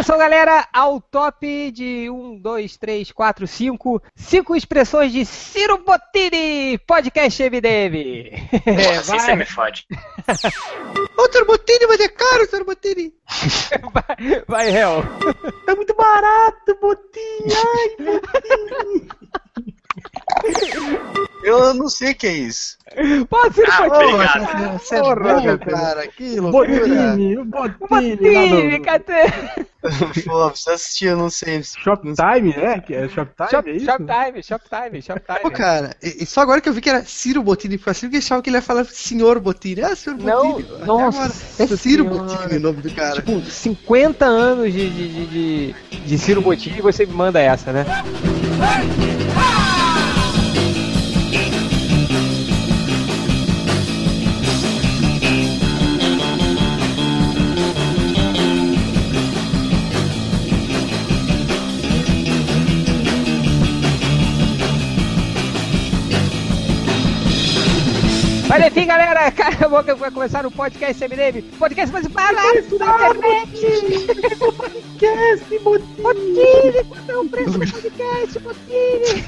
Atenção, galera, ao top de 1, 2, 3, 4, 5. Cinco expressões de Ciro Bottini, podcast MDM. Assim você me fode. Ô, Sr. Bottini, mas é caro, Sr. Bottini. vai, vai, Hel. É muito barato, Bottini. Ai, Bottini. Eu não sei o que é isso. Pô, Ciro Ah, obrigado. Você é meu cara. Que loucura. Botini, o Botini. Do cadê? Pô, precisa assistir, eu não sei. Shoptime, né? Que é Shoptime, é Shop, isso? Shoptime, Shoptime, Shoptime. Pô, cara, e, e só agora que eu vi que era Ciro Bottini, foi assim que eu achava que ele ia falar Senhor Bottini. Ah, Senhor Não, Bottini. Até nossa agora É Ciro senhora. Bottini o nome do cara. Tipo, 50 anos de, de, de, de, de Ciro Bottini e você me manda essa, né? Mas enfim, galera, acabou que vai começar o podcast MDM, podcast mais barato da internet. podcast, Botini, quanto é o preço do podcast, Botini?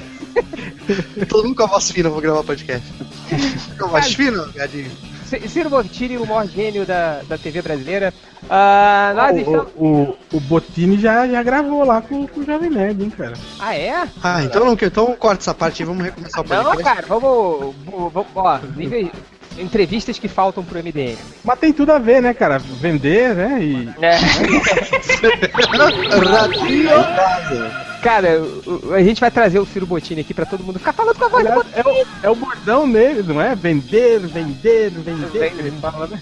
Todo mundo com a voz fina, eu vou gravar podcast. Com a voz fina, gadinho? Ciro Botini, o maior gênio da, da TV brasileira. Ah, nós o, estamos... o, o, o Botini já, já gravou lá com, com o Jovem Nerd, hein, cara. Ah, é? Ah, então não, então corta essa parte e vamos recomeçar o Não, podcast. cara, vamos... vamos ó, nível- entrevistas que faltam pro MDM. Mas tem tudo a ver, né, cara? Vender, né? E. É. Cara, a gente vai trazer o Ciro Botini aqui pra todo mundo ficar falando com a voz Aliás, é, o, é o bordão dele, não é? Vender, vender, vender. Ele fala, né?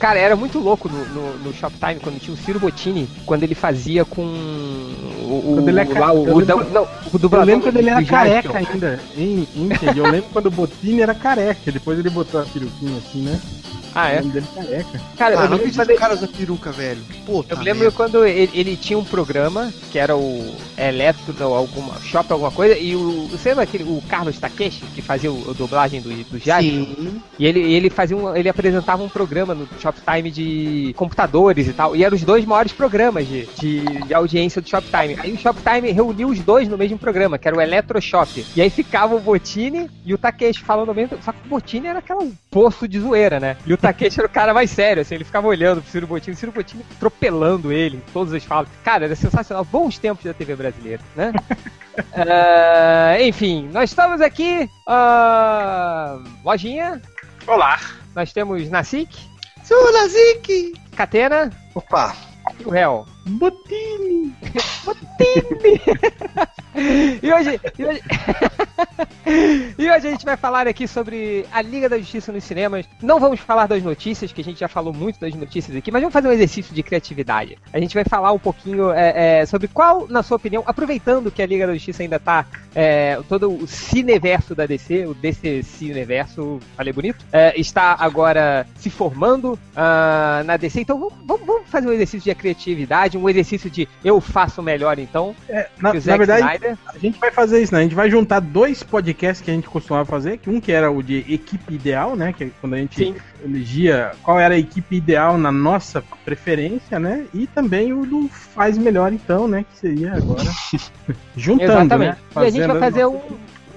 Cara, era muito louco no, no, no Shoptime quando tinha o Ciro Bottini, quando ele fazia com o. o Quando ele é lá, o, eu o, lembro- não, o Eu dublador lembro quando ele era careca ainda, hein, Ted? Eu lembro quando o Botini era careca, depois ele botou a peruquinha assim, né? Ah, O é? nome dele careca. Cara, Ah, eu não acredito quando que o ele, cara usa peruca, velho. Puta eu lembro merda. quando ele, ele tinha um programa que era o Eletro, ou alguma, Shop, alguma coisa, e o. Você lembra aquele, o Carlos Takeshi, que fazia o, a dublagem do, do Jaspion? Sim. E ele, ele fazia um, ele apresentava um programa no Shoptime de computadores e tal. E eram os dois maiores programas de, de, de audiência do Shoptime. Aí o Shoptime reuniu os dois no mesmo programa, que era o Electroshop. E aí ficava o Botini e o Takeshi falando mesmo Só que o Botini era aquela poço de zoeira, né? E o Takeshi era o cara mais sério, assim, ele ficava olhando pro Ciro Botini, o Ciro Botini atropelando ele em todas as falas. Cara, era sensacional. Bons tempos da TV brasileira, né? Ah, enfim, nós estamos aqui. ah, lojinha. Olá. Nós temos Nasik, Sulazik! Catena Opa, e o réu. Botini! E hoje, e hoje... e hoje a gente vai falar aqui sobre a Liga da Justiça nos cinemas. Não vamos falar das notícias, que a gente já falou muito das notícias aqui, mas vamos fazer um exercício de criatividade. A gente vai falar um pouquinho é, é, sobre qual, na sua opinião, aproveitando que a Liga da Justiça ainda tá é, todo o cineverso da DC, o DC Cineverso, falei bonito, é, está agora se formando ah, na DC. Então vamos- vamos fazer um exercício de criatividade, um exercício de eu faço melhor então. É, na, na verdade, Snyder. a gente vai fazer isso, né? A gente vai juntar dois podcasts que a gente costumava fazer, que um que era o de equipe ideal, né? Que é quando a gente Sim. elegia qual era a equipe ideal na nossa preferência, né? E também o do faz melhor então, né? Que seria agora juntando, Exatamente. né? E a gente vai fazer um,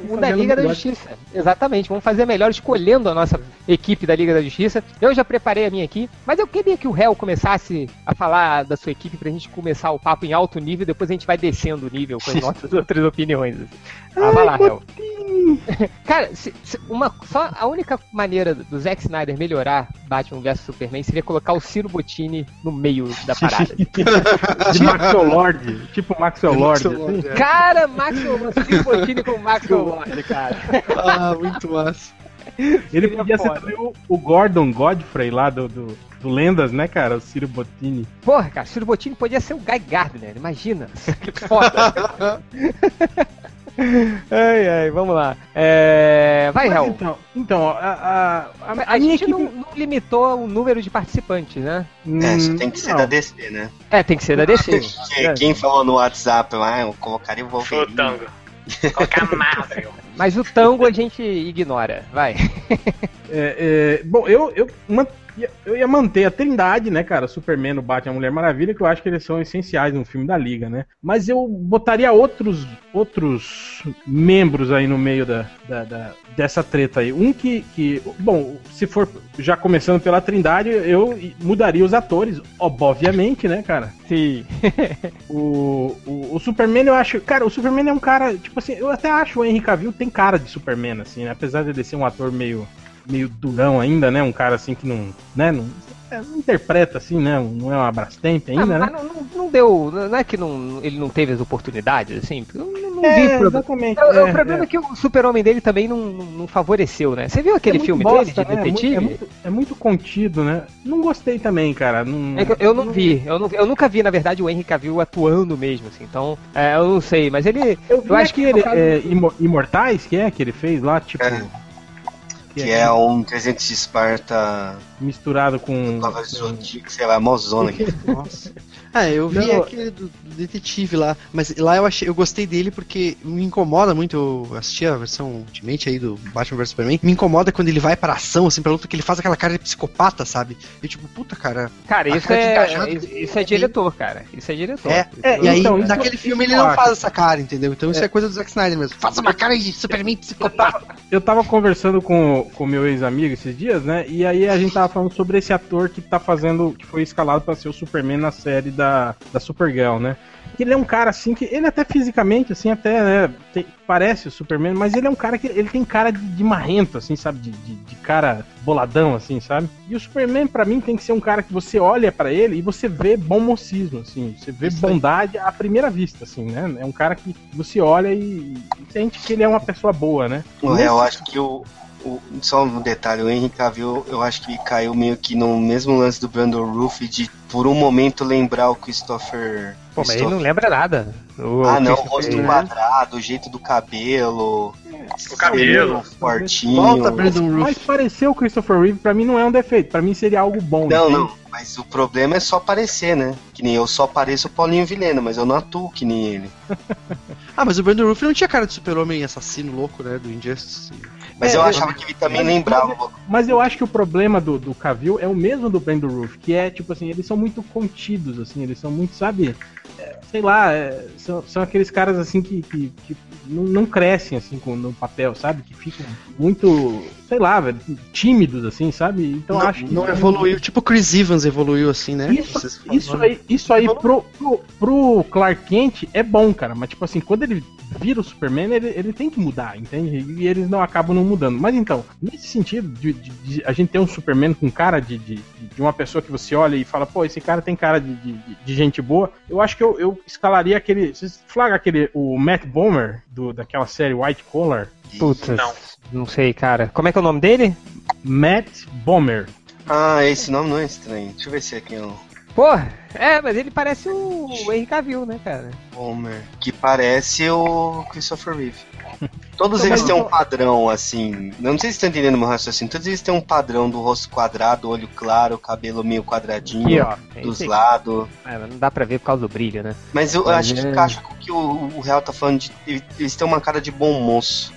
nossas- um da Liga da. Justiça. Exatamente. Vamos fazer melhor escolhendo a nossa equipe da Liga da Justiça. Eu já preparei a minha aqui, mas eu queria que o réu começasse a falar da sua equipe pra gente começar o papo em alto nível, depois a gente vai descendo o nível com as nossas outras opiniões. Ah, vai lá, réu. Cara, se- se uma, só a única maneira do Zack Snyder melhorar Batman vs Superman seria colocar o Ciro Bottini no meio da parada. De Maxwell Lord, tipo Maxwell Lord. assim. Cara, Maxwell, Ciro Bottini com Maxwell Cara. Ah, muito massa. Ele Seria podia ser também o, o Gordon Godfrey lá do, do, do Lendas, né, cara? O Ciro Bottini. Porra, cara, Ciro Bottini podia ser o Guy Gardner, imagina. Que foda. ai, ai, vamos lá. É... Vai, Hel. então, então, a, a, a, A, gente equipe... não, não limitou o número de participantes, né? é, isso Hum, tem que ser não. da DC, né? É, tem que ser da DC. Que- Quem falou no WhatsApp lá, eu colocaria o Wolverine. tango. Colocar Marvel. Mas o tango a gente ignora. Vai. É, é, bom, eu, eu eu ia manter a trindade, né, cara? Superman, o Batman a Mulher Maravilha, que eu acho que eles são essenciais no filme da Liga, né? Mas eu botaria outros, outros membros aí no meio da, da- da- dessa treta aí. Um que, que. Bom, se for já começando pela trindade, eu mudaria os atores, obviamente, né, cara? Sim. O, o, o Superman, eu acho. Cara, o Superman é um cara. Tipo assim, eu até acho o Henry Cavill tem cara de Superman, assim, né? Apesar de ele ser um ator meio, meio durão ainda, né? Um cara assim que não. Né? Não, é, não interpreta assim, né? Não é uma Brastemp ainda, Ah, né? mas não, não- não deu. Não é que não, ele não teve as oportunidades, assim? Eu não, não vi É, problema. exatamente. O, o é, problema é. é. que o super-homem dele também não, não- favoreceu, né? Você viu aquele É muito filme bosta, dele, de né? É muito- detetive? É muito, é muito contido, né? Não gostei também, cara. Não, É que eu- eu não vi, eu, não, vi- eu nunca vi, na verdade, o Henry Cavill atuando mesmo, assim, então, é, eu não sei, mas ele, Eu, vi eu acho que aquele caso- é, Imo- Imortais, que é, que ele fez lá, tipo. É. Que é um 300 de Esparta misturado com. Cavaleiro Zodíaco, sei lá, mozona aqui. Nossa. Ah, eu vi Não. aquele do, do detetive lá, mas lá eu achei, eu gostei dele porque me incomoda muito, eu assisti a versão Ultimate aí do Batman vs Superman, me incomoda quando ele vai pra ação, assim, pra luta, que ele faz aquela cara de psicopata, sabe? E tipo, puta, cara. Cara, isso cara de é, engajado isso, é diretor, cara, isso é diretor. É, é, E aí, Então, isso- naquele filme ele eu não faz essa cara, entendeu? Então isso é, coisa do Zack Snyder mesmo. Faz uma cara de Superman psicopata. Eu tava conversando com o meu ex-amigo esses dias, né? E aí a gente tava falando sobre esse ator que tá fazendo, que foi escalado pra ser o Superman na série da, da Supergirl, né? Ele é um cara assim que ele até fisicamente assim até né, tem- parece o Superman, mas ele é um cara que ele tem cara de, de marrento assim, sabe, de, de, de cara boladão assim, sabe? E o Superman pra mim tem que ser um cara que você olha pra ele e você vê bom mocismo assim, você vê Isso aí. bondade à primeira vista assim, né? É um cara que você olha e, e sente que ele é uma pessoa boa, né? É, eu acho que o- Só um detalhe, o Henry Cavill, eu acho que caiu meio que no mesmo lance do Brandon Roof de por um momento lembrar o Christopher. Pô, mas ele não lembra nada. O Ah, não, o rosto quadrado, o jeito do cabelo. O cabelo. Fortinho. Volta, Brandon Roof. Mas parecer o Christopher Reeve pra mim não é um defeito, pra mim seria algo bom. Não, entende? não, mas o problema é só parecer, né? Que nem eu só pareço o Paulinho Vilhena, mas eu não atuo que nem ele. Ah, mas o Brandon Roof não tinha cara de super-homem assassino louco, né? Do Injustice. Mas É, eu achava que ele também mas- lembrava. Mas eu acho que o problema do, do Cavill é o mesmo do Brandon Roof, que é tipo assim, eles são muito contidos, assim, eles são muito, sabe, é, sei lá, é, são, são aqueles caras assim que, que, que não, não crescem assim com, no papel, sabe? Que ficam muito, sei lá, velho, tímidos, assim, sabe? Então não, acho que não evoluiu, tipo o Chris Evans evoluiu assim, né? Isso, isso aí, isso aí pro, pro, pro Clark Kent é bom, cara. Mas, tipo assim, quando ele vira o Superman, ele, ele tem que mudar, entende? E eles não acabam não mudando. Mas então, nesse sentido, de, de- de a gente ter um Superman com cara de, de, de uma pessoa que você olha e fala, pô, esse cara tem cara de, de, de gente boa, eu acho que eu, eu escalaria aquele. Vocês flagam aquele. O Matt Bomer, do, daquela série White Collar? Putz, Não. não sei, cara. Como é que é o nome dele? Matt Bomer. Ah, esse nome não é estranho. Deixa eu ver se é aqui é um Pô, é, mas ele parece o Henry Cavill, né, cara? Homer. Que parece o Christopher Reeve. Todos Então, eles têm um padrão, assim. eu Não sei se estão entendendo o meu raciocínio. Todos eles têm um padrão do rosto quadrado, olho claro, cabelo meio quadradinho, Aqui, ó. É dos lados. É, mas não dá pra ver por causa do brilho, né? Mas eu Mas acho que é- encaixa com o que o, o Real tá falando de. Eles têm uma cara de bom moço.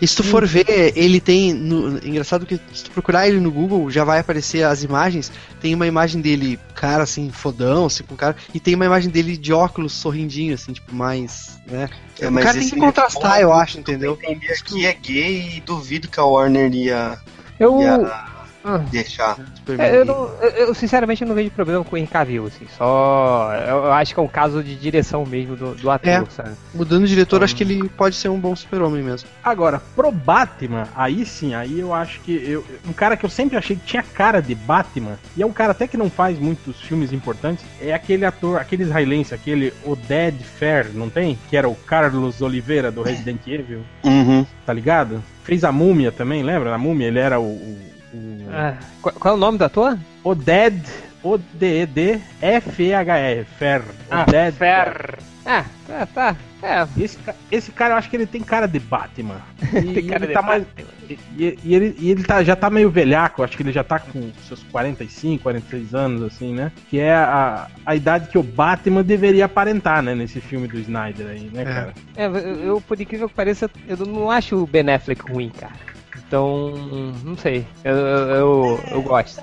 E se tu for ver, ele tem. No, engraçado que se tu procurar ele no Google, já vai aparecer as imagens. Tem uma imagem dele, cara assim, fodão, assim, com cara. E tem uma imagem dele de óculos sorrindinho, assim, tipo, mais. né? É, o mas cara tem que contrastar, é eu acho, entendeu? Entender que é gay e duvido que a Warner ia, Eu. ia Ah. deixar. Superman É, eu, não, eu, eu, sinceramente não vejo problema com o Henry Cavill, assim. Só. Eu, eu acho que é um caso de direção mesmo do, do ator, É. sabe? Mudando de diretor, acho que ele pode ser um bom super-homem mesmo. Agora, pro Batman, aí sim, aí eu acho que eu, um cara que eu sempre achei que tinha cara de Batman, e é um cara até que não faz muitos filmes importantes, é aquele ator, aquele israelense, aquele Oded Fair, não tem? Que era o Carlos Oliveira do Resident Evil, Uhum. tá ligado? Fez a Múmia também, lembra? Na Múmia ele era o, o, o Ah, qual, qual é o nome do ator? Oded O-D-E-D F-E-H-R, Fair. Oded Fer. Ah, tá, tá. É, Esse, esse cara, eu acho que ele tem cara de Batman. E, tem cara ele de tá mais, e, ele, e ele tá, já tá meio velhaco, acho que ele já tá com seus 45, 46 anos, assim, né? Que é a, a idade que o Batman deveria aparentar, né? Nesse filme do Snyder aí, né, É. cara? É, eu, eu, por incrível que pareça, eu não acho o Ben Affleck ruim, cara. Então, não sei. Eu, eu, eu, eu gosto.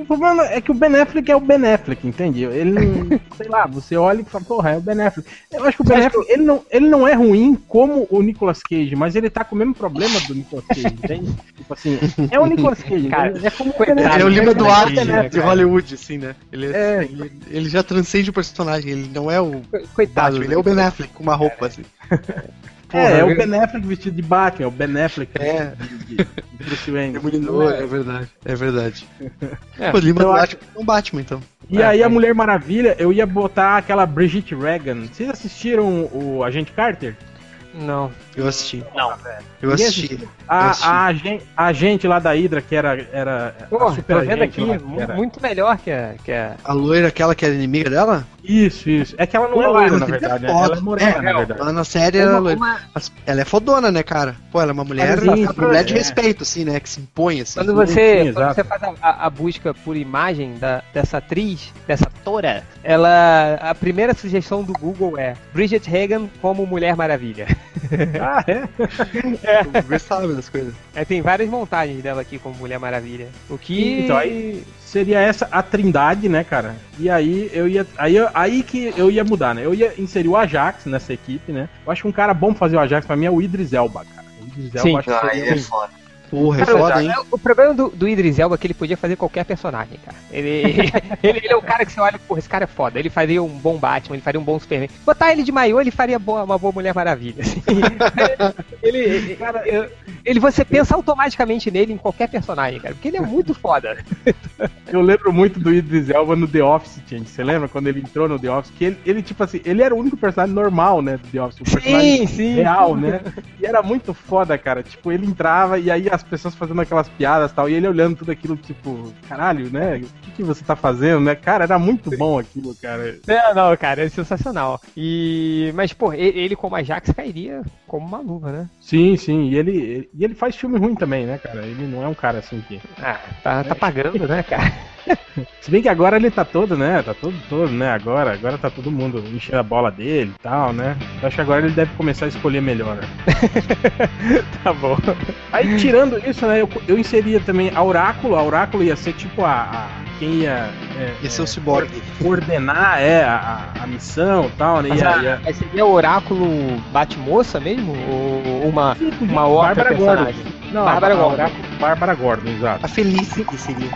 O problema é que o Ben Affleck é o Ben Affleck, entende? Ele não. sei lá, você olha e fala, porra, é o Ben Affleck. Eu acho que o Ben Affleck, ele não, ele não é ruim como o Nicolas Cage, mas ele tá com o mesmo problema do Nicolas Cage, entende? Tipo assim, é o Nicolas Cage, Cara, é como o coitado, Ele é o. Lima Duarte né, de? Hollywood, assim, né? Ele, é, É. ele, ele já transcende o personagem, ele não é o Coitado. Batman, ele é o Ben Affleck com uma roupa, assim. É, é o Ben Affleck vestido de Batman, é o Ben Affleck É. de, de, de Bruce Wayne. Demolidor, é verdade. É verdade. É, Pô, Lima eu Duarte é um Batman, então. E aí a Mulher Maravilha, eu ia botar aquela Brigitte Regan. Vocês assistiram o Agente Carter? Não. Eu assisti. Não. Eu assisti. A, a, agen- a agente lá da Hydra, que era, era a Pô, super tô vendo agente aqui, era- muito melhor que a. Que a... A loira, aquela que era inimiga dela? Isso, isso. É que ela não é loira, na verdade. que ser foda. Ela é morena, É, na verdade. Ela na série era Uma- loira. uma- ela é fodona, né, cara? Pô, ela é uma mulher, Sim, uma mulher de é. respeito, assim, né? Que se impõe, assim. Quando sim, você, sim, quando você faz a, a- busca por imagem da, dessa atriz, dessa atora, ela. A primeira sugestão do Google é Bridget Hagan como Mulher Maravilha. Ah, é? O Bruce sabe das coisas. É, tem várias montagens dela aqui como Mulher Maravilha. O que. Então, aí seria essa a trindade, né, cara? E aí eu ia. Aí, eu- aí que eu ia mudar, né? Eu ia inserir o Ajax nessa equipe, né? Eu acho que um cara bom pra fazer o Ajax pra mim é o Idris Elba, cara. O Idris Elba Sim. acho que Ah, ele é foda. Porra, é Cara, foda, hein? O problema do, do Idris Elba é que ele podia fazer qualquer personagem, cara. Ele, ele, ele é o cara que você olha, porra, esse cara é foda. Ele faria um bom Batman, ele faria um bom Superman. Botar ele de maiô, ele faria boa- uma boa Mulher Maravilha. assim. ele, ele, cara, eu- ele, você pensa automaticamente nele em qualquer personagem, cara, porque ele é muito foda. Eu lembro muito do Idris Elba no The Office, gente. Você lembra quando ele entrou no The Office? Que ele, ele, tipo assim, ele era o único personagem normal, né, do The Office. O personagem sim. real, né? E era muito foda, cara. Tipo, ele entrava e aí as pessoas fazendo aquelas piadas e tal, e ele olhando tudo aquilo, tipo, caralho, né? O que, que você tá fazendo, né? Cara, era muito bom aquilo, cara. Não, não, cara, é sensacional. E, mas, pô, ele, ele como Ajax cairia como uma luva, né? Sim, sim. E ele, e ele faz filme ruim também, né, cara? Ele não é um cara assim que. Ah, tá, tá pagando, né, cara? Se bem que agora ele tá todo, né? Tá todo, todo, né? Agora, agora tá todo mundo enchendo a bola dele e tal, né? Eu acho que agora ele deve começar a escolher melhor. tá bom. Aí, tirando isso, né? Eu, eu inseria também a Oráculo. A Oráculo ia ser tipo a. a- quem ia. É, Ia ser o é, Cyborg. coordenar é, a, a- a missão e tal, né? Mas, Ia, a- ia... mas seria o oráculo Bate-Moça mesmo? Ou uma, uma outra Bárbara Gordon. personagem? Não, Bárbara a- a Gordon. Oráculo- Bárbara Gordon, exato. A Felice que seria.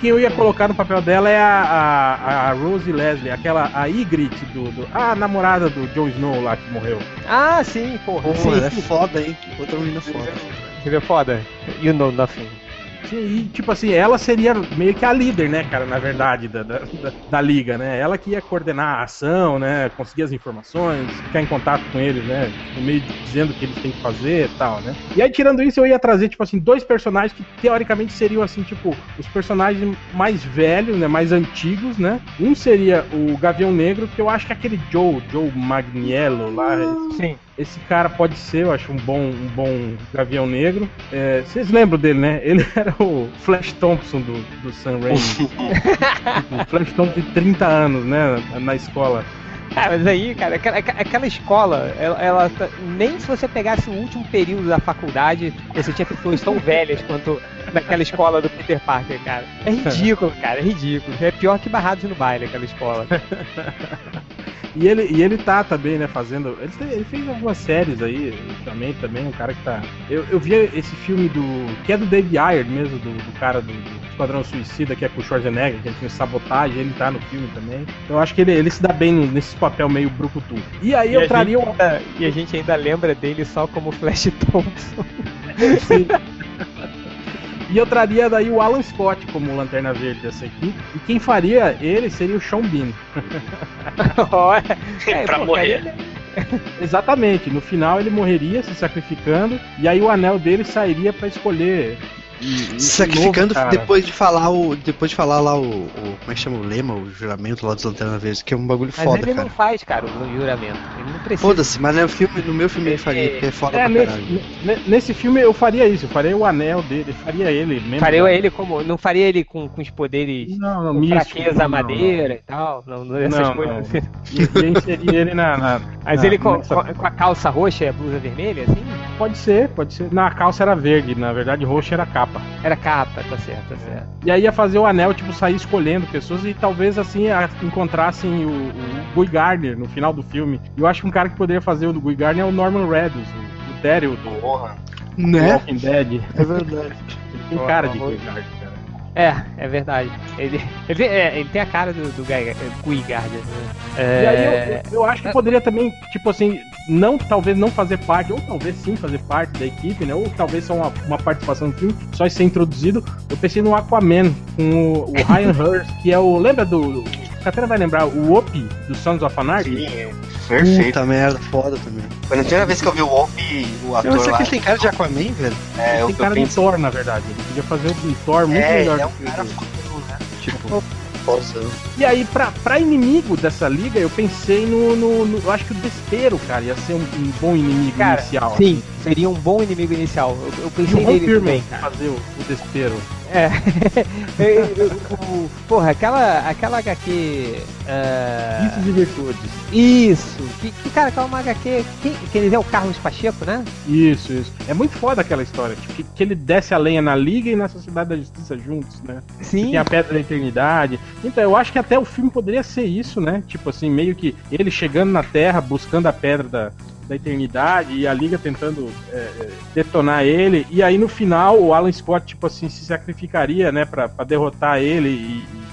E quem eu ia colocar no papel dela é a, a, a Rose Leslie, aquela, a Ygritte do, do. A namorada do Jon Snow lá que morreu. Ah, sim, porra. Pô, sim, é foda, hein? Outra menina foda. Seria foda. You know nothing. E tipo assim, ela seria meio que a líder, né, cara, na verdade, da, da, da- da liga, né? Ela que ia coordenar a ação, né? Conseguir as informações, ficar em contato com eles, né? Tipo, meio dizendo o que eles têm que fazer e tal, né? E aí, tirando isso, eu ia trazer, tipo assim, dois personagens que teoricamente seriam, assim, tipo, os personagens mais velhos, né? Mais antigos, né? Um seria o Gavião Negro, que eu acho que é aquele Joe, Joe Magniello lá, Sim. Esse cara pode ser, eu acho, um bom, um bom Gavião Negro. É, vocês lembram dele, né? Ele era o Flash Thompson do, do Sam Raimi. o Flash Thompson de 30 anos, né? Na escola. Ah, mas aí, cara, aquela, aquela escola, ela, ela tá- nem se você pegasse o último período da faculdade, você tinha pessoas tão velhas quanto naquela escola do Peter Parker, cara. É ridículo, cara, é ridículo. É pior que Barrados no Baile, aquela escola. E ele, e ele tá também, né, fazendo. Ele, ele fez algumas séries aí, ultimamente também, um cara que tá. Eu, eu vi esse filme do. que é do David Ayer mesmo, do, do cara do, do Esquadrão Suicida, que é com o Schwarzenegger, que ele tinha sabotagem, ele tá no filme também. Então eu acho que ele, ele se dá bem nesse papel meio brucutu. E aí E eu traria gente um. e a gente ainda lembra dele só como Flash Thompson. Sim. E eu traria daí o Alan Scott como Lanterna Verde dessa equipe. E quem faria ele seria o Sean Bean. É, Pra pô, morrer. cara, Exatamente. No final ele morreria se sacrificando. E aí o anel dele sairia pra escolher. E- Sacrificando novo cara. depois de falar o. Depois de falar lá o, o- Como é que chama o lema, o juramento lá dos Lanternas Verdes, que é um bagulho Mas foda, ele cara. não faz, cara, o juramento. Ele não precisa. Foda-se, mas no, filme, no meu filme ele faria, porque é foda É, pra nesse, caralho. ne- nesse filme eu faria isso, eu faria o anel dele, faria ele mesmo. Faria ele como. Não faria ele com, com os poderes. Não, não, Com místico, fraqueza não, não. madeira e tal. Não, não essas Não, coisas não. assim. Inserir ele na. na Mas na- ele com, nessa- com- a calça roxa e a blusa vermelha, assim? pode ser, pode ser. Na calça era verde, na verdade roxa era a capa. Era capa, tá certo, tá certo. E aí ia fazer o anel, tipo, sair escolhendo pessoas e talvez assim a- encontrassem o, o Guy Gardner no final do filme. E eu acho que um cara que poderia fazer o do Guy Gardner é o Norman Reedus, o, o Daryl do, do Porra. Né? Walking Dead. É verdade. Ele tem cara de Guy Gardner. É, é verdade. Ele, ele, é, ele tem a cara do, do Guy, Guy Gardner. Né? E aí eu, É, eu acho que poderia também, tipo assim, não talvez não fazer parte, ou talvez sim fazer parte da equipe, né? Ou talvez só uma, uma participação no filme, só ser introduzido. Eu pensei no Aquaman, com o, o Ryan Hurst, que é o. Lembra do. O Catena vai lembrar, o Opie do Sons of Anarchy? Sim, é perfeito. Puta merda, foda também. Foi na primeira vez que eu vi o Wolf, o ator Eu sei lá. que ele tem cara de Aquaman, velho. É, Ele eu, tem eu cara de pensei. Thor, na verdade. Ele podia fazer um Thor muito É, melhor ele é do um que cara o- fodão, né? Tipo, fozão. E aí, pra, pra inimigo dessa liga, eu pensei no, no, no- Eu acho que o Despero, cara, ia ser um, um bom inimigo Cara, inicial. Sim, seria um bom inimigo inicial. Eu, eu E o pensei Ron nele também, cara. fazer o, o Despero. É. O- porra, aquela, aquela HQ. é, Vícios e virtudes. Isso. Que, que, cara, aquela uma HQ. Quem, que ele é o Carlos Pacheco, né? Isso, isso. É muito foda aquela história. Tipo, que, que ele desce a lenha na Liga e na Sociedade da Justiça juntos, né? Sim. Tem a Pedra da Eternidade. Então, eu acho que até o filme poderia ser isso, né? Tipo assim, meio que ele chegando na Terra, buscando a Pedra da, da Eternidade e a Liga tentando é, é, detonar ele. E aí, no final, o Alan Scott, tipo assim, se sacrificaria, né? Pra, pra derrotar ele e... e-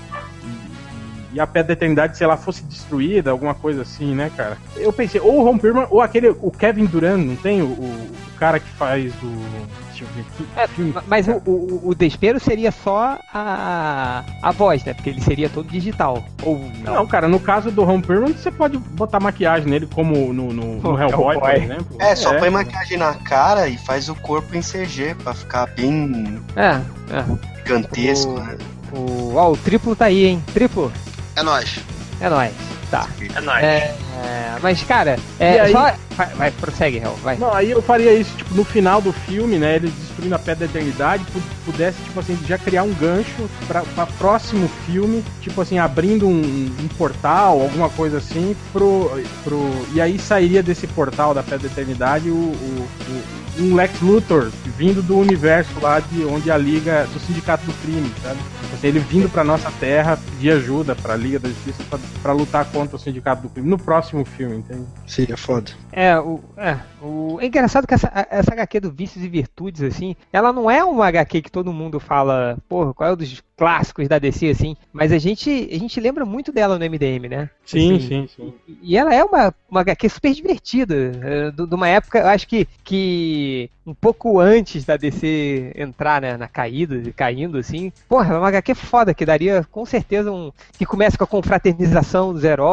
e a Pedra da Eternidade, se ela fosse destruída, alguma coisa assim, né, cara? Eu pensei, ou o Ron Perlman, ou aquele, o Kevin Durant, não tem? O, o, o cara que faz o... Deixa eu ver aqui. É, filme. Mas o, o, o Despero seria só a, a voz, né? Porque ele seria todo digital. Ou não. Não, cara, no caso do Ron Perlman, você pode botar maquiagem nele, como no, no, no No Hellboy, por Hellboy. exemplo. É, só põe maquiagem na cara e faz o corpo em CG pra ficar bem É, é. gigantesco, O- né? O, ó, o triplo tá aí, hein? Triplo? É nóis. É nóis. Tá. É nóis. É, é, mas, cara, é, E aí- só. Vai, vai, prossegue, Hel, vai. Não, aí eu faria isso, tipo, no final do filme, né, eles destruindo a Pedra da Eternidade, pu- pudesse, tipo assim, já criar um gancho pra, pra próximo filme, tipo assim, abrindo um, um portal, alguma coisa assim, pro, pro... E aí sairia desse portal da Pedra da Eternidade o, o- o- um Lex Luthor vindo do universo lá de onde a Liga, do Sindicato do Crime, sabe? Tipo assim, ele vindo pra nossa Terra pedir ajuda pra Liga da Justiça pra, pra lutar contra o Sindicato do Crime, no próximo filme, entende? Seria foda. É, o, é, o, é engraçado que essa, essa HQ do Vícios e Virtudes, assim, ela não é uma HQ que todo mundo fala, porra, qual é um dos clássicos da DC, assim, mas a gente, a gente lembra muito dela no MDM, né? Sim, Assim, sim, sim. E ela é uma, uma HQ super divertida, é, do- de uma época, eu acho que, que um pouco antes da DC entrar né, na caída, caindo assim. Porra, é uma HQ foda, que daria com certeza um. que começa com a confraternização dos heróis,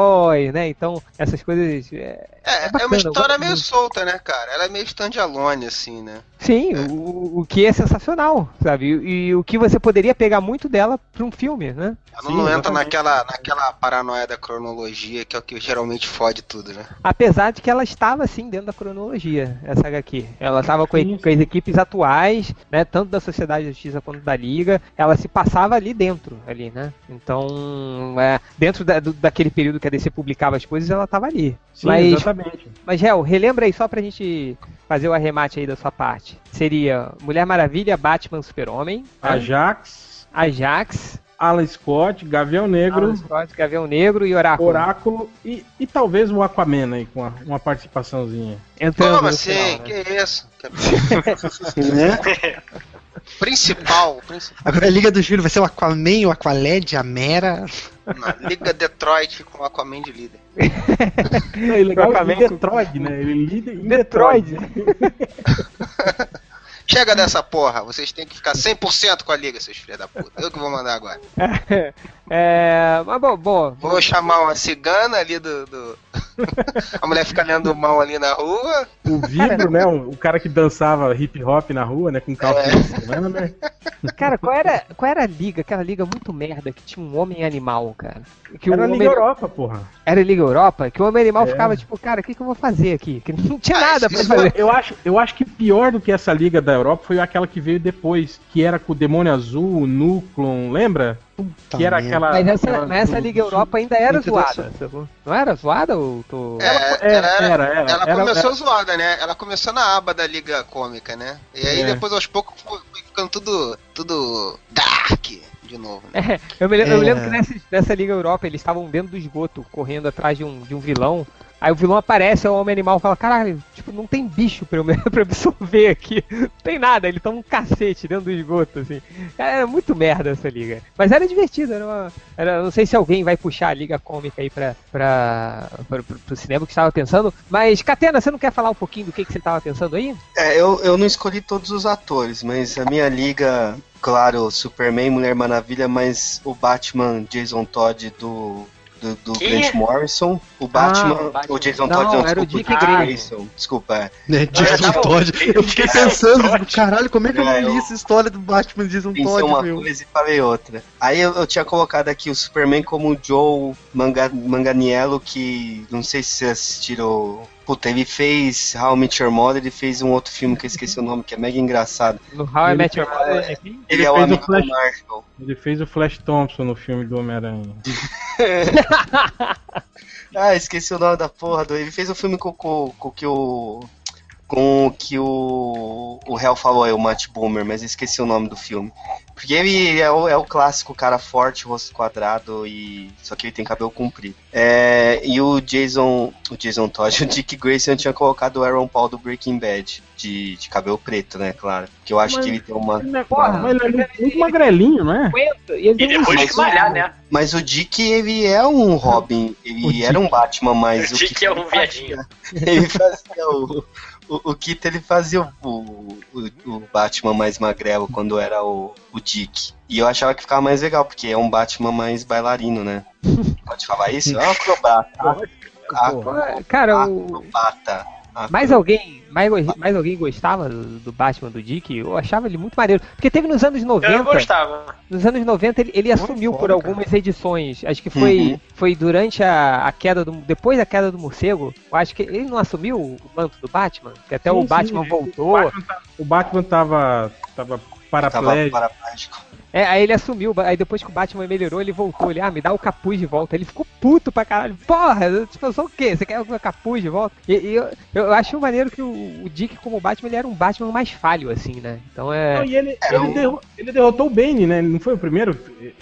né? Então, essas coisas. é, É, É é, bacana, uma eu história meio muito. solta, né, cara? Ela é meio stand-alone, assim, né? Sim, o, o que é sensacional, sabe? E, e o que você poderia pegar muito dela pra um filme, né? Ela Sim, não entra naquela, naquela paranoia da cronologia, que é o que geralmente fode tudo, né? Apesar de que ela estava assim dentro da cronologia, essa HQ. Ela estava com, com as equipes atuais, né? Tanto da Sociedade da Justiça quanto da Liga. Ela se passava ali dentro, ali, né? Então, é, dentro da- do- daquele período que a DC publicava as coisas, ela estava ali. Sim, Mas- exatamente. Mas, Hel, relembra aí só pra gente fazer o arremate aí da sua parte. Seria Mulher Maravilha, Batman, Super-Homem? Ajax, Ajax, Alan Scott, Gavião Negro, Alan Scott, Gavião Negro e Oráculo. Oráculo e, e talvez o Aquaman aí com uma, uma participaçãozinha. Entrando Como assim? final, né? Que isso? Né? Principal, principal. Agora a Liga do Júlio vai ser o Aquaman, o Aqualed, a Mera. Não, Liga Detroit com o Aquaman de líder. É legal Aquaman em Detroit, né? Ele lida em Detroit. Chega dessa porra, vocês têm que ficar 100% com a liga, seus filhos da puta. Eu que vou mandar agora. É, mas bom, bom, Vou chamar uma cigana ali do. do- a mulher fica lendo mão ali na rua. O Vibro, né? O, o cara que dançava hip hop na rua, né? Com calça É. de Slammer. Cara, qual era, qual era a liga? Aquela liga muito merda que tinha um homem animal, cara. Que Era a Liga homem... Europa, porra. Era a Liga Europa? Que o homem animal É. ficava tipo, cara, o que, que eu vou fazer aqui? Que não tinha Ah, nada isso- pra fazer. Eu acho, eu acho que pior do que essa Liga da Europa foi aquela que veio depois, que era com o Demônio Azul, o Núclon, lembra? Puta Que era merda. aquela. Mas essa, aquela mas essa do- Liga Europa ainda era zoada. sacou? Não era zoada ou tô... É, É, ela, era, era. ela era- começou zoada, né? Ela começou na aba da Liga Cômica, né? E aí É. depois aos poucos foi foi ficando tudo, tudo dark de novo. Né? Eu me, lem- eu me É. lembro que nessa, nessa Liga Europa eles estavam dentro do esgoto, correndo atrás de um, de um vilão. Aí o vilão aparece, aí o homem animal fala, caralho, tipo, não tem bicho pra eu, me- pra absorver aqui. Não tem nada, ele toma um cacete dentro do esgoto, assim. Era muito merda essa liga. Mas era divertido, era uma. Era, não sei se alguém vai puxar a liga cômica aí pra, pra, pra, pro, pro cinema que estava pensando. Mas, Catena, você não quer falar um pouquinho do que, que você tava pensando aí? É, eu, eu não escolhi todos os atores, mas a minha liga, claro, Superman, Mulher Maravilha, mas o Batman Jason Todd do, do, do? Grant Morrison, o Batman, o Batman. o Jason Não, Todd, não, era o desculpa, Dick Dick Grayson. desculpa, é. Né, Jason Todd. Eu fiquei pensando, caralho, como é que eu não li essa história do Batman Jason Pensei Todd, uma meu? coisa e falei outra. Aí eu, eu tinha colocado aqui o Superman como o Joe Manga, Manganiello, que não sei se vocês assistiram. Puta, ele fez How I Met Your Mother, ele fez um outro filme que eu esqueci o nome, que é mega engraçado. No How I Ele- Met Your Mother, enfim. Ele, Ele é o fez o amigo Flash. do Marshall. Ele fez o Flash Thompson no filme do Homem-Aranha. Ah, esqueci o nome da porra do. Ele fez um filme com, com, com que o. Com o que o. O Hell falou aí, o Matt Boomer, mas eu esqueci o nome do filme. Porque ele é o, é o clássico cara forte, rosto quadrado e. Só que ele tem cabelo comprido. É, e o Jason. O Jason Todd, o Dick Grayson tinha colocado o Aaron Paul do Breaking Bad. De, de cabelo preto, né, claro. Que eu acho Mas- que ele tem uma. Ele é, Porra, mas ele é muito, magrelinho, não é? E, ele depois Mas de malhar, né? Mas o Dick, ele é um Robin. Ele O Dick. era um Batman, mas O o Dick que é um viadinho. Ele fazia o. O, o Kit ele fazia o, o, o Batman mais magrelo quando era o, o Dick. E eu achava que ficava mais legal, porque é um Batman mais bailarino, né? Pode falar isso? É um acrobata. Cara, o... Acrobata. Mais alguém, mais, mais alguém gostava do, do Batman do Dick? Eu achava ele muito maneiro. Porque teve nos anos Eu 90. gostava. Nos anos 90 ele, ele assumiu por foda, algumas edições. Acho que foi, Uhum. foi durante a, a queda do. Depois da queda do morcego. Eu acho que ele não assumiu o manto do Batman. Que até Sim, o sim, Batman voltou. O Batman, tá- o Batman tava, tava Tava paraplégico. É, aí ele assumiu, aí depois que o Batman melhorou, ele voltou, ele, ah, me dá o capuz de volta. Ele ficou puto pra caralho. Porra, tipo, eu sou o quê? Você quer o capuz de volta? E, e eu, eu acho maneiro que o, o Dick, como Batman, ele era um Batman mais falho, assim, né? Então Não, é. e ele, Era ele, um- derro- ele derrotou o Bane, né? Ele não foi o primeiro?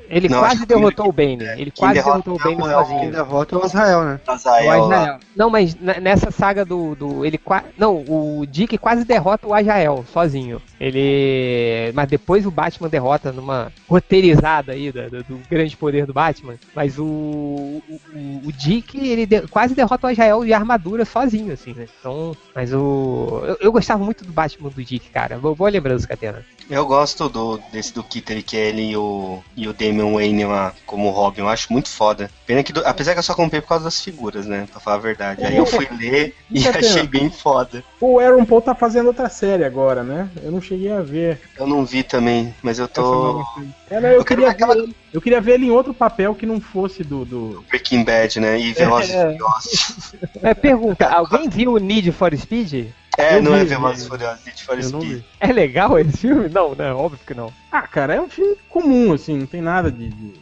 Ele Não, quase que derrotou o Bane. Ele quase derrota derrotou o Bane não é o- Quem sozinho. derrota é o Azrael, né? O Azael lá. Ajael. Não, mas nessa saga do. do ele qua... Não, o Dick quase derrota o Ajael sozinho. Ele. Mas depois o Batman derrota numa roteirizada aí da- do, do grande poder do Batman. Mas o. O, o- Dick, ele de- quase derrota o Ajael de armadura sozinho, assim, né? Então. Mas o. Eu, eu gostava muito do Batman do Dick, cara. Boa, boa lembrança, Catena. Eu gosto do, desse do Kitter, que é ele e o, e o Damian Wayne lá como Robin. Eu acho muito foda. Pena que, do- apesar que eu só comprei por causa das figuras, né? Pra falar a verdade. Aí eu fui ler e tem. achei bem foda. O Aaron Paul tá fazendo outra série agora, né? Eu não cheguei a ver. Eu não vi também, mas eu essa tô. É, não, eu, Eu queria ver aquela- ele, eu queria ver ele em outro papel que não fosse do. do... Breaking Bad, né? E Velozes e É. Furiosos. É, pergunta, alguém viu o Need for Speed? É, Eu não é vi, Velozes e. Furiosos, Need for Speed. É legal esse filme? Não, né? Óbvio que não. Ah, cara, é um filme comum, assim, não tem nada de. de,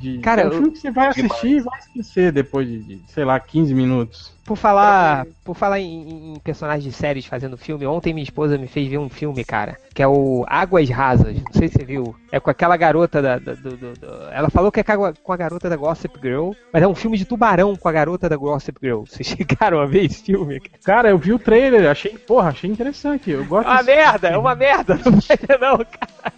de- Cara, é um eu- filme que você vai assistir e vai esquecer depois de, de, sei lá, 15 minutos. Por falar, por falar em, em personagens de séries fazendo filme, ontem minha esposa me fez ver um filme, cara, que é o Águas Rasas. Não sei se você viu. É com aquela garota da. da- do- do- do- ela falou que é com a- garota da Gossip Girl, mas é um filme de tubarão com a garota da Gossip Girl. Vocês chegaram a ver esse filme? Cara, eu vi o trailer, achei, porra, achei interessante. Eu gosto É uma merda, é uma merda. Não vai ver não, cara.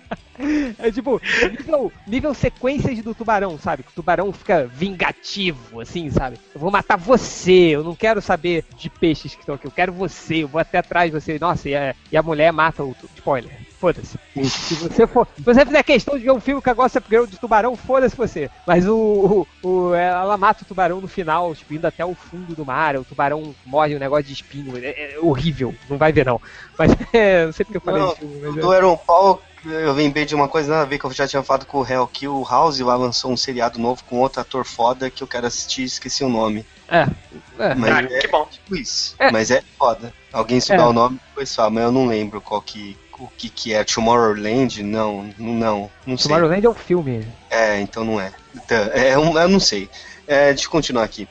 É tipo, nível, nível sequências do tubarão, sabe? Que o tubarão fica vingativo, assim, sabe? Eu vou matar você, eu não quero saber de peixes que estão aqui, eu quero você, eu vou até atrás de você. Nossa, e a, e a mulher mata o. Spoiler. Foda-se. Se você for. Se você fizer questão de ver um filme com a Gossip Girl de tubarão, foda-se você. Mas o, o, o- Ela mata o tubarão no final, tipo, indo até o fundo do mar. O tubarão morde um negócio de espinho. É, é horrível. Não vai ver, não. Mas é, não sei porque eu falei Não, filme. Mas é- Do Aaron Paul, eu lembrei de uma coisa nada a ver que eu já tinha falado com o Hell, que o House lá lançou um seriado novo com outro ator foda que eu quero assistir, esqueci o nome. É. é. Mas Ah, é que bom. tipo isso. É. Mas é foda. Alguém souber É. o nome, depois fala, mas eu não lembro qual que, o que que é? Tomorrowland? Não, não, não sei. Tomorrowland é um filme. É, então não é. Então, é um, eu não sei. É, deixa eu continuar aqui.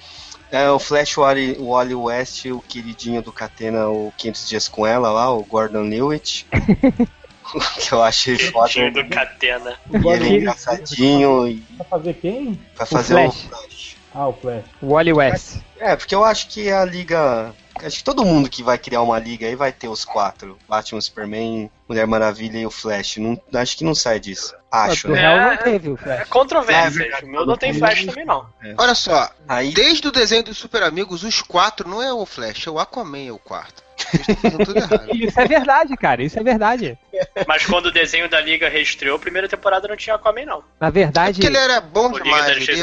É, o Flash Wally, Wally West, o queridinho do Catena, o 500 Dias com ela lá, o Gordon Lewitt. que eu achei foda. Tio do Catena. E ele é engraçadinho e Pra fazer quem? vai fazer o Flash. Flash. Ah, o Flash. Wally West. É, porque eu acho que a liga. Acho que todo mundo que vai criar uma liga aí vai ter os quatro: Batman, Superman, Mulher Maravilha e o Flash. Não, acho que não sai disso. Acho, O né? Real É. não teve o É Flash. controvérsia. É, o meu não tem flash também, não. Olha só, Aí desde o desenho dos Super Amigos, os quatro não é o Flash, é o Aquaman é o quarto. Isso é verdade, cara. Isso é verdade. Mas quando o desenho da Liga reestreou, a primeira temporada não tinha Aquaman, não. Na É verdade, porque ele era bom demais, ele Limite.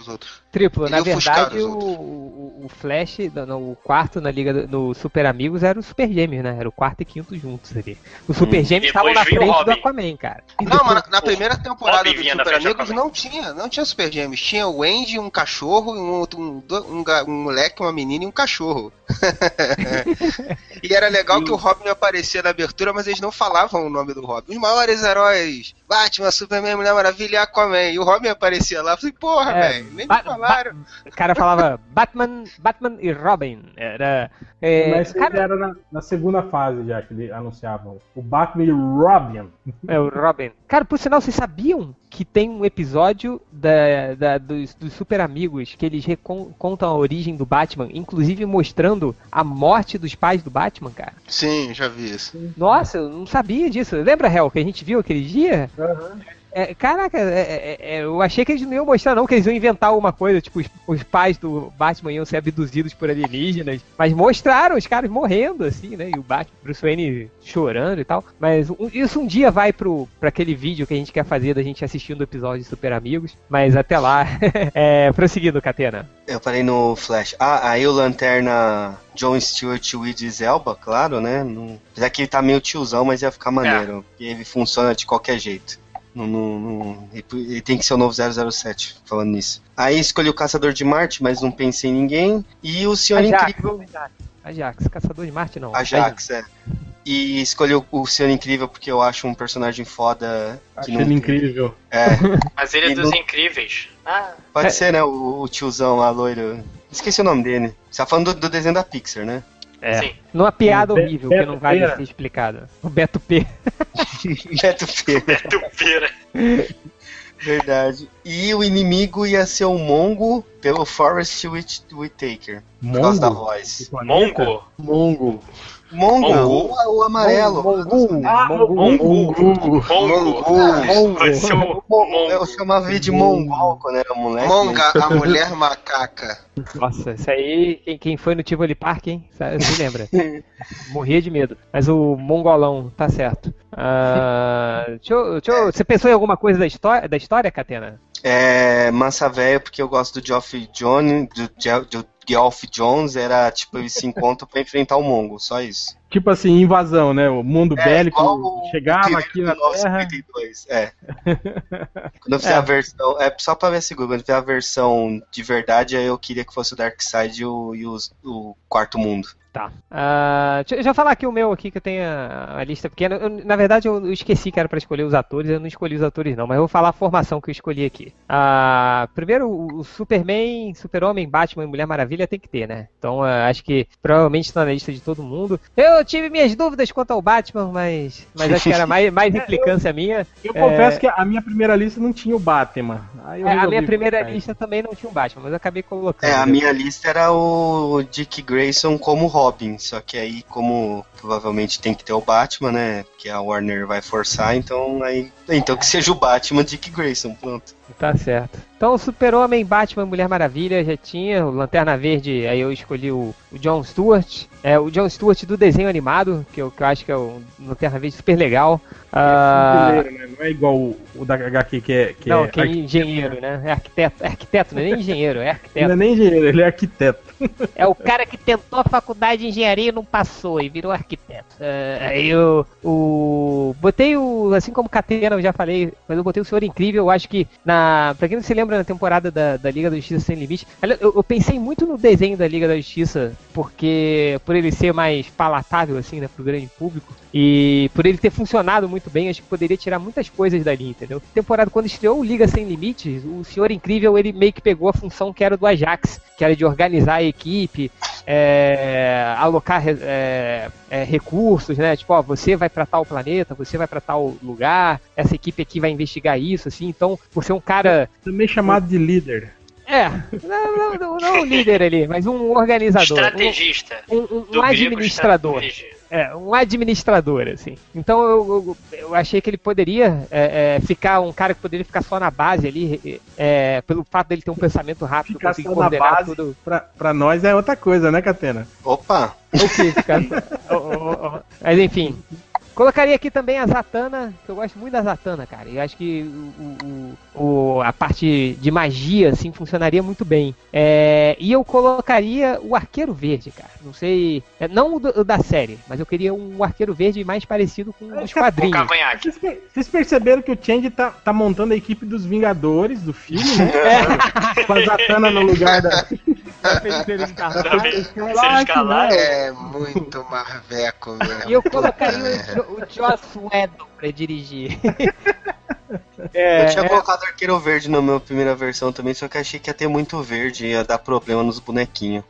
os outros. Triplo. ele Na verdade, o, o, o Flash, no, no- o quarto na liga do, no Super Amigos era o Super Gêmeos, né? Era o quarto e quinto juntos ali. Os Super Gêmeos estavam na o frente do. Aquaman, cara. Não, mas na, na primeira temporada do Super Amigos não tinha, não tinha Super Gêmeos. Tinha o Andy, um cachorro, um, outro, um, um, um moleque, uma menina e um cachorro. e era legal que o Robin aparecia na abertura, mas eles não falavam o nome do Robin. Os maiores heróis, Batman, Superman, Mulher Maravilha e Aquaman. E o Robin aparecia lá, eu falei, porra, É, velho, nem ba- me falaram. O cara falava Batman, Batman e Robin. Era. é, Mas isso cara, era na, na segunda fase já que eles anunciavam. O Batman e o Robin. é o Robin. Cara, por sinal, vocês sabiam que tem um episódio da, da- dos, dos Super Amigos que eles contam a origem do Batman, inclusive mostrando a morte dos pais do Batman, cara? Sim, já vi isso. Nossa, eu não sabia disso. Lembra, Hel, que a gente viu aquele dia? É, caraca, é- é- é, eu achei que eles não iam mostrar, não, que eles iam inventar alguma coisa, tipo, os, os pais do Batman iam ser abduzidos por alienígenas. Mas mostraram os caras morrendo, assim, né? E o Batman, Bruce Wayne chorando e tal. Mas um- isso um dia vai pro, pra aquele vídeo que a gente quer fazer da gente assistindo o episódio de Super Amigos. Mas até lá, é, prosseguindo, Catena. eu parei no Flash. Ah, aí o Lanterna John Stewart e o Idris Elba, claro, né? Não, apesar que ele tá meio tiozão, mas ia ficar maneiro. E ele funciona de qualquer jeito. Não, não- não- ele, tem que ser o novo 007, falando nisso. Aí escolhi o Caçador de Marte, mas não pensei em ninguém. E o Senhor Ajax, Incrível. Ajax, Ajax, Caçador de Marte não. Ajax, é. E escolhi o- o Senhor Incrível porque eu acho um personagem foda. Que Achei não ele incrível. É, Mas ele é dos no- incríveis. Ah, pode É. ser, né? O, o tiozão lá, loiro. Esqueci o nome dele. Você tá falando do, do desenho da Pixar, né? É. sim. Numa piada O Be- horrível, que Beto não vale Pera. ser explicada. O Beto P. Beto Feira. Tupira. Verdade. E o inimigo ia ser o Mongo pelo Forrest Whit- Whitaker. Por causa da Mongo? voz. Mongo. Mongo. Mongo, Mongo. o, o amarelo. Mongo. Ah, Mongo. Mongo. Mongo. Mongo. Eu chamava ele de Mongol quando era moleque. Monga, a mulher macaca. Nossa, isso aí, quem, quem foi no Tivoli Park, hein? Se lembra? Morria de medo. Mas o mongolão, tá certo. Ah, deixa eu- deixa eu- você pensou em alguma coisa da história, da história Catena? É, massa velho, porque eu gosto do Geoff Jones, do, do Geoff Jones, era tipo, eles se encontram pra enfrentar o Mongo, só isso. Tipo assim, invasão, né? O mundo É, bélico o- chegava o aqui na primeiro Terra. 952, é. Quando eu fizer a versão. É só pra ver se quando eu fizer a versão de verdade, aí eu queria que fosse o Darkseid e o, e os- o Quarto Mundo. Tá. Ah, deixa, deixa eu falar aqui o meu aqui, que eu tenho a, a lista pequena. Eu, na verdade, eu, eu esqueci que era pra escolher os atores, eu não escolhi os atores não, mas eu vou falar a formação que eu escolhi aqui. Ah, primeiro, o, o Superman, Super-Homem, Batman e Mulher Maravilha tem que ter, né? Então, ah, acho que provavelmente está na lista de todo mundo. Eu tive minhas dúvidas quanto ao Batman, mas, mas acho que era mais, mais implicância minha. Eu É. confesso que a minha primeira lista não tinha o Batman. Aí eu É, a minha primeira lista também não tinha o Batman, mas eu acabei colocando. É, a minha lista era o Dick Grayson como Robin, só que aí, como provavelmente tem que ter o Batman, né? Que a Warner vai forçar, então aí. Então que seja o Batman Dick Grayson, pronto. Tá certo. Então, Super-Homem, Batman, Mulher Maravilha já tinha. O Lanterna Verde, aí eu escolhi o, o John Stewart. É, o John Stewart do desenho animado, que eu, que eu acho que é o Lanterna Verde super legal. Ah, Brasileiro, né? Não é igual o, o da HQ que é. Que não, é que é engenheiro, né? É arquiteto. É arquiteto, não é nem engenheiro, é Ele não arquiteto. é nem engenheiro, ele é arquiteto. É o cara que tentou a faculdade de engenharia e não passou e virou arquiteto. Aí eu, o. Botei o. Assim como Catena, eu já falei, mas eu botei o Senhor Incrível. Eu acho que, na. Pra quem não se lembra, na temporada da, da Liga da Justiça Sem Limite, eu, eu pensei muito no desenho da Liga da Justiça, porque. Por ele ser mais palatável, assim, né, pro grande público. E por ele ter funcionado muito bem, acho que poderia tirar muitas coisas dali, entendeu? Temporada, quando estreou o Liga Sem Limites, o Senhor Incrível, ele meio que pegou a função que era do Ajax, que era de organizar equipe, é, alocar é, é, recursos, né? Tipo, ó, você vai para tal planeta, você vai para tal lugar, essa equipe aqui vai investigar isso, assim. Então, por ser um cara. Também chamado de líder. É, não, não, não, não um líder ali, mas um organizador. Estrategista. Um, um, um administrador. É, um administrador, assim. Então eu, eu, eu achei que ele poderia é, é, ficar, um cara que poderia ficar só na base ali, é, pelo fato dele ter um pensamento rápido, ficar conseguir coordenar base, tudo. Pra, pra nós é outra coisa, né, Catena? Opa! O que, oh. Mas enfim, Colocaria aqui também a Zatanna, que eu gosto muito da Zatanna, cara. Eu acho que o, o, o, a parte de magia, assim, funcionaria muito bem. É, e eu colocaria o Arqueiro Verde, cara. Não sei. É, não o, do, o, da série, mas eu queria um Arqueiro Verde mais parecido com os quadrinhos. Vocês, vocês perceberam que o Change tá, tá montando a equipe dos Vingadores do filme, né? É. Com a Zatanna no lugar da. É muito marveco mesmo. E eu colocaria o, o Joss Whedon pra dirigir. É, eu tinha é... colocado arqueiro verde na minha primeira versão também, só que achei que ia ter muito verde e ia dar problema nos bonequinhos.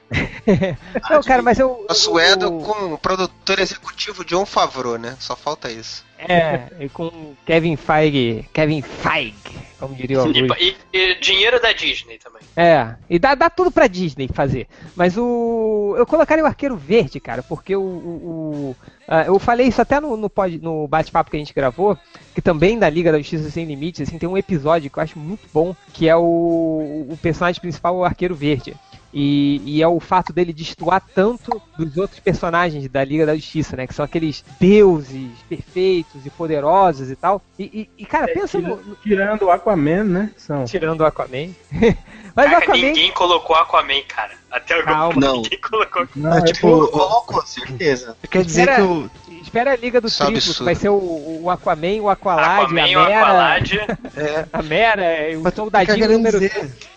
Não, cara, mas eu. O Suedo com o produtor executivo John Favreau, né? Só falta isso. É, e com Kevin Feige. Kevin Feige, como diria o e, e, dinheiro da Disney também. É, e dá, dá tudo pra Disney fazer. Mas o. Eu colocaria o arqueiro verde, cara, porque o. o, o uh, eu falei isso até no, no, no bate-papo que a gente gravou, que também da Liga da Justiça Sem Limites, assim, tem um episódio que eu acho muito bom, que é o, o personagem principal, o arqueiro verde. E, e, é o fato dele destoar tanto dos outros personagens da Liga da Justiça, né? Que são aqueles deuses perfeitos e poderosos e tal. E, e, e cara, é, pensa tira, no. Tirando o Aquaman, né? São. Tirando o Aquaman. Mas cara, Aquaman... ninguém colocou Aquaman, cara. Até agora não. ninguém colocou. Não, é, tipo, colocou, certeza. Quer dizer espera, que o. Espera a Liga dos Triplos, vai ser o, o Aquaman, o Aqualad, Aquaman, a Mera. Aqualad. É. A Mera, o soldadinho número.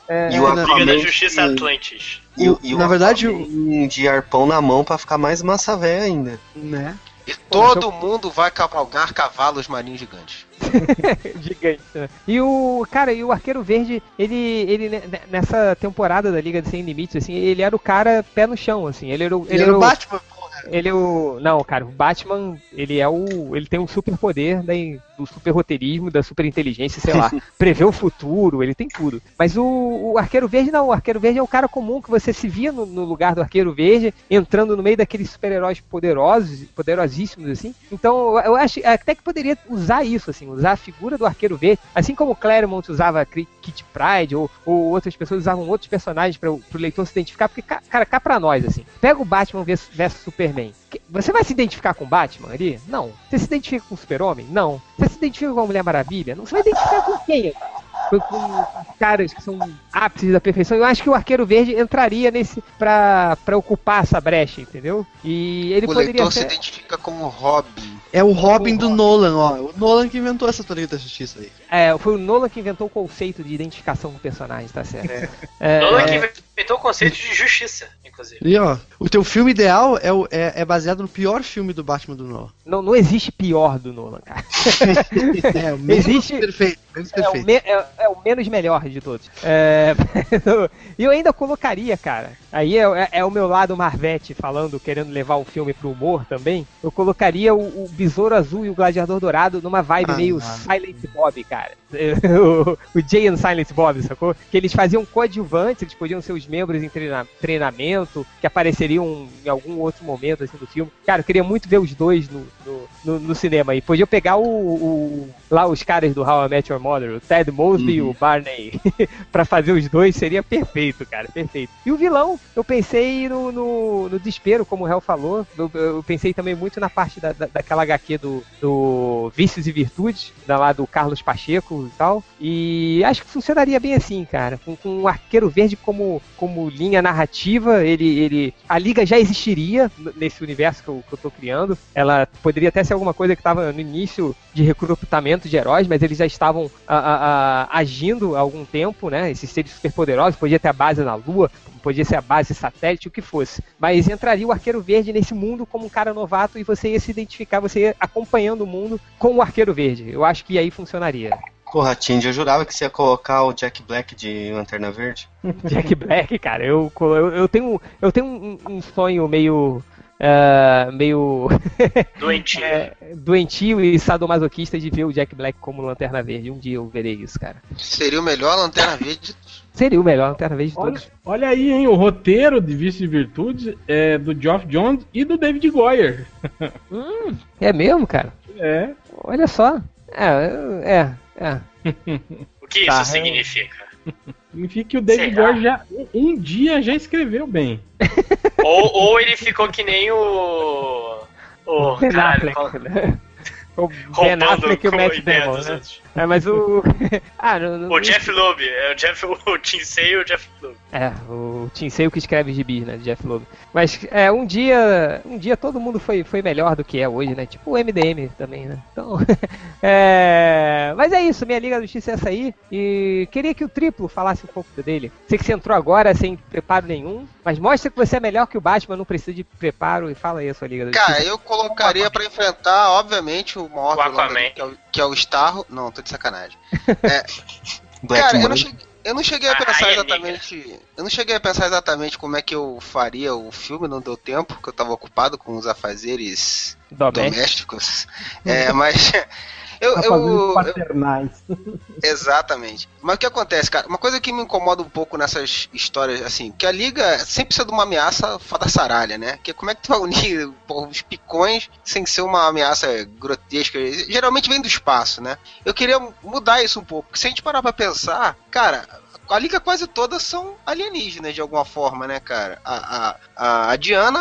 É, e o Aquaman, Liga da Justiça Atlantis. E, e, na verdade, um de arpão na mão para ficar mais massa velha ainda. Né? E todo mundo vai cavalgar cavalos marinhos gigantes. Gigante, né? E o. Cara, e o Arqueiro Verde, ele, ele nessa temporada da Liga de Sem Limites, assim, ele era o cara pé no chão, assim. Ele era o. Ele, ele era o Batman, ele é o. Não, cara, o Batman, ele é o. Ele tem um super poder da, do super roteirismo, da super inteligência, sei lá. prevê o futuro, ele tem tudo. Mas o, o, Arqueiro Verde não, o Arqueiro Verde é o cara comum que você se via no, no lugar do Arqueiro Verde, entrando no meio daqueles super-heróis poderosos, poderosíssimos, assim. Então, eu acho até que poderia usar isso, assim, usar a figura do Arqueiro Verde, assim como o Claremont usava Kit Pride, ou, ou outras pessoas usavam outros personagens para o leitor se identificar, porque, cara, cá pra nós, assim, pega o Batman versus Superman Superman. Você vai se identificar com Batman ali? Não. Você se identifica com o Super-Homem? Não. Você se identifica com a Mulher Maravilha? Não. Você vai identificar com quem? Com, com caras que são ápices da perfeição. Eu acho que o Arqueiro Verde entraria nesse pra, pra ocupar essa brecha, entendeu? E ele o poderia leitor ser... se identifica como Robin. É o Robin do Nolan, ó. O Nolan que inventou essa teoria da justiça aí. É, foi o Nolan que inventou o conceito de identificação com personagens, tá certo? É. É, Nolan que inventou o conceito de justiça, inclusive. E ó, o teu filme ideal é, o, é, é baseado no pior filme do Batman do Nolan. Não, não existe pior do Nolan, cara. é, o menos existe, perfeito. Menos perfeito. É, o me, é, é, o menos melhor de todos. É, e eu ainda colocaria, cara. Aí é, é, é, o meu lado Marvete falando, querendo levar o filme pro humor também. Eu colocaria o, o Besouro Azul e o Gladiador Dourado numa vibe ah, meio ah, Silent Bob, cara. o, o Jay and Silent Bob, sacou? Que eles faziam coadjuvantes, eles podiam ser os membros em treina, treinamento, que apareceriam em algum outro momento assim, do filme. Cara, eu queria muito ver os dois no, no, no, no cinema. E podia pegar o, o lá os caras do How I Met Your Mother, o Ted Mosby e o Barney, pra fazer os dois, seria perfeito, cara, perfeito. E o vilão, eu pensei no, no, no desespero, como o Hel falou, eu, eu pensei também muito na parte da, da, daquela HQ do, do Vícios e Virtudes, da lá do Carlos Pacheco e tal, e acho que funcionaria bem assim, cara, com, com o Arqueiro Verde como, como linha narrativa, ele, ele, a Liga já existiria nesse universo que eu, que eu tô criando, ela poderia até ser alguma coisa que estava no início de recrutamento de heróis, mas eles já estavam a, a, a, agindo há algum tempo, né? Esses seres superpoderosos, podia ter a base na Lua, podia ser a base satélite, o que fosse. Mas entraria o Arqueiro Verde nesse mundo como um cara novato e você ia se identificar, você ia acompanhando o mundo com o Arqueiro Verde. Eu acho que aí funcionaria. Porra, Tindy, eu jurava que você ia colocar o Jack Black de Lanterna Verde. Jack Black, cara, eu, eu, eu tenho, eu tenho um, um sonho meio uh, meio doentio. é, doentio e sadomasoquista de ver o Jack Black como Lanterna Verde. Um dia eu verei isso, cara. Seria o melhor Lanterna Verde. Seria o melhor Lanterna Verde de Olha, todos. olha aí, hein, o roteiro de Vício e Virtudes é do Geoff Jones e do David Goyer. Hum, é mesmo, cara? É. Olha só. É, é, é. O que Tá, isso significa? Significa que o David? Goyer já, um dia já escreveu bem. ou, ou ele ficou que nem o. O. Ben Caralho, Affleck, né? O Ben Affleck e o Matt Damon, né? outros. É, mas o... ah, não, não, O Jeff Loeb, é o Jeff, o Tinsei e o Jeff Loeb. É, o Tim Seio que escreve gibis, né, Jeff Loeb. Mas é, um dia, um dia todo mundo foi, foi melhor do que é hoje, né? Tipo o MDM também, né? Então, é, mas é isso, minha Liga da Justiça é essa aí. E queria que o Triplo falasse um pouco dele. Sei que você entrou agora sem preparo nenhum, mas mostra que você é melhor que o Batman, não precisa de preparo e fala aí a sua Liga da Cara, Justiça. eu colocaria pra enfrentar, obviamente, o maior O vilão. Liga, que é o, que é o Starro. Não, tô de sacanagem. Black Cara, eu não, cheguei, eu não cheguei a pensar é exatamente. Eu não cheguei a pensar exatamente como é que eu faria o filme, não deu tempo, porque eu tava ocupado com os afazeres Doméstico. domésticos. É, mas. Eu, Tá eu- eu- paternais. Exatamente. Mas o que acontece, cara? Uma coisa que me incomoda um pouco nessas histórias, assim, que a Liga sempre precisa de uma ameaça saralha, né? Que como é que tu vai unir pô, os picões sem ser uma ameaça grotesca? Geralmente vem do espaço, né? Eu queria mudar isso um pouco. Porque se a gente parar pra pensar, cara, a Liga quase toda são alienígenas de alguma forma, né, cara? A, a, a, Diana,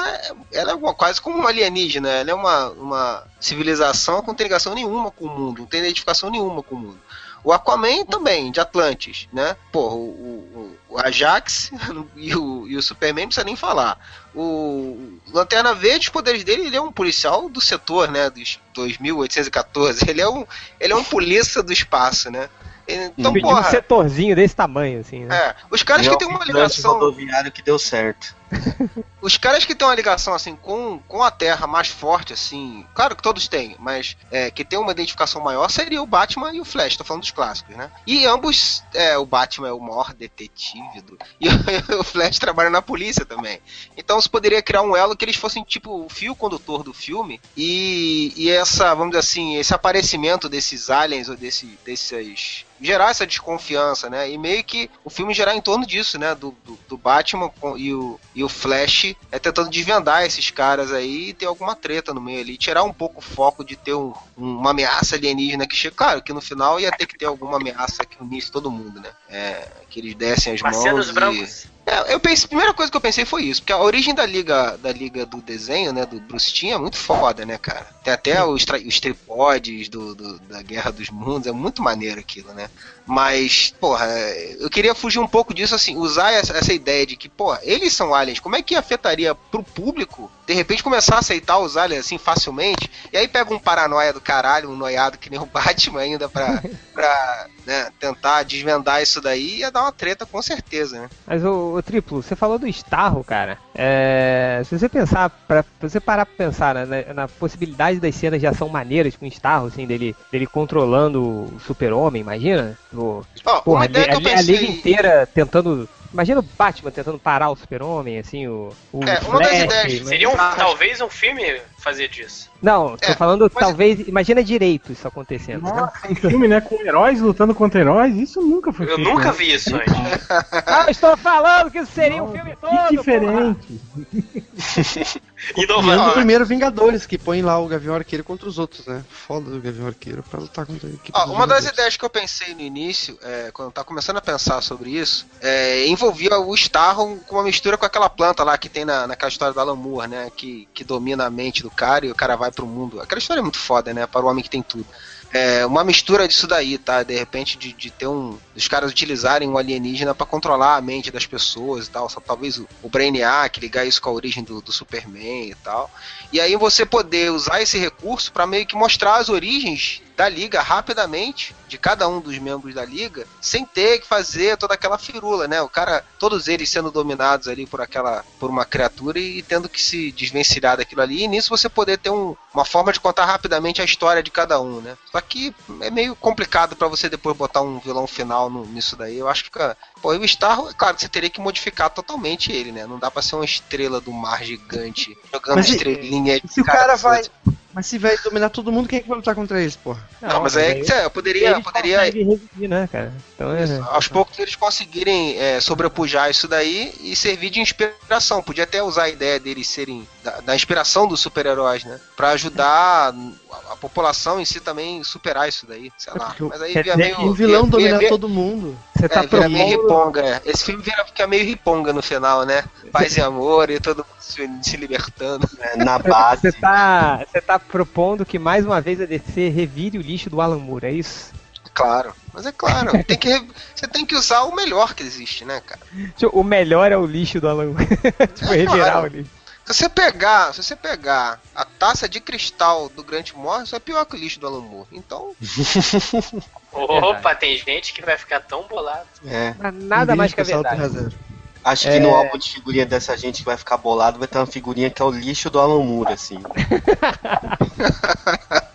ela é quase como uma alienígena. Ela é uma, uma civilização tem ligação nenhuma com o mundo, não tem identificação nenhuma com o mundo. O Aquaman também, de Atlantis, né? Pô, o, o, o Ajax e o, e o Superman não precisa nem falar. O Lanterna Verde, os poderes dele, ele é um policial do setor, né? Dos 2814. Ele é um, ele é um polícia do espaço, né? Então, Pediu um porra, setorzinho desse tamanho, assim, né? é, os caras que têm uma ligação. rodoviário que deu certo. Os caras que têm uma ligação assim com, com a Terra mais forte, assim, claro que todos têm, mas é, que tem uma identificação maior seria o Batman e o Flash, tô falando dos clássicos, né? E ambos, é, o Batman é o maior detetive do, e o Flash trabalha na polícia também. Então você poderia criar um elo que eles fossem tipo o fio condutor do filme e, e essa, vamos dizer assim, esse aparecimento desses aliens ou desse, desses gerar essa desconfiança, né? E meio que o filme gerar em torno disso, né? Do, do, do Batman e o, e o Flash é tentando desvendar esses caras aí e ter alguma treta no meio ali. Tirar um pouco o foco de ter um- uma ameaça alienígena que chega. Claro que no final ia ter que ter alguma ameaça que unisse todo mundo, né? É, que eles dessem as Marcianos mãos. E... brancos. É, eu pensei, a primeira coisa que eu pensei foi isso, porque a origem da liga da liga do desenho, né, do Bruce Timm é muito foda, né, cara? Tem até os, os tripodes do, do- da Guerra dos Mundos, é muito maneiro aquilo, né? Mas, porra, eu queria fugir um pouco disso, assim, usar essa, essa ideia de que, porra, eles são aliens, como é que afetaria pro público, de repente, começar a aceitar os aliens assim facilmente, e aí pega um paranoia do caralho, um noiado que nem o Batman ainda pra, pra né, tentar desvendar isso daí, ia dar uma treta com certeza, né? Mas o, o Triplo, você falou do Starro, cara. É, se você pensar, pra, você parar pra pensar né, na, na possibilidade das cenas de ação maneiras com o Starro, assim, dele, dele controlando o super-homem, imagina? O, Ó, porra, uma ideia a, que eu a- a liga inteira tentando Imagina o Batman tentando parar o super-homem, assim, o, o É, uma das Flash, ideias mas- Seria um, Ah, talvez um filme fazer disso. Não, tô É, falando, mas- talvez, imagina direito isso acontecendo. né? Nossa, um filme, né, com heróis lutando contra heróis, isso nunca foi Eu feito, nunca né? vi isso antes. Ah, eu estou falando que isso seria um Nossa, filme todo, Que diferente. E Inovador. no primeiro Vingadores, que põe lá o Gavião Arqueiro contra os outros, né? Foda do Gavião Arqueiro pra lutar contra a equipe dos uma das ideias que eu pensei no início, é, quando eu tava começando a pensar sobre isso, é, envolvia o Starro com uma mistura com aquela planta lá que tem na, naquela história do Alan Moore, né? Que, que domina a mente do cara e o cara vai pro mundo. Aquela história é muito foda, né? Para o homem que tem tudo. É, uma mistura disso daí, tá? De repente, de, de ter um. dos caras utilizarem um alienígena pra controlar a mente das pessoas e tal. Só, talvez o, o Brainiac ligar isso com a origem do, do Superman e tal. E aí você poder usar esse recurso pra meio que mostrar as origens da liga rapidamente, de cada um dos membros da liga, sem ter que fazer toda aquela firula, né? O cara, todos eles sendo dominados ali por aquela, por uma criatura e tendo que se desvencilhar daquilo ali, e nisso você poder ter um- uma forma de contar rapidamente a história de cada um, né? Só que é meio complicado pra você depois botar um vilão final no- nisso daí. Eu acho que fica. Pô, e o Star, é claro que você teria que modificar totalmente ele, né? Não dá pra ser uma estrela do mar gigante jogando Mas estrelinha. E se o cara vai. Mas se vai dominar todo mundo, quem é que vai lutar contra eles, porra? Não, mas aí é, eu poderia, eles poderia reviver, né, cara? Então é... aos poucos eles conseguirem é, sobrepujar isso daí e servir de inspiração. Podia até usar a ideia deles serem da, da inspiração dos super-heróis, né? Pra ajudar a, a população em si também superar isso daí, sei lá. porque o- Mas aí quer vira dizer meio. E o vilão vira- dominar vira- todo mundo. Você tá é, vira meio propondo... riponga. é. Esse filme vira, fica meio riponga no final, né? Paz e amor e todo mundo se, se libertando. É, na base. Você tá, você tá propondo que mais uma vez a DC revire o lixo do Alan Moore, é isso? Claro. Mas é claro, tem que, você tem que usar o melhor que existe, né, cara? O melhor é o lixo do Alan Moore. tipo, É, revirar claro. o lixo. Se você pegar, se você pegar a taça de cristal do Grant Morrison, é pior que o lixo do Alan Moore. Então, Opa, tem gente que vai ficar tão bolado. É. Mas nada mais que a verdade. Acho que no álbum de figurinha dessa gente que vai ficar bolado vai ter uma figurinha que é o lixo do Alan Moore, assim.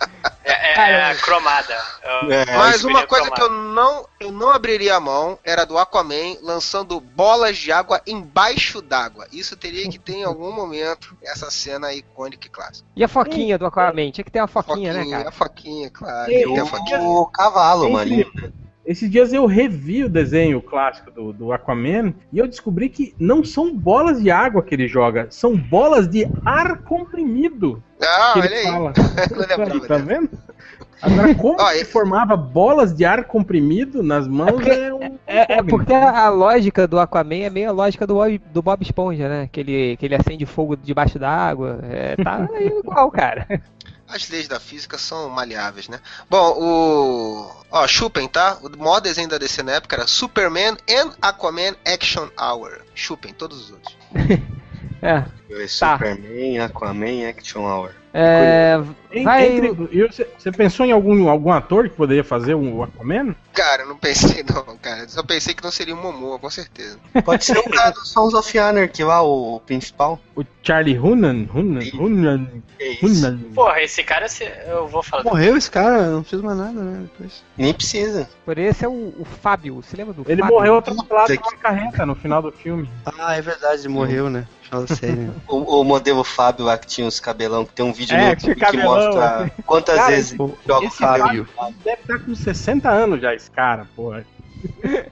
É, é, é cromada. É, É, mas isso uma coisa que eu cromada. não, eu não abriria a mão era do Aquaman lançando bolas de água embaixo d'água. Isso teria que ter em algum momento essa cena icônica e clássica. E a foquinha do Aquaman? Tinha que ter uma foquinha, né, cara? A foquinha, claro. Ter a foquinha. o cavalo, maninho. Esses dias eu revi o desenho clássico do, do Aquaman e eu descobri que não são bolas de água que ele joga, são bolas de ar comprimido Ah, que olha ele aí. fala. Não lembrava tá vendo? Agora, como ele esse- formava bolas de ar comprimido nas mãos porque- é, um É, é porque a, lógica do Aquaman é meio a lógica do Bob, do Bob Esponja, né? Que ele, que ele acende fogo debaixo d'água. É, tá igual, cara. As leis da física são maleáveis, né? Bom, o. Ó, chupem, tá? O maior desenho da DC na época era Superman and Aquaman Action Hour. Chupem, todos os outros. É. Tá. Superman, Aquaman, Action Hour. É, vai- entre- você, pensou em algum, algum ator que poderia fazer um Aquaman? Cara, eu não pensei não, cara. Só pensei que não seria um Momoa, com certeza. Pode ser o cara do Sons of Anarchy lá, o principal. O Charlie? Hunnam? Sim. Hunnam? É isso. Hunnam? Porra, esse cara, se- eu vou falar. Morreu esse cara, não fez mais nada, né? Depois. Nem precisa. por esse é o, o Fábio. Você lembra do Ele Fábio? morreu atropelado Isso por uma carreta no final do filme. Ah, é verdade, ele morreu, né? Fala sério. O, o modelo Fábio lá que tinha os cabelão, que tem um vídeo É, no que YouTube que cabelão, mostra assim. quantas Cara, vezes o- joga o esse Fábio. Deve estar com 60 anos já, esse cara, porra.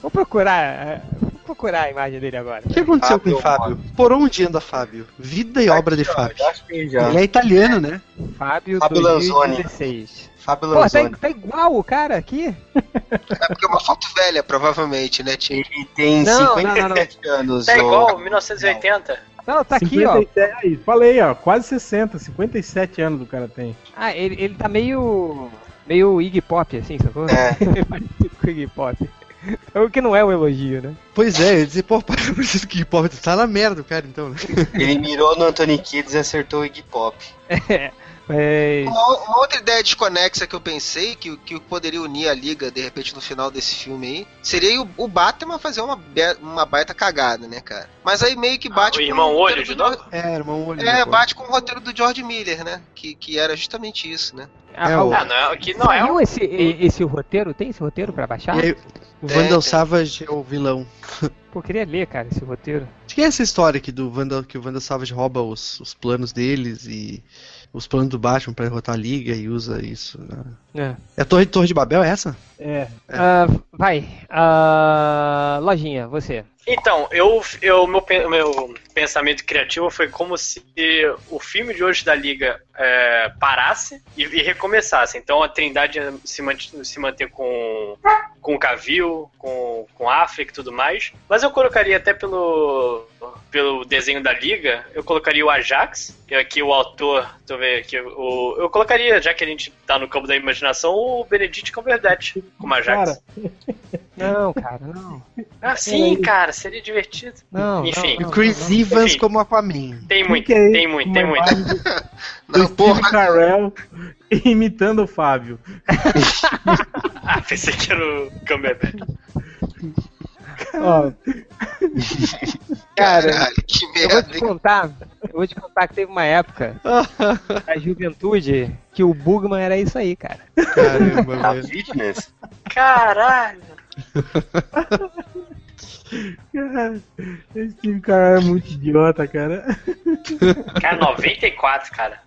Vou procurar. é, Vou procurar a imagem dele agora. O que aconteceu com o Fábio, Fábio? Por onde anda Fábio? Vida e obra de Fábio. já achei já. Ele é italiano, né? Fábio, Fábio 2016. Fábio Pô, tá, Lanzoni. tá igual o cara aqui? É porque é uma foto velha, provavelmente, né, Tim? Ele tem Não, não, 57 anos. Tá igual, 1980. Não, tá aqui, ó. 57, aí, falei, ó, quase 60, 57 anos o cara tem. Ah, ele, ele tá meio. meio Iggy Pop, assim, sacou? É. Parecido com o Iggy Pop. O que não é um elogio, né? Pois é, eu disse, pô, pai, eu preciso que pop tá na merda o cara, então, né? Ele mirou no Anthony Kids e acertou o Iggy Pop. Mas. Uma, uma outra ideia desconexa que eu pensei, que, que poderia unir a liga, de repente, no final desse filme aí, seria o, o Batman fazer uma, uma baita cagada, né, cara? Mas aí meio que bate o com irmão roteiro olho de do- novo? É, irmão, olho. É, bate com o roteiro do George Miller, né? Que, que era justamente isso, né? Ah, É, o- o- Ah, não é, que não é Saiu um... esse, esse roteiro? Tem esse roteiro pra baixar? Aí, o Tem, Vandal tem. Savage é o vilão. Pô, eu queria ler, cara, esse roteiro. Acho que é essa história aqui do Wanda, que o Wanda Savage rouba os, os planos deles e os planos do Batman pra derrotar a Liga e usa isso. né? É. É a Torre, Torre de Babel, é essa? É. Ah, vai. Ah, lojinha, você. Então, eu, eu meu, meu pensamento criativo foi como se o filme de hoje da Liga é, parasse e, e recomeçasse. Então a Trindade ia se, mant- se manter com, com o Cavill, com, com África e tudo mais. Mas eu colocaria até pelo, pelo desenho da Liga, eu colocaria o Ajax, que aqui o autor, eu ver aqui, o, eu colocaria, já que a gente tá no campo da imaginação, o Benedict Cumberbatch como Ajax. Cara, Não, cara, não. ah, sim, cara, seria divertido. Não, Enfim. não, o Chris não, não. Evans Enfim. como Aquaman. Tem muito, aí tem muito, tem muito. Não, porra, Carell imitando o Fábio. Ah, pensei que era o Cumberbatch. Ó, Cara, caralho, que eu vou merda. te contar, eu vou te contar que teve uma época, a juventude, que o Bugman era isso aí, cara. Caramba, velho. Caralho! Cara, esse Carell é muito idiota, cara. Cara, 94, cara.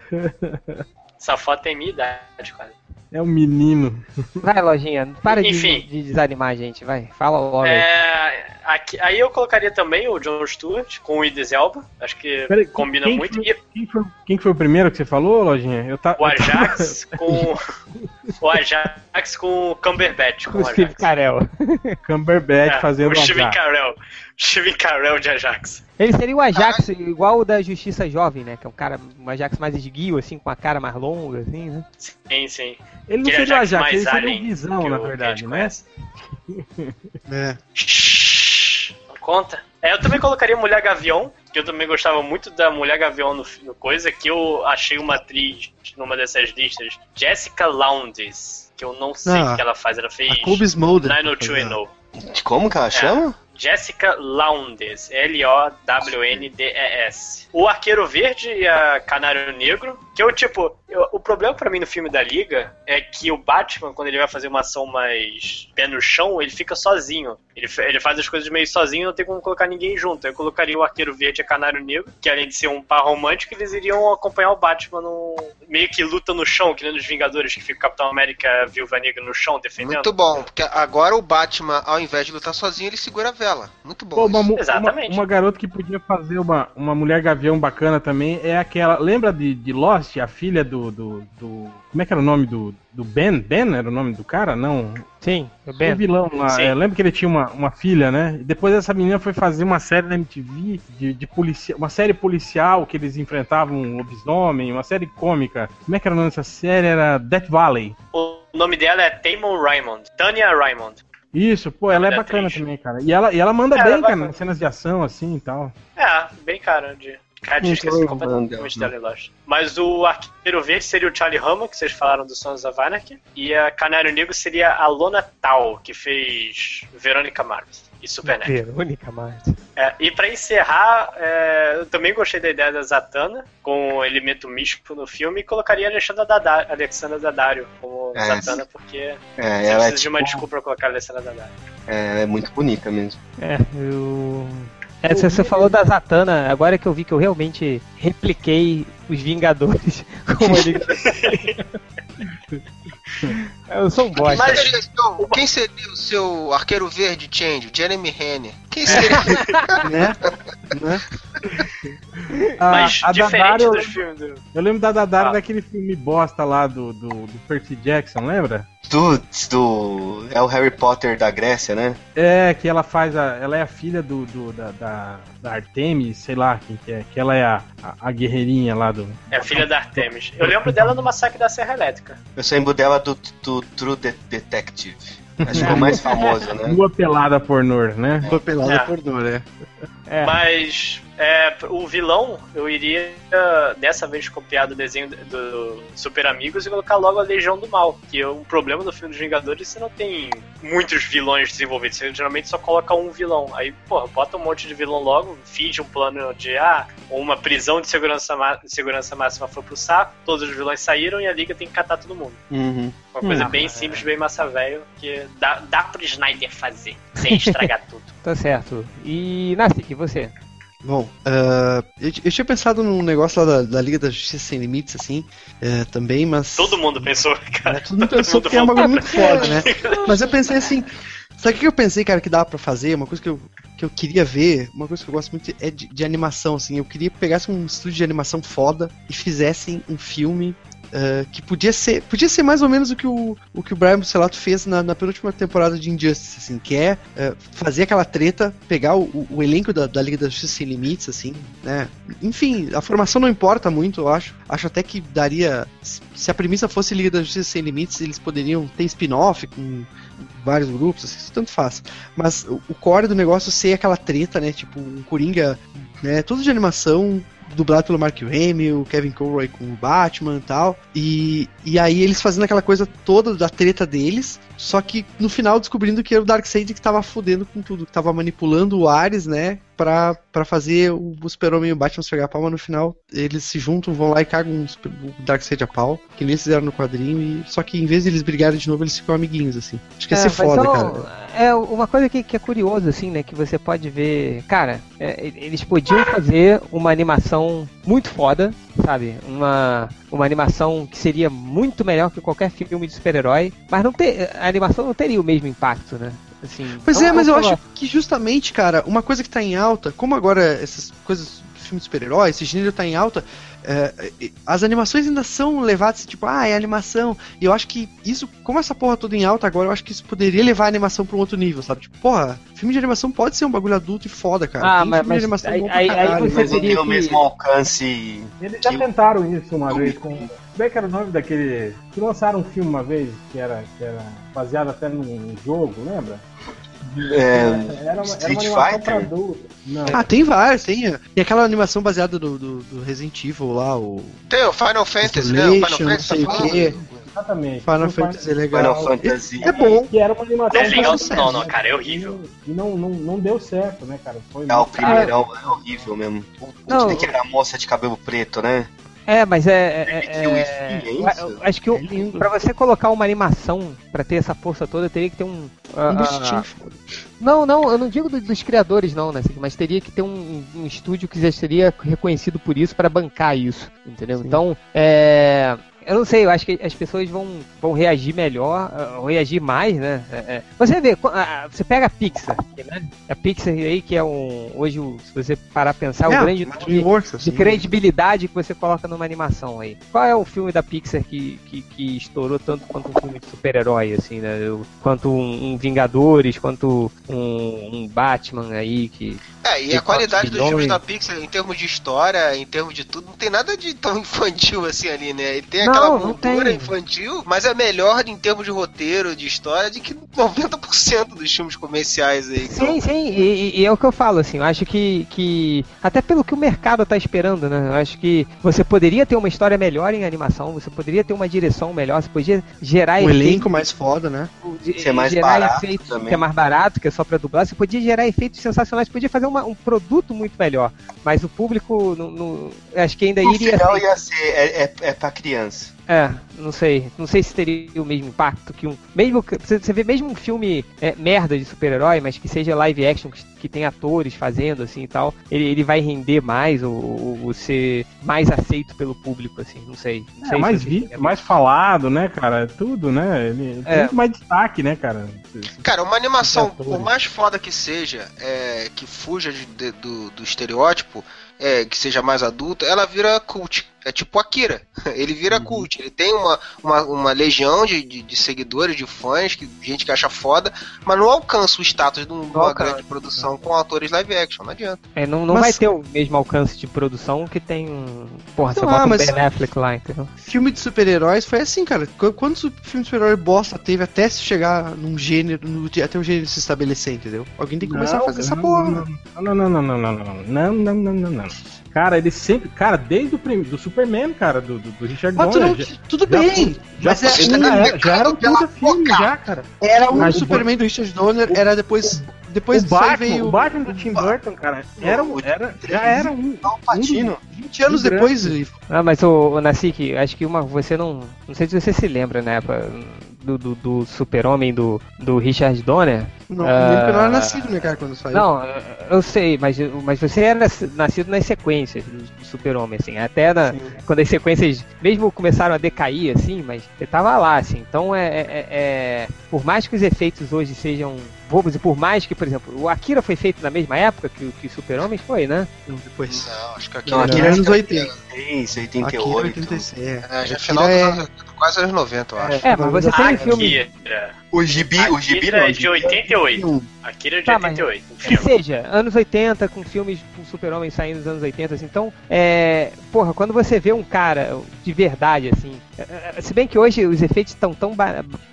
Essa foto tem minha idade, cara. É um menino. Vai, lojinha, para de, Enfim. de desanimar a gente, vai. Fala logo aí. É, aqui, aí eu colocaria também o John Stewart com o Idris Elba. Acho que Peraí, combina quem muito. foi- E Quem foi, quem que foi o primeiro que você falou, Lojinha? Eu tá, o Ajax com. O Ajax com o Cumberbatch. Com o o Steve Ajax. Carell. Cumberbatch É, fazendo o Steven. Carell. Steven Carell de Ajax. Ele seria o Ajax, igual o da Justiça Jovem, né? Que é um cara, um Ajax mais esguio, assim, com a cara mais longa, assim, né? Sim, sim. Ele não seria o Ajax Ajax, mais ele seria o Visão, na verdade, né? É. Não conta? É, eu também colocaria Mulher Gavião, que eu também gostava muito da Mulher Gavião no, no coisa, que eu achei uma atriz numa dessas listas, Jessica Lowndes, que eu não sei Ah, o que ela faz, ela fez A Kobe Smolder. 90210. De como que ela chama? Jessica Lowndes, L-O-W-N-D-E-S. O Arqueiro Verde e a Canário Negro, que eu, tipo, eu- o problema pra mim no filme da Liga é que o Batman, quando ele vai fazer uma ação mais pé no chão, ele fica sozinho. Ele, ele faz as coisas meio sozinho, não tem como colocar ninguém junto. Eu colocaria o Arqueiro Verde e a Canário Negro, que além de ser um par romântico, eles iriam acompanhar o Batman no. meio que luta no chão, que nem nos Vingadores, que fica o Capitão América e a Viúva Negra no chão defendendo. Muito bom, porque agora o Batman, ao invés de lutar sozinho, ele segura a vela. Muito bom. Pô, uma, mu- uma, Exatamente. uma garota que podia fazer uma, uma mulher gavião bacana também é aquela. Lembra de, de Lost, a filha do, do, do- Como é que era o nome do, do Ben? Ben era o nome do cara? Não. Sim, o O Ben. vilão lá. É, lembra que ele tinha uma, uma filha, né? E depois essa menina foi fazer uma série na MTV de, de policia, uma série policial que eles enfrentavam um lobisomem, uma série cômica. Como é que era o nome dessa série? Era Death Valley. O nome dela é Tamon Raymond. Tanya Raymond. Isso, pô, ela é da bacana atriz. também, cara. E ela, e ela manda Ela é bem, cara, nas cenas de ação, assim e tal. É, bem cara de. Cara, tinha Não tô esquecido lembrando completamente dela, dela, eu acho. Mas o Arqueiro Verde seria o Charlie Hunnam, que vocês falaram do Sons of Anarchy. E a Canário Negro seria a Lona Tal, que fez Verônica Mars e Supernatural. Verônica Marte. É, e pra encerrar, é, eu também gostei da ideia da Zatanna, com o elemento místico no filme, e colocaria a Alexandra Daddario, Alexandra Daddario como É, Zatanna, porque É, você é, precisa de tipo, uma desculpa pra colocar a Alexandra Daddario. é, ela é muito bonita mesmo. É, eu. É, você você falou da Zatanna, agora que eu vi que eu realmente repliquei os Vingadores como ele. eu sou um bosta. Quem seria, seu, quem seria o seu arqueiro verde, Change? Jeremy Renner. Quem seria? né? né? A, Mas a diferente Daddario, dos filmes do... eu lembro da Daddario Ah. daquele filme bosta lá do, do, do Percy Jackson, lembra? Putz, do. É o Harry Potter da Grécia, né? É, que ela faz a. Ela é a filha do, do- da, da, da Artemis, sei lá quem que é. Que ela é a, a, a guerreirinha lá do. É a filha da Artemis. Eu lembro dela no Massacre da Serra Elétrica. Eu lembro dela do, do True De- Detective. Acho que é o mais famoso, né? Lua pelada pornô, né? Tô pelada É. por dor, né? É. Mas é, o vilão, eu iria dessa vez copiar do desenho do Super Amigos e colocar logo a Legião do Mal. Que é um problema no filme dos Vingadores, você não tem muitos vilões desenvolvidos. Você geralmente só coloca um vilão. Aí, porra, bota um monte de vilão logo, finge um plano de ah, uma prisão de segurança, ma- segurança máxima foi pro saco, todos os vilões saíram e a liga tem que catar todo mundo. Uhum. Uma coisa Hum. bem simples, bem massa velho, que dá, dá pro Snyder fazer, sem estragar tudo. tá certo. E Você? Bom, uh, eu, eu, tinha pensado num negócio lá da, da, Liga da Justiça Sem Limites, assim, uh, também, mas. Todo mundo pensou, cara. É, todo mundo pensou porque é um bagulho muito foda, né? Mas eu pensei assim. Sabe o que eu pensei, cara, que dava pra fazer? Uma coisa que eu, que eu queria ver, uma coisa que eu gosto muito é de, de animação, assim. Eu queria que pegasse um estúdio de animação foda e fizessem um filme Uh, que podia ser podia ser mais ou menos o que o, o, que o Brian Bucelato fez na, na penúltima temporada de Injustice, assim, que é uh, fazer aquela treta, pegar o, o elenco da, da, Liga da Justiça Sem Limites, assim, né? Enfim, a formação não importa muito, eu acho. Acho até que daria. Se a premissa fosse Liga da Justiça Sem Limites, eles poderiam ter spin-off com vários grupos, assim, isso tanto faz. Mas o, o core do negócio ser aquela treta, né? Tipo, um Coringa, né? Tudo de animação, dublado pelo Mark Hamill, Kevin Conroy com o Batman e tal. E, e aí eles fazendo aquela coisa toda da treta deles, só que no final descobrindo que era o Darkseid que tava fodendo com tudo, que tava manipulando o Ares, né? Pra, pra fazer o, Super-Homem e o Batman se pegar a pau, mas no final eles se juntam, vão lá e cagam o Darkseid a pau, que nem fizeram no quadrinho, e só que em vez de eles brigarem de novo, eles ficam amiguinhos, assim. Acho que ia é, ser foda, só, cara. É uma coisa que, que é curiosa, assim, né? Que você pode ver. Cara, é, eles podiam fazer uma animação muito foda, sabe? Uma, uma animação que seria muito melhor que qualquer filme de super-herói, mas não ter, a animação não teria o mesmo impacto, né? Assim, pois é, mas eu falar. acho que justamente, cara, uma coisa que tá em alta, como agora essas coisas filme de super-herói, esse gênero tá em alta, é, as animações ainda são levadas, tipo, ah, é animação. E eu acho que isso, como essa porra toda em alta agora, eu acho que isso poderia levar a animação pra um outro nível, sabe? Tipo, porra, filme de animação pode ser um bagulho adulto e foda, cara. Ah, tem mas, filme mas, de animação aí, bom aí, aí você mas teria que... o mesmo alcance. Eles já que... tentaram isso uma vez com. Como é que era o nome daquele. Que lançaram um filme uma vez que era, que era baseado até num jogo, lembra? É, era uma, Street era uma Fighter? Ah, tem vários, tem. Tem aquela animação baseada do, do, do Resident Evil lá, o. Tem o Final Fantasy, né? O Final Fantasy tá o quê. Exatamente. Final Fantasy é legal. Final Fantasy. É bom. Que era uma animação. É legal, não, não, cara, é horrível. E não, não, não deu certo, né, cara? Foi é, o primeiro é, horrível mesmo. O, não. que era a moça de cabelo preto, né? É, mas é. é, é, é, acho que é para você colocar uma animação para ter essa força toda, teria que ter um. Uh, uh, não, não, eu não digo do, dos criadores, não, né? Mas teria que ter um, um estúdio que já seria reconhecido por isso para bancar isso, entendeu? Sim. Então, é eu não sei, eu acho que as pessoas vão, vão reagir melhor, uh, vão reagir mais, né? É, é. Você vê, uh, você pega a Pixar, né? A Pixar aí, que é um. Hoje, se você parar a pensar, é, o grande de, de credibilidade que você coloca numa animação aí. Qual é o filme da Pixar que, que, que estourou tanto quanto um filme de super-herói, assim, né? Quanto um, um Vingadores, quanto um, um, Batman aí que. É, e a qualidade dos filmes da Pixar, em termos de história, em termos de tudo, não tem nada de tão infantil assim ali, né? Ele tem aquela moldura infantil, mas é melhor em termos de roteiro, de história, de que 90% dos filmes comerciais aí. Sim, então... sim, e, e, é o que eu falo, assim, eu acho que, que. Até pelo que o mercado tá esperando, né? Eu acho que você poderia ter uma história melhor em animação, você poderia ter uma direção melhor, você podia gerar. Um efeito, elenco mais foda, né? De, Ser mais gerar barato efeitos também. que é mais barato, que é só pra dublar, você podia gerar efeitos sensacionais, podia fazer uma, um produto muito melhor. Mas o público, no, no, acho que ainda no iria. Final ia ser, é, é, é pra criança. É, não sei. Não sei se teria o mesmo impacto que um. Mesmo você vê mesmo um filme é, merda de super-herói, mas que seja live action, que, que tem atores fazendo assim e tal, ele, ele vai render mais ou, ou, ou, ser mais aceito pelo público, assim, não sei. Não é, sei mais vi, mais falado, né, cara? Tudo, né? Ele tem é. muito mais destaque, né, cara? Cara, uma animação, por mais foda que seja, é, que fuja de, de, do, do estereótipo, é, que seja mais adulta, ela vira cult. É tipo Akira. Ele vira uhum. cult. Ele tem uma, uma, uma legião de, de, de, seguidores, de fãs, que, gente que acha foda, mas não alcança o status de, um, de uma grande produção com atores live action. Não adianta. É, não, não mas... vai ter o mesmo alcance de produção que tem um. Porra, você bota ah, mas... Ben Affleck lá, entendeu? Filme de super-heróis foi assim, cara. Quantos filmes de super-herói bosta teve até se chegar num gênero, no, até o gênero se estabelecer, entendeu? Alguém tem que começar não, a fazer não, essa porra. Não, não, não, não, não, não, não, não, não, não, não, não. Cara, ele sempre. Cara, desde o primeiro. Do Superman, cara, do, do, do Richard mas Donner. Tudo já, bem. Já, mas é, já, era, já era um puta filme, já, cara. Era um mas Superman o, do Richard Donner, era depois. Depois o Batman, veio... o Batman do Tim Burton, cara, era, era, já era um. Um, 20 anos depois. Ah, mas o, o Nassik, acho que uma. Você não. Não sei se você se lembra, né? Do, do, do super-homem do, do Richard Donner. Não, lembro que eu não era Ah. nascido, né, cara, quando saiu. Não, eu sei, mas, mas você era nascido nas sequências do, do super-homem, assim. Até na, quando as sequências mesmo começaram a decair, assim, mas você tava lá, assim. Então é, é- é- é- Por mais que os efeitos hoje sejam bobos, e por mais que, por exemplo, o Akira foi feito na mesma época que, o- que o Super-Homem foi, né? Não, depois. Não, acho que aqui Não, Aqui Akira é é anos 80. Isso, Aqui é 88. 86. É, É, já Akira final dos é- anos, quase anos 90, eu acho. É, mas você tem Akira. filme. O gibi, o gibi não, é de gibi 88. um. Akira é de Tá, mas- 88. o Que seja, anos 80, com filmes com super-homem saindo dos anos 80, assim, então, é, porra, quando você vê um cara de verdade, assim, é, é, se bem que hoje os efeitos estão tão,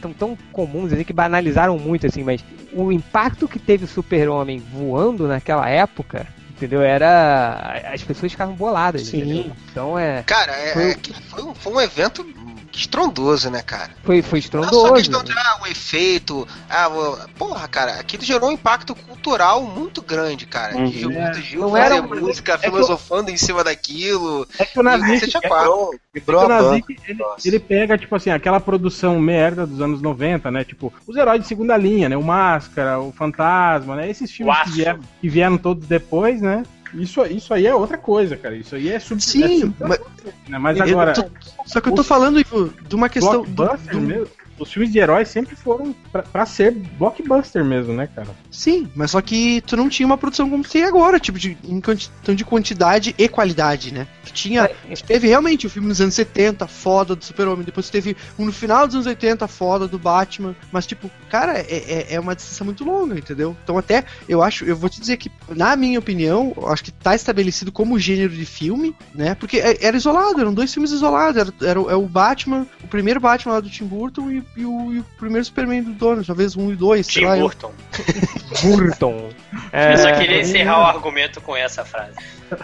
tão, tão comuns, assim, que banalizaram muito, assim, mas o impacto que teve o super-homem voando naquela época, entendeu, era, as pessoas ficavam boladas, Sim. entendeu? Então, é, Cara, é, Foi- é que foi, um- foi um evento estrondoso, né, cara? foi, foi Não é só estrondoso. questão de ah, o efeito. Ah, o... Porra, cara, aquilo gerou um impacto cultural muito grande, cara. Uhum. Muita gente Não fazer era um- música eu- filosofando em cima daquilo. É que o Nazik, é. Quebrou, é que o. Nazik, ele, ele pega, tipo assim, aquela produção merda dos anos 90, né? Tipo, os heróis de segunda linha, né? O Máscara, o Fantasma, né? Esses filmes que vieram, que vieram todos depois, né? Isso, isso aí é outra coisa, cara. Isso aí é sub. Sim, é sub- mas- né? mas agora, tô- Só que eu tô falando Ivo, de uma questão. do- do- mesmo. Os filmes de heróis sempre foram pra, pra ser blockbuster mesmo, né, cara? Sim, mas só que tu não tinha uma produção como tem agora, tipo, de, em questão de quantidade e qualidade, né? Tu tinha. tu teve realmente o filme nos anos 70, foda do Super-Homem, depois teve um no final dos anos 80, foda do Batman, mas tipo, cara, é, é, é uma distância muito longa, entendeu? Então até, eu acho, eu vou te dizer que, na minha opinião, eu acho que tá estabelecido como gênero de filme, né? Porque é- era isolado, eram dois filmes isolados, era, era, o- é o Batman, o primeiro Batman lá do Tim Burton e, e o, e o primeiro Superman do Donald, talvez um e dois, sei Tim lá. eu- Burton. Burton. Eu só É, queria encerrar o argumento com essa frase.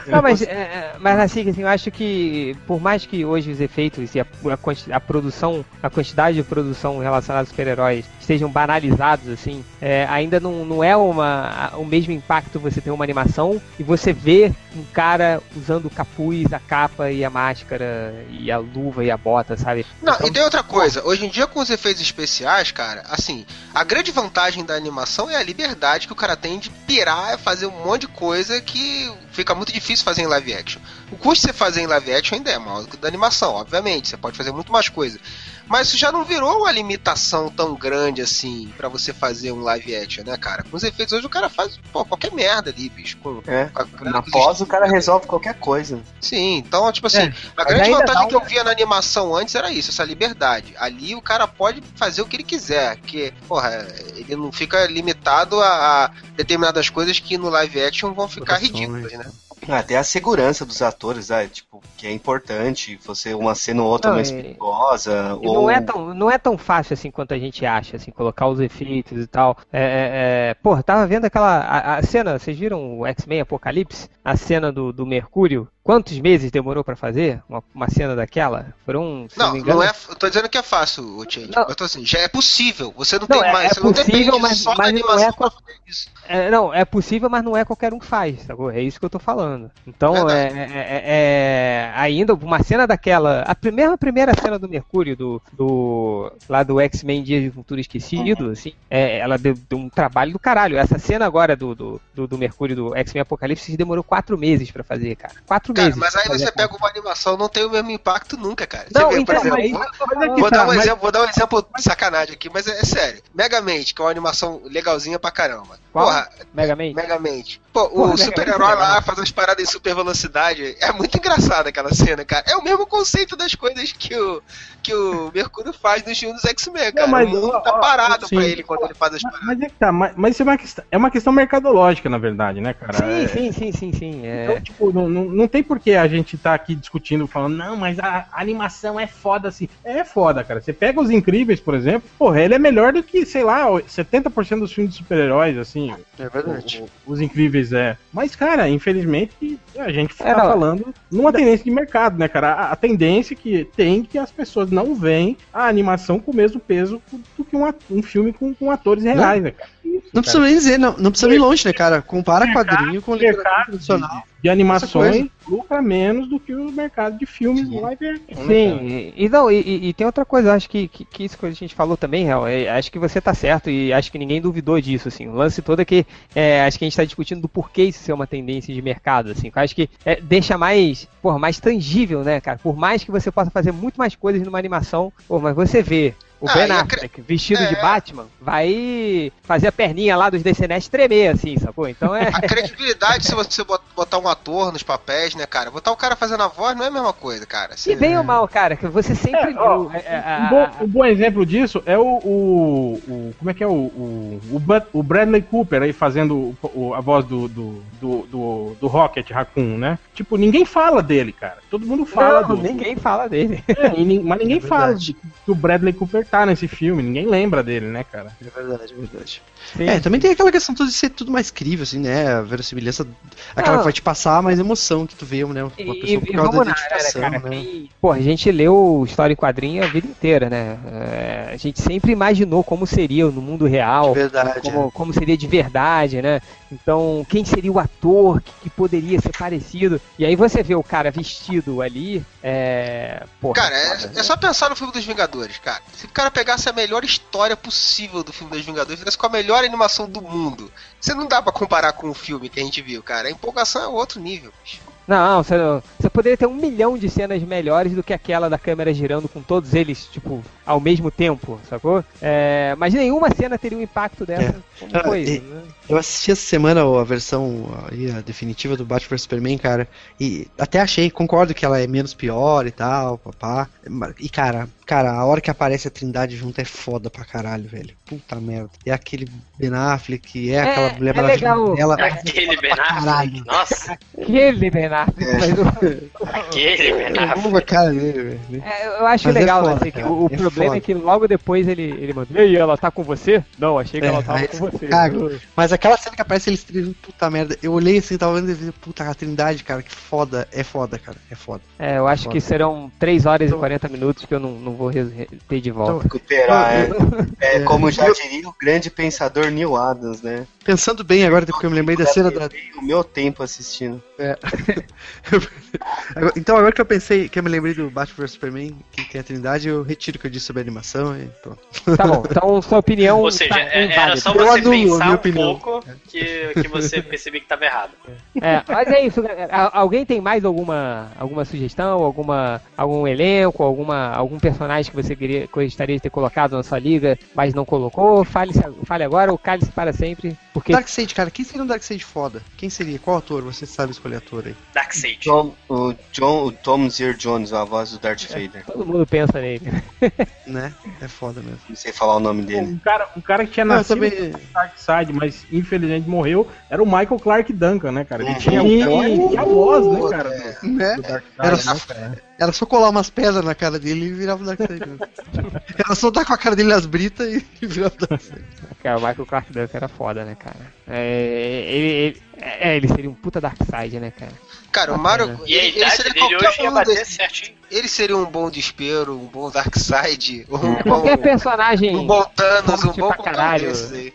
Não, mas, é, é, mas assim, assim, eu acho que por mais que hoje os efeitos e a, a a produção, a quantidade de produção relacionada aos super-heróis estejam banalizados, assim, é, ainda não, não é uma, a- o mesmo impacto você ter uma animação e você vê um cara usando o capuz, a capa e a máscara e a luva e a bota, sabe? Não, Então, e tem outra coisa. Hoje em dia, com os efeitos especiais, cara, assim, a grande vantagem da animação é a liberdade que o cara tem de pirar e fazer um monte de coisa que fica muito difícil fazer em live action. O custo de você fazer em live action ainda é maior do que da animação, obviamente. Você pode fazer muito mais coisa. Mas isso já não virou uma limitação tão grande assim pra você fazer um live action, né, cara? Com os efeitos hoje o cara faz pô, qualquer merda ali, bicho. Com, É. com a- Na pós o cara resolve qualquer coisa. Sim, então, tipo assim, É, a grande vantagem dá que eu via na animação antes era isso, essa liberdade. Ali o cara pode fazer o que ele quiser, que, porra, ele não fica limitado a, a determinadas coisas que no live action vão ficar Produções. ridículas, né? Até a segurança dos atores, ah, tipo, que é importante. Você, uma cena ou outra Não, mais e- perigosa. Ou... não é, tão, não é tão fácil assim quanto a gente acha, assim, colocar os efeitos e tal. É, é, é, porra, tava vendo aquela. A, a cena, vocês viram o X-Men Apocalipse? A cena do, do Mercúrio? Quantos meses demorou pra fazer uma, uma cena daquela? Foram. Se Não, me engano, não é. Eu tô dizendo que é fácil, o Change. Não. Eu tô assim, já é possível. Você não, Não, tem é- mais. é você não possível, depende mas- só mas não animação é isso. É, não, é possível, mas não é qualquer um que faz, sacou? É isso que eu tô falando. Então, é, Verdade. é- é- é- ainda uma cena daquela. A primeira, primeira cena do Mercúrio, do, do lá do X-Men Dias de Futuro Esquecido, assim, é, ela deu, deu um trabalho do caralho. Essa cena agora do, do, do, do Mercúrio do X-Men Apocalipse demorou quatro meses pra fazer, cara. Quatro Cara, mas aí você pega uma animação, não tem o mesmo impacto nunca, cara. Não, vê, então, por exemplo, mas- vou- Vou dar, um mas- exemplo, vou dar um exemplo de sacanagem aqui, mas é, é sério. Megamente, que é uma animação legalzinha pra caramba. Qual? Porra, Megamente. Megamente. Pô, Porra, o super-herói é lá faz as paradas em super velocidade. É muito engraçado aquela cena, cara. É o mesmo conceito das coisas que o, que o Mercúrio faz nos filmes dos X-Men, cara. mas, o mundo ó, tá ó, parado sim. pra ele quando ele faz as paradas. Mas é que tá, mas, mas isso é uma, questão, é uma questão mercadológica, na verdade, né, cara? Sim, É- sim, sim, sim, sim. É... Então, tipo, não, não, não tem por que a gente tá aqui discutindo, falando, não, mas a animação é foda assim. É foda, cara. Você pega os incríveis, por exemplo, porra, ele é melhor do que, sei lá, 70% dos filmes de super-heróis, assim. É verdade. o- Os incríveis é. Mas, cara, infelizmente, a gente tá não. falando numa tendência de mercado, né, cara? A, a tendência que tem que as pessoas não veem a animação com o mesmo peso do que um, um filme com, com atores reais, né, cara? Isso, Não precisa nem dizer, não, não precisa ir longe, né, cara? Compara Mercado- quadrinho com literatura tradicional. De animações lucra menos do que o mercado de filmes Sim. live action. né? Sim, e, não, e- e, tem outra coisa, acho que, que, que isso que a gente falou também, Real, é, acho que você tá certo e acho que ninguém duvidou disso, assim. O lance todo é que é, acho que a gente tá discutindo do porquê isso ser uma tendência de mercado, assim. Acho que é, deixa mais, porra, mais tangível, né, cara? Por mais que você possa fazer muito mais coisas numa animação, pô, mas você vê o Ah, Ben e Affleck vestido de é. Batman, vai fazer a perninha lá dos DCNets tremer, assim, sacou? Então é. A credibilidade, se você bot- botar um ator nos papéis, né, cara? Botar o cara fazendo a voz não é a mesma coisa, cara. E Você- bem ou mal, cara, que você sempre É, ó, é, é, a- Um bom, um bom exemplo disso é o, o, o- Como é que é o. O, o, Bradley Cooper aí fazendo o- o- a voz do, do, do, do, do Rocket Raccoon, né? Tipo, ninguém fala dele, cara. Todo mundo fala Não, do. ninguém fala dele. É, e mas ninguém É fala de que o Bradley Cooper tá nesse filme. Ninguém lembra dele, né, cara? É verdade, é verdade. Sim. É, também tem aquela questão de ser tudo mais crível, assim, né? A verossimilhança, aquela Não. que vai te passar mais emoção que tu vê, né? Uma E, pessoa por e causa vamos da né, identificação, cara? né? Quem- Pô, a gente leu história em quadrinho a vida inteira, né? É, a gente sempre imaginou como seria no mundo real, De verdade. como, como seria de verdade, né? Então, quem seria o ator que, que poderia ser parecido? E aí você vê o cara vestido ali, é. Porra, Cara, foda, é, né? é só pensar no filme dos Vingadores, cara. Se o cara pegasse a melhor história possível do filme dos Vingadores, fizesse com a melhor animação do mundo, você não dá pra comparar com o filme que a gente viu, cara. A empolgação é outro nível. bicho. Não, você, você poderia ter um milhão de cenas melhores do que aquela da câmera girando com todos eles, tipo, ao mesmo tempo, sacou? É, mas nenhuma cena teria um impacto dessa como Ah, foi. e- né? Eu assisti essa semana a versão a definitiva do Batman vs Superman, cara, e até achei, concordo que ela é menos pior e tal, papá. E cara, cara, a hora que aparece a Trindade junto é foda pra caralho, velho. Puta merda. É aquele Ben Affleck, que é aquela mulher é legal. Ela, Aquele Ben pra caralho. Affleck. Nossa, Aquele Ben Affleck, mas o- aquele Ben Affleck. cara dele, velho. é, eu acho Mas é legal, foda, assim, o, o é problema foda. é que logo depois ele, ele manda, e aí, ela tá com você? Não, achei que É, ela tava com você caga. Mas aquela cena que aparece eles três, puta merda. Eu olhei assim, tava vendo e falei, puta, a Trindade, cara, que foda. É foda, cara. É foda. É, eu acho Foda. que serão 3 horas e 40 minutos que eu não, não vou ter de volta. Recuperar. É, é como já diria o grande pensador Neil Adams, né? Pensando bem agora, porque eu me lembrei da cena da, O meu tempo assistindo. Agora- Então, agora que eu pensei, que eu me lembrei do Batman vs Superman, que tem a Trindade, eu retiro o que eu disse sobre a animação e pronto. Tá bom, então sua opinião Ou seja, tá é- era inválida. só Eu você anulo a pensar minha um opinião. pouco que, que você percebia que estava errado. É, mas é isso, Alguém tem mais alguma, alguma sugestão, alguma, algum elenco, alguma, algum personagem que você queria, gostaria de ter colocado na sua liga, mas não colocou? Fale, fale agora ou cale-se para sempre, porque Darkseid, cara, quem seria um Darkseid foda? Quem seria? Qual ator? Você sabe escolher ator aí. Darkseid. John, o, John, o Tom Zier Jones, a voz do Darth Vader. todo mundo pensa nele. Né? É foda mesmo. Não sei falar o nome dele. Um cara, um cara que tinha Não, nascido também. no Darkseid, mas infelizmente morreu, era o Michael Clark Duncan, né, cara? Ele Uhum. tinha, o voz- tinha a voz, né, cara? Né? do Darkseid, Era né, cara? Era só colar umas pedras na cara dele e virava o Darkseid. Era só dar com a cara dele nas britas e virava o Darkseid. Cara, o Michael Clark Duncan era foda, né, cara? É, ele, ele- é, ele seria um puta Darkseid, né, cara? Cara, o. Mario. E ele, ele idade seria qualquer um bater desses. certinho. Ele seria um bom Despero, um bom Darkseid, ou um bom, Qualquer personagem. um bom Thanos, um forte bom caralho. aí.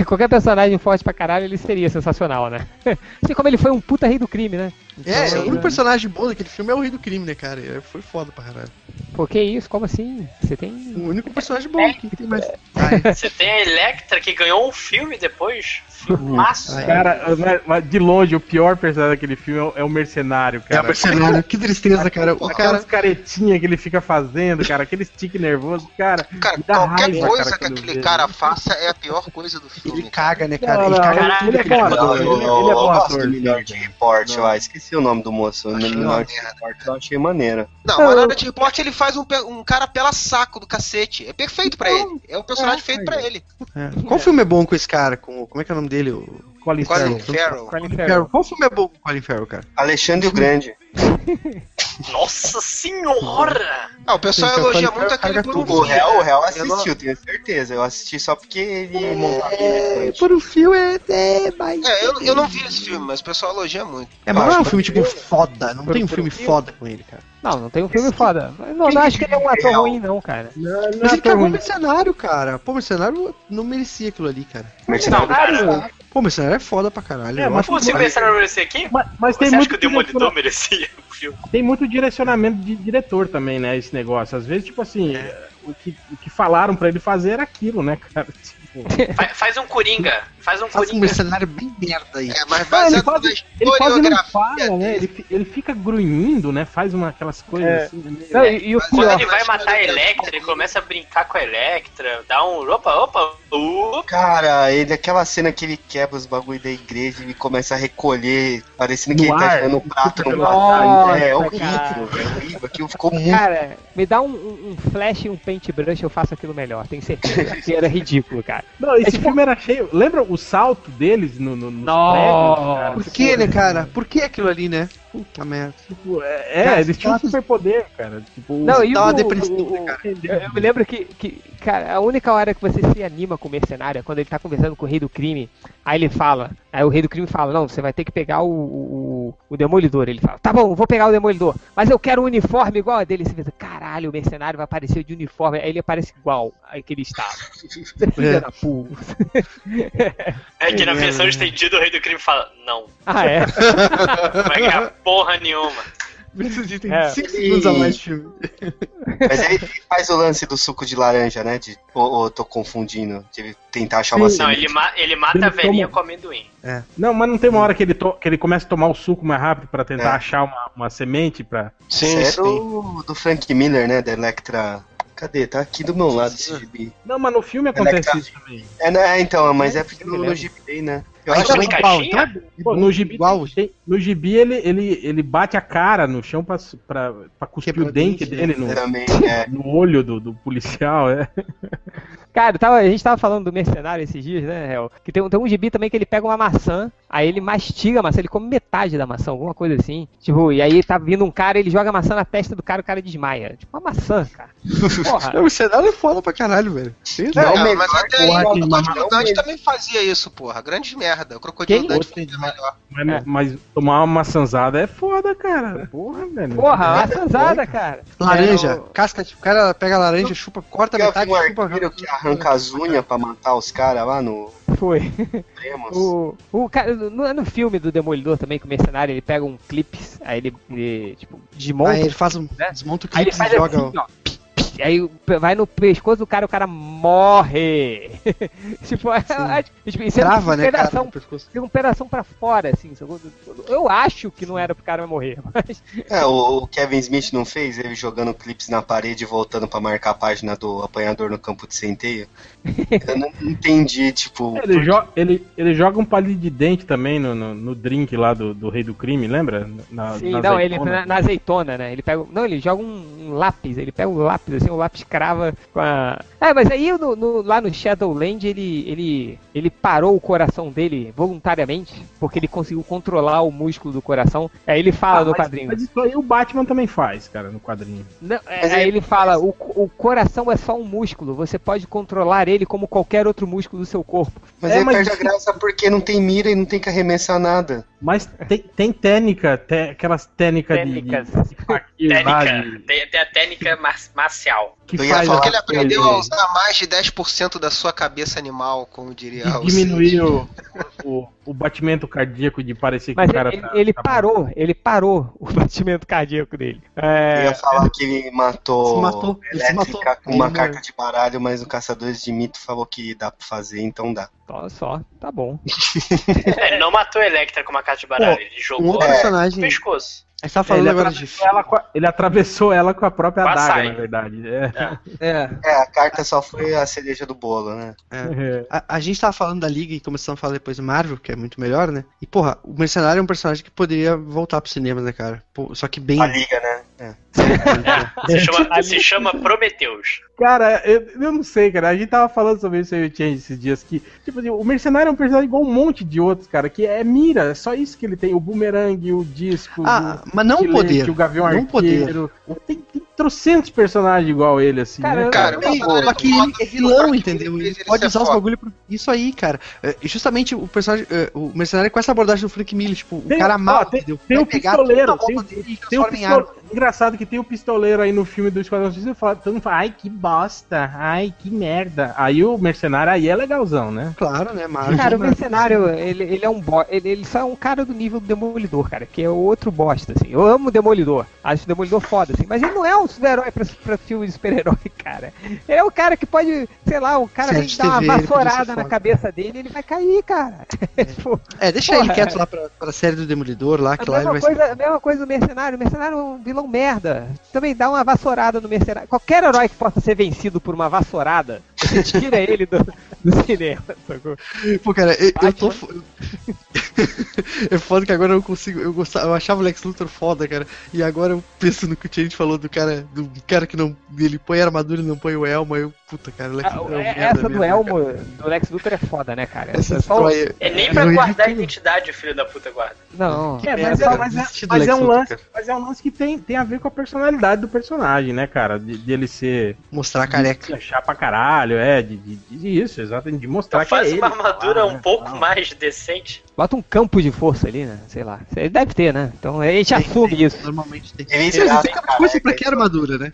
Qualquer personagem forte pra caralho, ele seria sensacional, né? Assim como ele foi um puta rei do crime, né? É, Então, o único personagem bom daquele filme é o Rei do Crime, né, cara? É, Foi foda pra caralho. Pô, que isso? Como assim? Você tem. O único personagem bom. Quem que tem mais? Ai, Você tem a Electra que ganhou um filme depois. Filmaço. Ai. Cara, mas- mas de longe, o pior personagem daquele filme é o- é o mercenário, é o cara. mercenário. Que tristeza, cara. O Aquelas cara. caretinhas que ele fica fazendo, cara, aquele stick nervoso, cara. Cara, qualquer raiva, coisa cara, que aquele vê. cara faça é a pior coisa do filme. Ele caga, né, cara? Não, Ele não, caga Caralho, ele é bom ator, ele, eu, ele é bom ator. do Minority Report, eu esqueci o nome do moço. O Achei uma Minority. Report eu achei maneiro. Não, hora de report ele faz um, um cara pela saco do cacete. É perfeito pra ele. É o personagem feito pra ele. É. Qual filme é bom com esse cara? Com, como é que é o nome dele? O... Colin Colin Farrell. Farrell. Colin Farrell. Farrell. Qual filme é bom com o Colin Farrell, cara? Alexandre o Grande. Nossa senhora! Ah, o pessoal Então, elogia muito aquele por um caga O fio, réu, o réu Eu assistiu, tenho certeza. Eu assisti só porque ele montava elefante. Por um filme é. É, mas... É, eu, eu não vi esse filme, mas o pessoal elogia muito. É, mas não é um filme tipo foda. Não tem um filme foda com ele, cara. Não, não tem um filme foda. Não, não acho que ele é um ator ruim, não, cara. Não, não Mas é ele cagou mercenário, cara. Pô, o mercenário não merecia aquilo ali, cara. Mercenário. Cara, Pô, Mercenário é foda pra caralho. É, eu mas acho Pô, que se o. Mercenário merecer aqui, Mas, mas tem você acha muito, que o Demolidor direciona- merecia o filme? tem muito direcionamento de diretor também, né? Esse negócio. Às vezes, tipo assim, o, que, o que falaram pra ele fazer era aquilo, né, cara? Tipo, Fa- Faz um Coringa. Faz um Faz um mercenário bem merda aí. É, mas Não, ele quase, ele quase não fala, né? Ele, ele fica grunhindo, né? Faz uma, aquelas coisas É. assim. né? Não, e, e o Quando pior, ele vai matar a Electra, ele começa a brincar com a Electra, dá um. Opa, opa, uh, Cara, ele, aquela cena que ele quebra os bagulho da igreja e começa a recolher, parecendo que No ele tá jogando um prato no Nossa, É cara. horrível, velho. horrível. Aquilo ficou muito. Cara, me dá um, um- um flash e um paintbrush, eu faço aquilo melhor, tenho certeza. que era ridículo, cara. Não, esse É tipo- filme era cheio. Lembra o salto deles no, no, nos Nossa. prédios, cara? Por que, né, cara? Por que aquilo ali, né? Puta merda. Tipo, é, é, Cara, eles tinham um superpoder, cara. Tipo, Não, e o, uma depressão, o- né, o- cara? eu, eu me lembro que, que, cara, a única hora que você se anima com o mercenário é quando ele tá conversando com o rei do crime. Aí ele fala, aí o rei do crime fala, não, você vai ter que pegar o, o, o demolidor. Ele fala, tá bom, vou pegar o demolidor, mas eu quero um uniforme igual a dele. Você pensa, caralho, o mercenário vai aparecer de uniforme. Aí ele aparece igual ao que ele estava. Filha da puta. É que na É, versão é. estendida o rei do crime fala, não, Ah, é? não vai ganhar porra nenhuma. Tem É. 5 segundos a mais de filme. Mas aí ele faz o lance do suco de laranja, né? De, ou, ou eu tô confundindo, de ele tentar achar uma Sim. Não, semente. ele, ma- ele mata Ele a velhinha toma- com amendoim. Não, mas não tem uma hora que ele, que ele começa a tomar o suco mais rápido pra tentar É. achar uma, uma semente pra. Sim, Isso é do, do Frank Miller, né? Da Electra. Cadê? Tá aqui do meu lado esse gibi. Não, mas no filme acontece Electra- isso também. É, né, então, mas é porque eu me no, no lembro. gibi tem, né? Eu acho também que caixinha? Então é Pô, no gibi, igual. tem- no gibi ele, ele, ele bate a cara no chão pra, pra, pra cuspir Quebra o dente dente, dele no, também é. no olho do, do policial, é. Cara, tava, a gente tava falando do mercenário esses dias, né, Hel? Que tem, um- tem um gibi também que ele pega uma maçã, aí ele mastiga a maçã, ele come metade da maçã, alguma coisa assim. Tipo, e aí tá vindo um cara, ele joga a maçã na testa do cara, o cara desmaia. Tipo, uma maçã, cara. Porra. Não, o cenário é foda pra caralho, velho. Não, mas até aí, o mesmo. também fazia isso, porra. Grande merda. O Crocodilo Quem? Dante é melhor. Mas, É. mas tomar uma maçãzada é foda, cara. Porra, velho. Porra, maçãzada, cara. Laranja, É, o- casca de. O cara pega a laranja, chupa, corta Eu vi metade, um chupa. arqueiro que arranca as unhas pra matar os caras lá no Foi. O, o cara, no, no filme do Demolidor também, que o mercenário ele pega um clips, aí ele, ele, tipo, desmonta. Aí ele faz um. Né? Desmonta o clipe e joga. assim, ó. Aí vai no pescoço do cara, o cara morre. tipo, é, é, tipo, isso é Trava, né, cara? recuperação, pra fora, assim. Eu acho que não era pro cara morrer, mas. É, o, o Kevin Smith não fez ele jogando clipes na parede e voltando pra marcar a página do apanhador no campo de centeio? Eu não entendi, tipo. Ele, jo ele, ele joga um palito de dente também no, no, no drink lá do, do Rei do Crime, lembra? Na, Sim, na não, ele azeitona. na, na azeitona, né? Ele pega. Não, ele joga um, um lápis, ele pega um lápis, assim, o lápis crava com a. É, mas aí no, no- lá no Shadowland ele, ele, ele parou o coração dele voluntariamente, porque ele conseguiu controlar o músculo do coração. Aí ele fala Ah, no mas- quadrinho. Mas isso aí o Batman também faz, cara, no quadrinho. Não, é, aí ele- ele fala, o, o coração é só um músculo, você pode controlar ele como qualquer outro músculo do seu corpo. Mas É, aí mas- perde a graça porque não tem mira e não tem que arremessar nada. Mas tem, tem técnica, te- aquelas técnicas de- de, Técnica. de- Tem, tem a técnica mar- marcial. que Eu ia faz falar Porque ele aprendeu de- a usar mais de 10% da sua cabeça animal, como diria de o diminuir o, o, o batimento cardíaco de parecer que Mas o cara ele, tá, ele tá parou, ele parou o batimento cardíaco dele. Eu É, ia falar que ele matou, Se matou, ele se elétrica matou. com uma carta de baralho, mas o Caçadores de Mito falou que dá pra fazer, então dá. Só, só, tá bom. É, ele não matou a Electra com uma caixa de baralho, ele Um jogou no personagem. pescoço. Tá falando ele, agora de ela com a, ele atravessou ela com a própria adaga, na verdade. É. É, É, a carta só foi a cereja do bolo, né? é. A, a gente tava falando da Liga e começamos a falar depois do Marvel, que é muito melhor, né? E, porra, o Mercenário é um personagem que poderia voltar pro cinema, né, cara? Pô, só que bem. A liga, né? É. Se chama, se chama Prometeus. Cara, eu, eu não sei, cara. A gente tava falando sobre isso aí, o Change, esses dias. Que, tipo assim, o Mercenário é um personagem igual um monte de outros, cara. Que é mira, é só isso que ele tem. O bumerangue, o disco. Ah, o mas não o poder. O Gavião Não poder. Tem, tem trocentos personagens igual ele, assim. Cara, né, Cara, Ei, o só que ele é vilão, entendeu? Ele pode usar os bagulho pro... Isso aí, cara. É, justamente o personagem. é, O mercenário com essa abordagem do Frank Miller, tipo, Tem- o cara ó, mal, tem- entendeu? tem o pegar pistoleiro, toda a tem, roupa dele e tem o transforma em arma. pistoleiro. Engraçado que tem o pistoleiro aí no filme do Esquadrão Suicida, fala- todo mundo fala, ai, que bosta, ai, que merda. Aí o mercenário aí é legalzão, né? Claro, né? Marvel. Cara, o mercenário, ele, ele é um bo... ele, ele só é um cara do nível do Demolidor, cara, que é outro bosta, assim. Eu amo o Demolidor, acho o Demolidor foda, assim, mas ele não é um super-herói pra, pra filme de super-herói, cara. Ele é o cara que pode, sei lá, o cara Série vem de dar uma vassourada na cabeça dele ele vai cair, cara. Tipo, É, deixa Porra, ele quieto é. lá pra, pra série do Demolidor lá, a, que lá ele mesma vai coisa, a mesma coisa do mercenário. O mercenário é um vilão merda. Também dá uma vassourada no mercenário. Qualquer herói que possa ser vencido por uma vassourada, tira ele do, do cinema, sacou? Pô, cara, eu, eu tô. É foda que agora eu consigo. Eu, gostava, eu achava o Lex Luthor foda, cara. E agora eu penso no que o Change falou do cara. Do cara que não. Ele põe a armadura e não põe o elmo. Aí eu, puta, cara, o Lex Ah, Luthor é um é- essa do mesmo, Elmo, cara. do Lex Luthor é foda, né, cara? Essa É só história- É nem é pra guardar a identidade, o filho da puta guarda. Não. É, merda, mas, é, mas, é, mas é um lance, mas é um lance que tem, tem a ver com a personalidade do personagem, né, cara? De, de ele ser. Mostrar careca. se achar pra caralho, é, de, de, de isso, exatamente, de mostrar Então que é faz ele. uma armadura Ah, um né, pouco tal. mais decente. Bota um campo de força ali, né? Sei lá. Ele deve ter, né? Então a gente Tem, assume tem, isso. Normalmente tem. Ele tem a campo de força pra que armadura, né?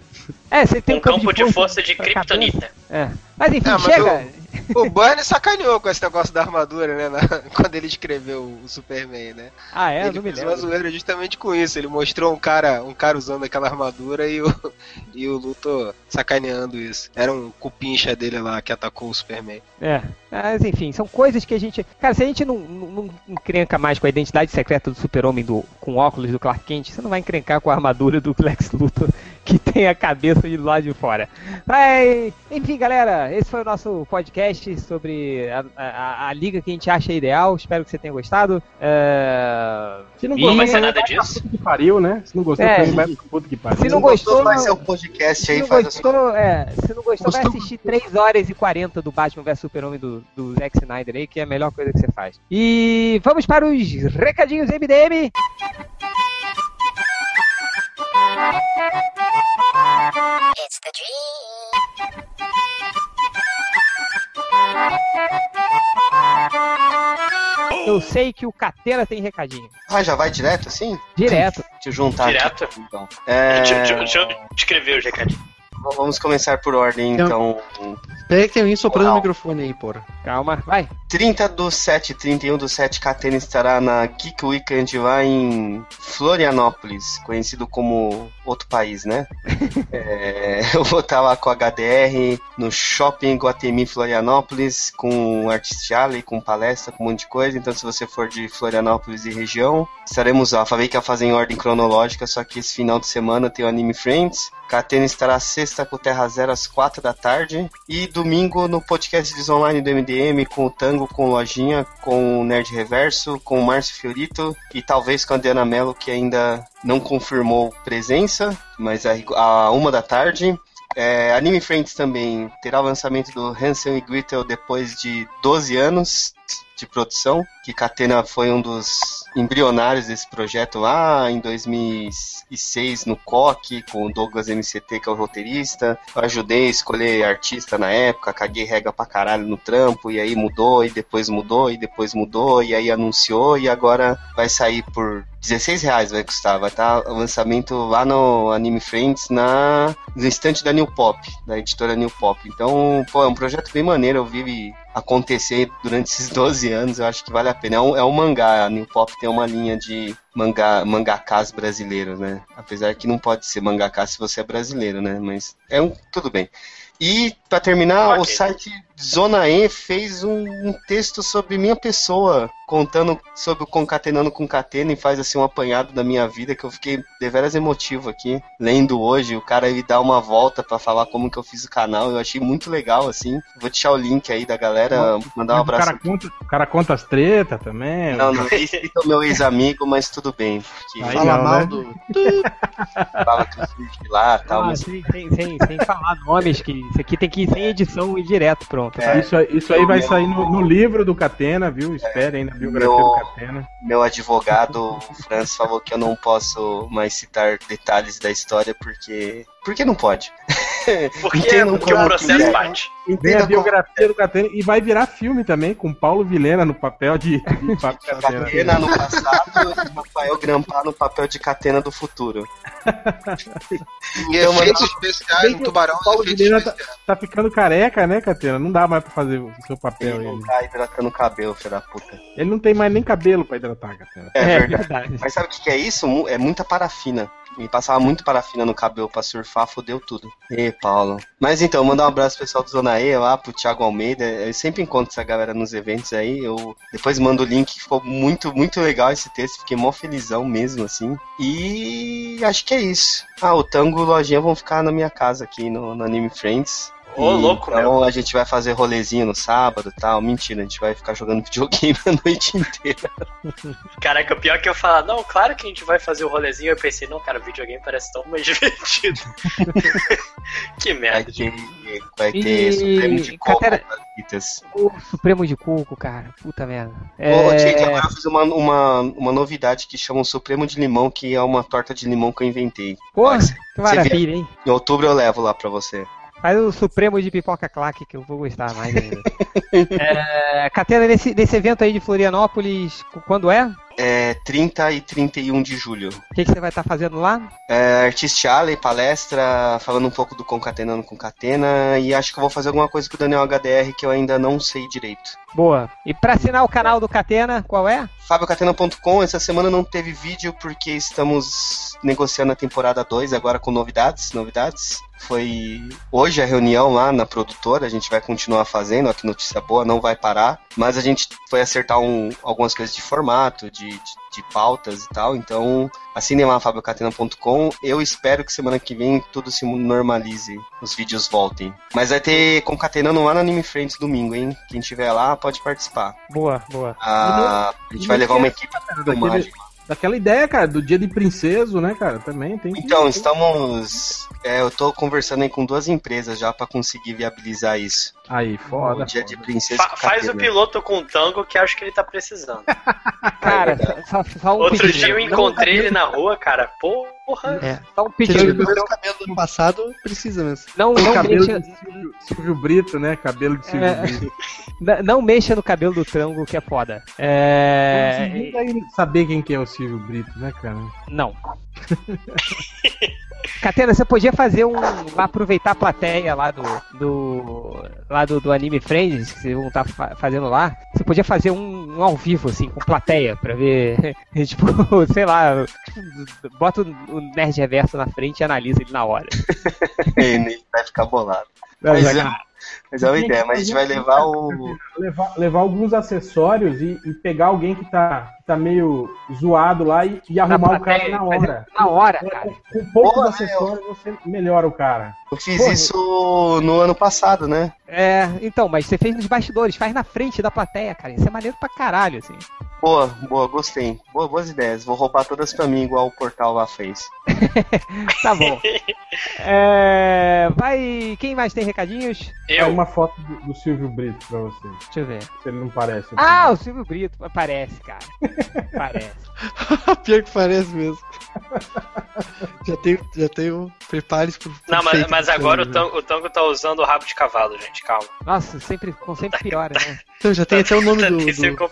É, você tem um campo de força de pra cabeça. kryptonita. É. Mas enfim, É, mas chega. O Burnie sacaneou com esse negócio da armadura, né? na- quando ele escreveu o Superman, né? Ah, é? ele não me fez uma lembro. zoeira justamente com isso. Ele mostrou um cara, um cara usando aquela armadura e o, e o Luthor sacaneando isso. Era um cupincha dele lá que atacou o Superman. É. Mas enfim, são coisas que a gente. Cara, se a gente não, não, não encrenca mais com a identidade secreta do super-homem do, com óculos do Clark Kent, você não vai encrencar com a armadura do Lex Luthor que tem a cabeça de lá de fora. Mas, enfim, galera, esse foi o nosso podcast sobre a, a- a liga que a gente acha ideal. Espero que você tenha gostado. É, Se não gostou, Não vai ser nada disso. que pariu, né? Se não gostou, É. vai pro puto que pariu. Se não gostou, vai não- ser o podcast Se aí, não faz assim. gostou, é, se não gostou, vai Gostou? assistir 3 horas e 40 do Batman vs Super-Homem do, do Zack Snyder aí, que é a melhor coisa que você faz. E vamos para os recadinhos MDM. Eu sei que o Catena tem recadinho. Ah, já vai direto assim? Direto. Deixa eu juntar Direto? aqui. Então. É, Deixa, deixa- deixa eu escrever os recadinhos. Vamos começar por ordem, então. Pera aí que tem alguém soprando o microfone aí, porra. Calma, vai. 30 do 7, 31 do 7, Catena estará na Geek Weekend lá em Florianópolis, conhecido como outro país, né? É, eu vou estar lá com a HDR no Shopping Guatemi Florianópolis, com Artist Alley, com palestra, com um monte de coisa. Então, se você for de Florianópolis e região, estaremos lá. Falei que ia fazer em ordem cronológica, só que esse final de semana tem o Anime Friends. Catena estará sexta com Terra Zero às 4 da tarde. E domingo no podcast Diz Online do MDM com o Tango, com o Lojinha, com o Nerd Reverso, com o Márcio Fiorito e talvez com a Diana Mello, que ainda não confirmou presença, mas a, a uma da tarde. É, Anime Friends também terá o lançamento do Hansel e Gretel depois de 12 anos de produção, que Catena foi um dos embrionários desse projeto lá em 2006 no COC, com o Douglas MCT, que é o roteirista. Eu ajudei a escolher artista na época, caguei regra pra caralho no trampo, e aí mudou, e depois mudou, e depois mudou, e aí anunciou, e agora vai sair por 16 reais vai custar, vai estar o lançamento lá no Anime Friends na, no estante da New Pop, da editora New Pop. Então, pô, é um projeto bem maneiro, eu vi acontecer durante esses 12 anos, eu acho que vale a pena. É um, é um mangá, a New Pop tem uma linha de mangá, mangakás brasileiros, né? Apesar que não pode ser mangaká se você é brasileiro, né? Mas é um, tudo bem. E para terminar, Ok. o site Zona E fez um, um texto sobre minha pessoa, contando sobre o Concatenando com Catena e faz assim um apanhado da minha vida que eu fiquei deveras emotivo aqui, lendo hoje. O cara ele dá uma volta para falar como que eu fiz o canal, eu achei muito legal assim. Vou deixar o link aí da galera, mandar um o, abraço. cara conta, o cara conta as tretas também. Não, não é o meu ex-amigo, mas tudo bem, porque Aí Fala não, mal né? do. fala que eu fui de lá tal, Ah, mas sem, sem, sem, sem falar nomes, que isso aqui tem que ir sem edição e direto, pronto. Tá? Isso, aí- isso aí vai sair no, no livro do Catena, viu? Espere aí na biografia Meu- do Catena. meu advogado, o Franz, falou que eu não posso mais citar detalhes da história porque. Porque não pode. Porque, Entendam porque o processo é. bate. Tem Entenda a biografia do Catena e vai virar filme também, com Paulo Vilhena no papel de, de Catena. Catena no passado e Rafael Grampar no papel de Catena do futuro. E Então, efeitos mano, especiais, um que tubarão Paulo Vilhena tá-. Tá ficando careca, né, Catena? Não dá mais pra fazer o seu papel. Ele Ele, não tá hidratando o cabelo, filho da puta. ele não tem mais nem cabelo pra hidratar, Catena. É, verdade. verdade. Mas sabe o que é isso? É muita parafina. Me passava muito parafina no cabelo pra surfar, fodeu tudo. E Paulo. Mas então, mandar um abraço pro pessoal do Zona E lá, pro Thiago Almeida. Eu sempre encontro essa galera nos eventos aí. Eu depois mando o link, ficou muito, muito legal esse texto. Fiquei mó felizão mesmo, assim. E acho que é isso. Ah, o Tango e o Lojinha vão ficar na minha casa aqui no, no Anime Friends. Ô, E, louco, meu. Então a gente vai fazer rolezinho no sábado e tal. Mentira, a gente vai ficar jogando videogame a noite inteira. Caraca, o pior é que eu falar, não, claro que a gente vai fazer o rolezinho. Eu pensei, não, cara, videogame parece tão mais divertido. que Vai merda. ter, vai ter E- Supremo de Coco Catera- fitas. O Supremo de Coco, cara. Puta merda. Ô, É, gente, agora eu fiz uma, uma, uma novidade que chama o Supremo de Limão, que é uma torta de limão que eu inventei. Porra, Vai que maravilha, hein? Em outubro eu levo lá pra você. Faz o Supremo de Pipoca Claque, que eu vou gostar mais ainda. é, Catena, nesse, nesse evento aí de Florianópolis, quando é? É 30 e 31 de julho. O que, que você vai estar fazendo lá? É, Artist Alley, palestra, falando um pouco do Concatenando com Catena, e acho que eu vou fazer alguma coisa com o Daniel HDR que eu ainda não sei direito. Boa. E pra assinar o canal do Catena, qual é? FabioCatena.com, essa semana não teve vídeo porque estamos negociando a temporada 2 agora com novidades, novidades. Foi hoje a reunião lá na produtora, a gente vai continuar fazendo, ó, que notícia boa, não vai parar, mas a gente foi acertar um- algumas coisas de formato, de, de, de pautas e tal, então assinem lá FabioCatena.com, eu espero que semana que vem tudo se normalize, os vídeos voltem. Mas vai ter concatenando lá no Anime Friends domingo, hein? Quem tiver lá pode participar. Boa, boa. Ah, a gente vai levar uma equipe de filmagem. Daquela ideia, cara, do dia de princeso, né, cara? Também tem. que- Então, estamos. é, eu tô conversando aí com duas empresas já pra conseguir viabilizar isso. Aí, foda. o dia foda. de princesa. Fa- faz o piloto com o tango que acho que ele tá precisando. Cara, só, só um Outro pedido. dia eu encontrei ele na rua, cara. Porra. É, só um Se pedido. ele perdeu o cabelo do ano passado, precisa mesmo. Não, não, cabelo mexa, de Silvio, Silvio Brito, né? Cabelo de Silvio É. Brito. n- não mexa no cabelo do trango, que é foda. É. Saber quem que é o Silvio Brito, né, cara? Não. Catena, você podia fazer um. aproveitar a plateia lá do. do lá do, do Anime Friends, que vocês vão estar fa- fazendo lá. Você podia fazer um, um ao vivo, assim, com plateia, pra ver. tipo, sei lá. Bota o Nerd Reverso na frente e analisa ele na hora. Ele vai ficar bolado. Mas é, mas é uma ideia, mas a gente vai levar o. Levar, levar alguns acessórios e, e pegar alguém que tá, que tá meio zoado lá e, e arrumar o cara na fazer hora. Na hora, É, cara. Com, com poucos Porra, acessórios você melhora o cara. Eu fiz Porra. isso no ano passado, né? É, então, mas você fez nos bastidores, faz na frente da plateia, cara. Isso é maneiro pra caralho, assim. Boa, boa, gostei. Boa, boas ideias. Vou roubar todas pra mim, igual o portal lá fez. Tá bom. É, vai. Quem mais tem recadinhos? Eu. uma foto do, do Silvio Brito pra você. Deixa eu ver. Se ele não parece. Ah, o Silvio Brito. Parece, cara. Parece. Pior que parece mesmo. já tenho, já tenho. Prepare-se pro. Não, mas, mas agora o tango, o tango tá usando o rabo de cavalo, gente. Calma. Nossa, sempre, com sempre piora, né? Então, já tem até o nome do. Do-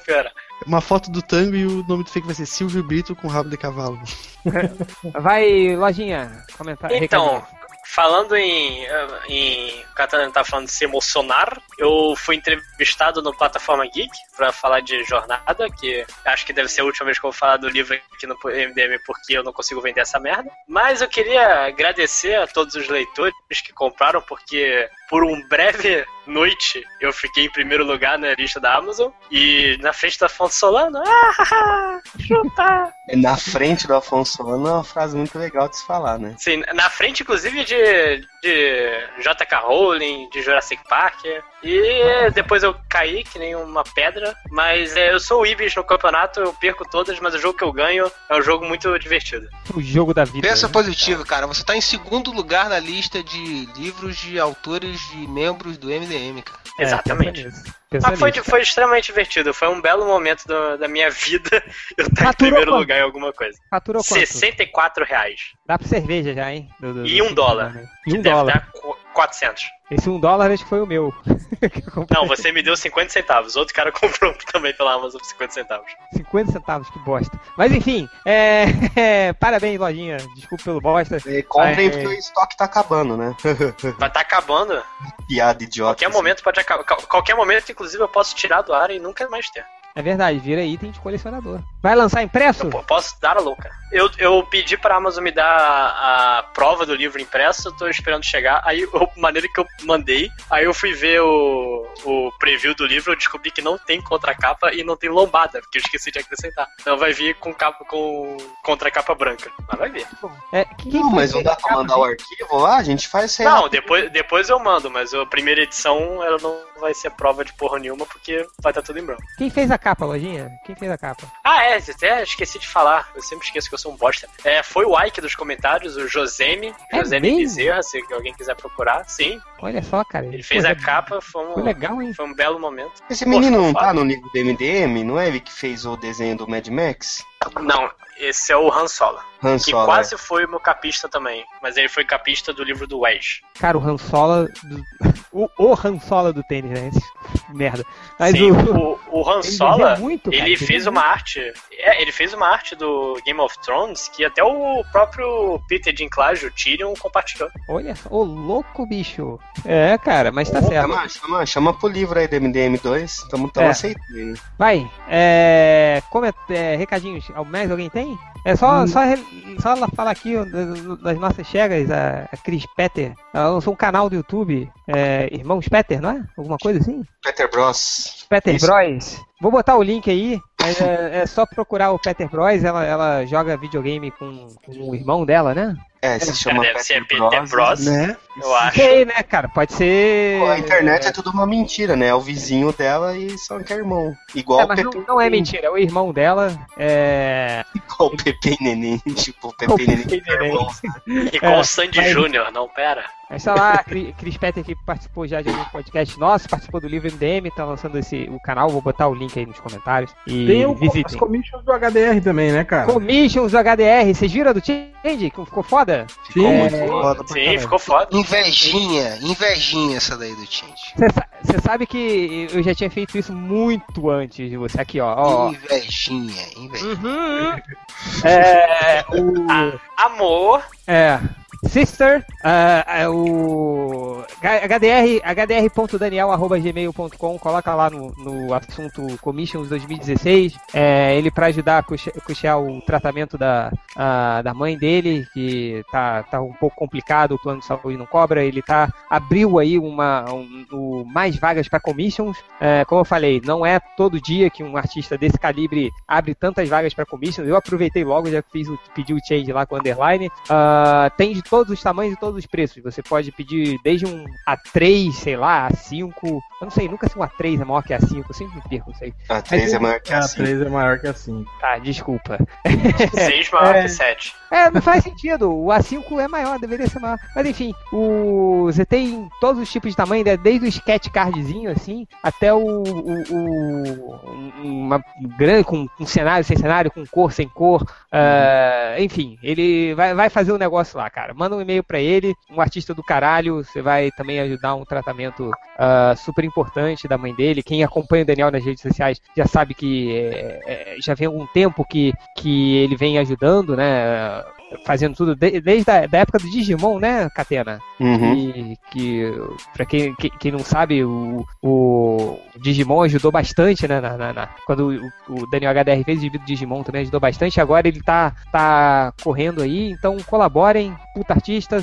uma foto do tango e o nome do fake vai ser Silvio Brito com rabo de cavalo. Vai, lojinha, comentar. Então, recadinho. falando em. em o Catana tá falando de se emocionar, eu fui entrevistado no Plataforma Geek pra falar de jornada, que acho que deve ser a última vez que eu vou falar do livro aqui no MDM porque eu não consigo vender essa merda. Mas eu queria agradecer a todos os leitores que compraram, porque por um breve noite eu fiquei em primeiro lugar na lista da Amazon e na frente da Afonso Solano. Ah, chuta! É Na frente do Afonso Solano é uma frase muito legal de se falar, né? Sim, na frente, inclusive, de, de J.K. Rowling, de Jurassic Park. E depois eu caí, que nem uma pedra. Mas é, eu sou o Ibis no campeonato, eu perco todas, mas o jogo que eu ganho é um jogo muito divertido. O jogo da vida. Pensa né? positivo, cara. Você tá em segundo lugar na lista de livros de autores de membros do MDM, cara. É, Exatamente. pensa nisso. Pensa Mas foi, foi extremamente divertido, foi um belo momento do- da minha vida eu estar em primeiro quanto? lugar em alguma coisa. Faturou quanto? 64 reais. Dá pra cerveja já, hein? Do- do- E um dólar. E Que um deve dólar. dar qu- 400. Esse um dólar acho que foi o meu. Não, você me deu 50 centavos. Outro cara comprou também pela Amazon por 50 centavos. 50 centavos, que bosta. Mas enfim, é... parabéns, lojinha. Desculpa pelo bosta. E comprem É. porque o estoque tá acabando, né? Vai estar acabando. Piada idiota. Qualquer momento pode acabar. Qual- Qualquer momento, inclusive, eu posso tirar do ar e nunca mais ter. É verdade, vira item de colecionador. Vai lançar impresso? Eu posso dar a louca. Eu, eu pedi pra Amazon me dar a, a prova do livro impresso, eu tô esperando chegar. Aí, a maneira que eu mandei, aí eu fui ver o, o preview do livro, eu descobri que não tem contracapa e não tem lombada, porque eu esqueci de acrescentar. Então vai vir com capa com contracapa branca. Mas vai vir. É, Não, mas que não dá pra mandar o arquivo lá? A gente faz isso aí. Não, depois, depois eu mando, mas a primeira edição ela não vai ser prova de porra nenhuma, porque vai estar tudo em branco. Quem fez a capa, lojinha? Quem fez a capa? Ah, é, até esqueci de falar. Eu sempre esqueço que eu sou um bosta. É, foi o Ike dos comentários, o Joseme, É Joseme mesmo? Bezerra, se alguém quiser procurar. Sim, Olha só, cara. ele fez Pô, a é- capa, foi Foi um, legal, hein? foi um belo momento. Esse menino Poxa, não tá no livro do MDM? Não é ele que fez o desenho do Mad Max? Não, esse é o Han Solo, Han que Solo. quase foi o meu capista também, mas ele foi capista do livro do Wedge. Cara, o Han Solo. Do... O, o Han Solo do tênis, né? Esse- Merda. Mas Sim, o. o, o Han Ele Solo, desenha muito, cara, ele fez uma arte. É, ele fez uma arte do Game of Thrones que até o próprio Peter Dinklage, o Tyrion, compartilhou. Olha só, ô louco, bicho. É, cara, mas tá certo. Chama, chama, chama pro livro aí do MDM2. Tamo, tamo É. aceitando. Vai, é. Como é, é, recadinhos, mais alguém tem? É só, Hum. só, só ela falar aqui das- nossas chegas, a, a Cris Petter. Ela lançou um canal do YouTube, é, Irmãos Petter, não é? Alguma coisa assim? Peter Bros. Peter Isso. Bros. Vou botar o link aí, mas é, é só procurar o Peter Bros. Ela, ela joga videogame com, com o irmão dela, né? É, se chama deve Peter ser Peter Bros. Né? Eu acho. Sei, né, cara? Pode ser. Pô, a internet é tudo uma mentira, né? É o vizinho dela e só que é irmão. Igual É, o mas Pepe. não, não é mentira, é o irmão dela. É. Igual o Pepe e Neném. Tipo, o O Pepe e Neném. Pepe e é irmão. E com É, o Sandy mas- Júnior, não, pera. Mas tá lá, a Cri- Cris Petter que participou já de um podcast nosso, participou do livro MDM, tá lançando esse, o canal, vou botar o link aí nos comentários. E Tem o, as visitem. commissions do HDR também, né, cara? Commissions do HDR, vocês viram a do Change? que Ficou foda? Ficou É, muito foda Sim, ficou foda. Invejinha, invejinha essa daí do Change. Você sabe que eu já tinha feito isso muito antes de você. Aqui, ó. ó. Invejinha, invejinha. Uhum. É. O. Amor, É. Sister, é o HDR, hdr.daniel.gmail.com, coloca lá no, no assunto Commissions 2016, é, ele para ajudar a custe- custear o tratamento da, da mãe dele, que tá, tá um pouco complicado, o plano de saúde não cobra, ele tá, abriu aí uma, um, o- mais vagas para Commissions, é, como eu falei, não é todo dia que um artista desse calibre abre tantas vagas para Commissions, eu aproveitei logo, já fiz o, pedi o change lá com o underline, Ah, tem de todos os tamanhos e todos os preços. Você pode pedir desde um A3, sei lá, A5. Eu não sei, nunca se um A3 é maior que A5, eu sempre me perco, não sei. A 3 é maior que A a 5. 3 é maior que a 5. Tá, desculpa. 6 maior É. que 7. É, não faz sentido. O A5 é maior, deveria ser maior. Mas enfim, o... você tem todos os tipos de tamanho, né? desde o sketch cardzinho, assim, até o. o, o- uma grande, com, com cenário sem cenário, com cor sem cor. ah, enfim, ele vai, vai fazer um negócio lá, cara. Manda um e-mail pra ele, um artista do caralho. Você vai também ajudar um tratamento ah, super importante da mãe dele. Quem acompanha o Daniel nas redes sociais já sabe que é, é, já vem algum tempo que, que ele vem ajudando, né? Fazendo tudo de- desde a da época do Digimon, né, Catena? Uhum. E que, pra quem, que- quem não sabe, o, o Digimon ajudou bastante, né? na- na- na- quando o, o Daniel HDR fez o gibi do Digimon também ajudou bastante. Agora ele tá, tá correndo aí, então colaborem. Puta artista,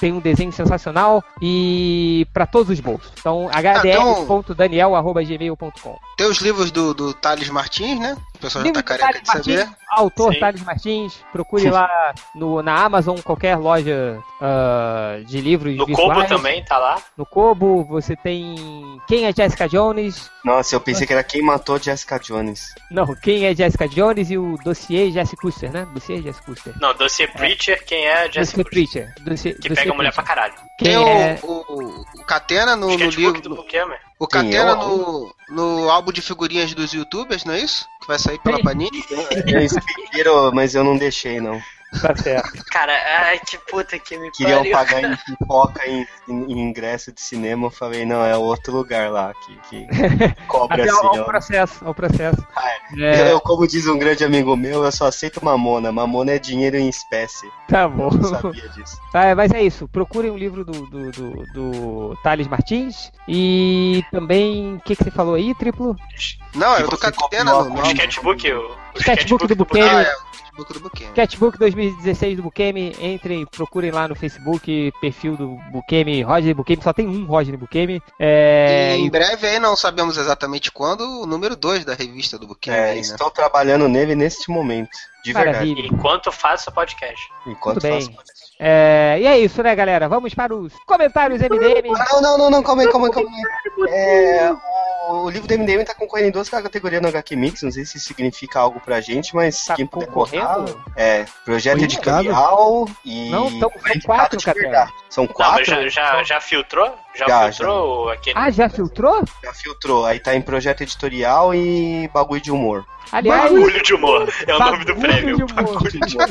tem um desenho sensacional e pra todos os bolsos. Então, hdr.daniel.gmail.com. Tem os livros do, do Thales Martins, né? Pessoal já tá careca de saber. Autor Sim. Thales Martins, procure lá no, na Amazon, qualquer loja ah, de livros No visuais. Kobo também, tá lá. No Kobo, você tem Quem é Jessica Jones? Nossa, eu pensei que era quem matou Jessica Jones. Não, Quem é Jessica Jones e o dossiê Jessica Custer, né? Dossiê Jessica Custer. Não, Dossiê Preacher, quem é Jessica Dossiê Preacher. Dossiê, Que dossiê pega mulher pra caralho. Quem Tem é... o, o, o Catena no, no Sketchbook livro. do Pokémon. O Catena no, no álbum de figurinhas dos youtubers, não é isso? Que vai sair pela. Panini. Eles pediram, mas eu não deixei, não. Tá certo. Cara, ai, que puta que me Queriam pariu. pagar em pipoca em, em- em ingresso de cinema. Eu falei, não, é outro lugar lá que, que cobra Até assim. ao, ao processo, ao processo. Eu, É, eu, como diz um grande amigo meu, eu só aceito mamona. Mamona é dinheiro em espécie. tá bom. Eu sabia disso. Tá, mas é isso. Procurem o livro do, do, do, do Thales Martins. E também. O que, que você falou aí, triplo? Não, eu tô no a O sketchbook, o, o Sketchbook do do Bukemi. Ah, é, sketchbook do Bukemi. Sketchbook 2016 do Bukemi, entrem, procurem lá no Facebook, perfil do Bukemi, Roger Bukemi, só tem um Roger Bukemi. É, E em breve aí, não sabemos exatamente quando, o número 2 da revista do Bukemi. É, aí, né? estou trabalhando nele neste momento. De verdade. Maravilha. Enquanto faço o podcast. Enquanto Tudo bem. faço. É, e é isso, né, galera? Vamos para os comentários MDM. Ah, Não, não, não, não, calma aí, calma aí, calma aí. É, o, livro do MDM tá concorrendo em duas categorias no HQ Mix, não sei se isso significa algo pra gente, mas Tá quem puder concorrendo? É, projeto Foi indicado? editorial e. Não, tão- foi são quatro, verdade. São Não, quatro? já, já, já filtrou? Já, Já, filtrou aquele. Ah, já filtrou? Já filtrou. Aí tá em projeto editorial e bagulho de humor. Aliás, Bagulho de humor. É o nome do prêmio. de humor. Bagulho de humor.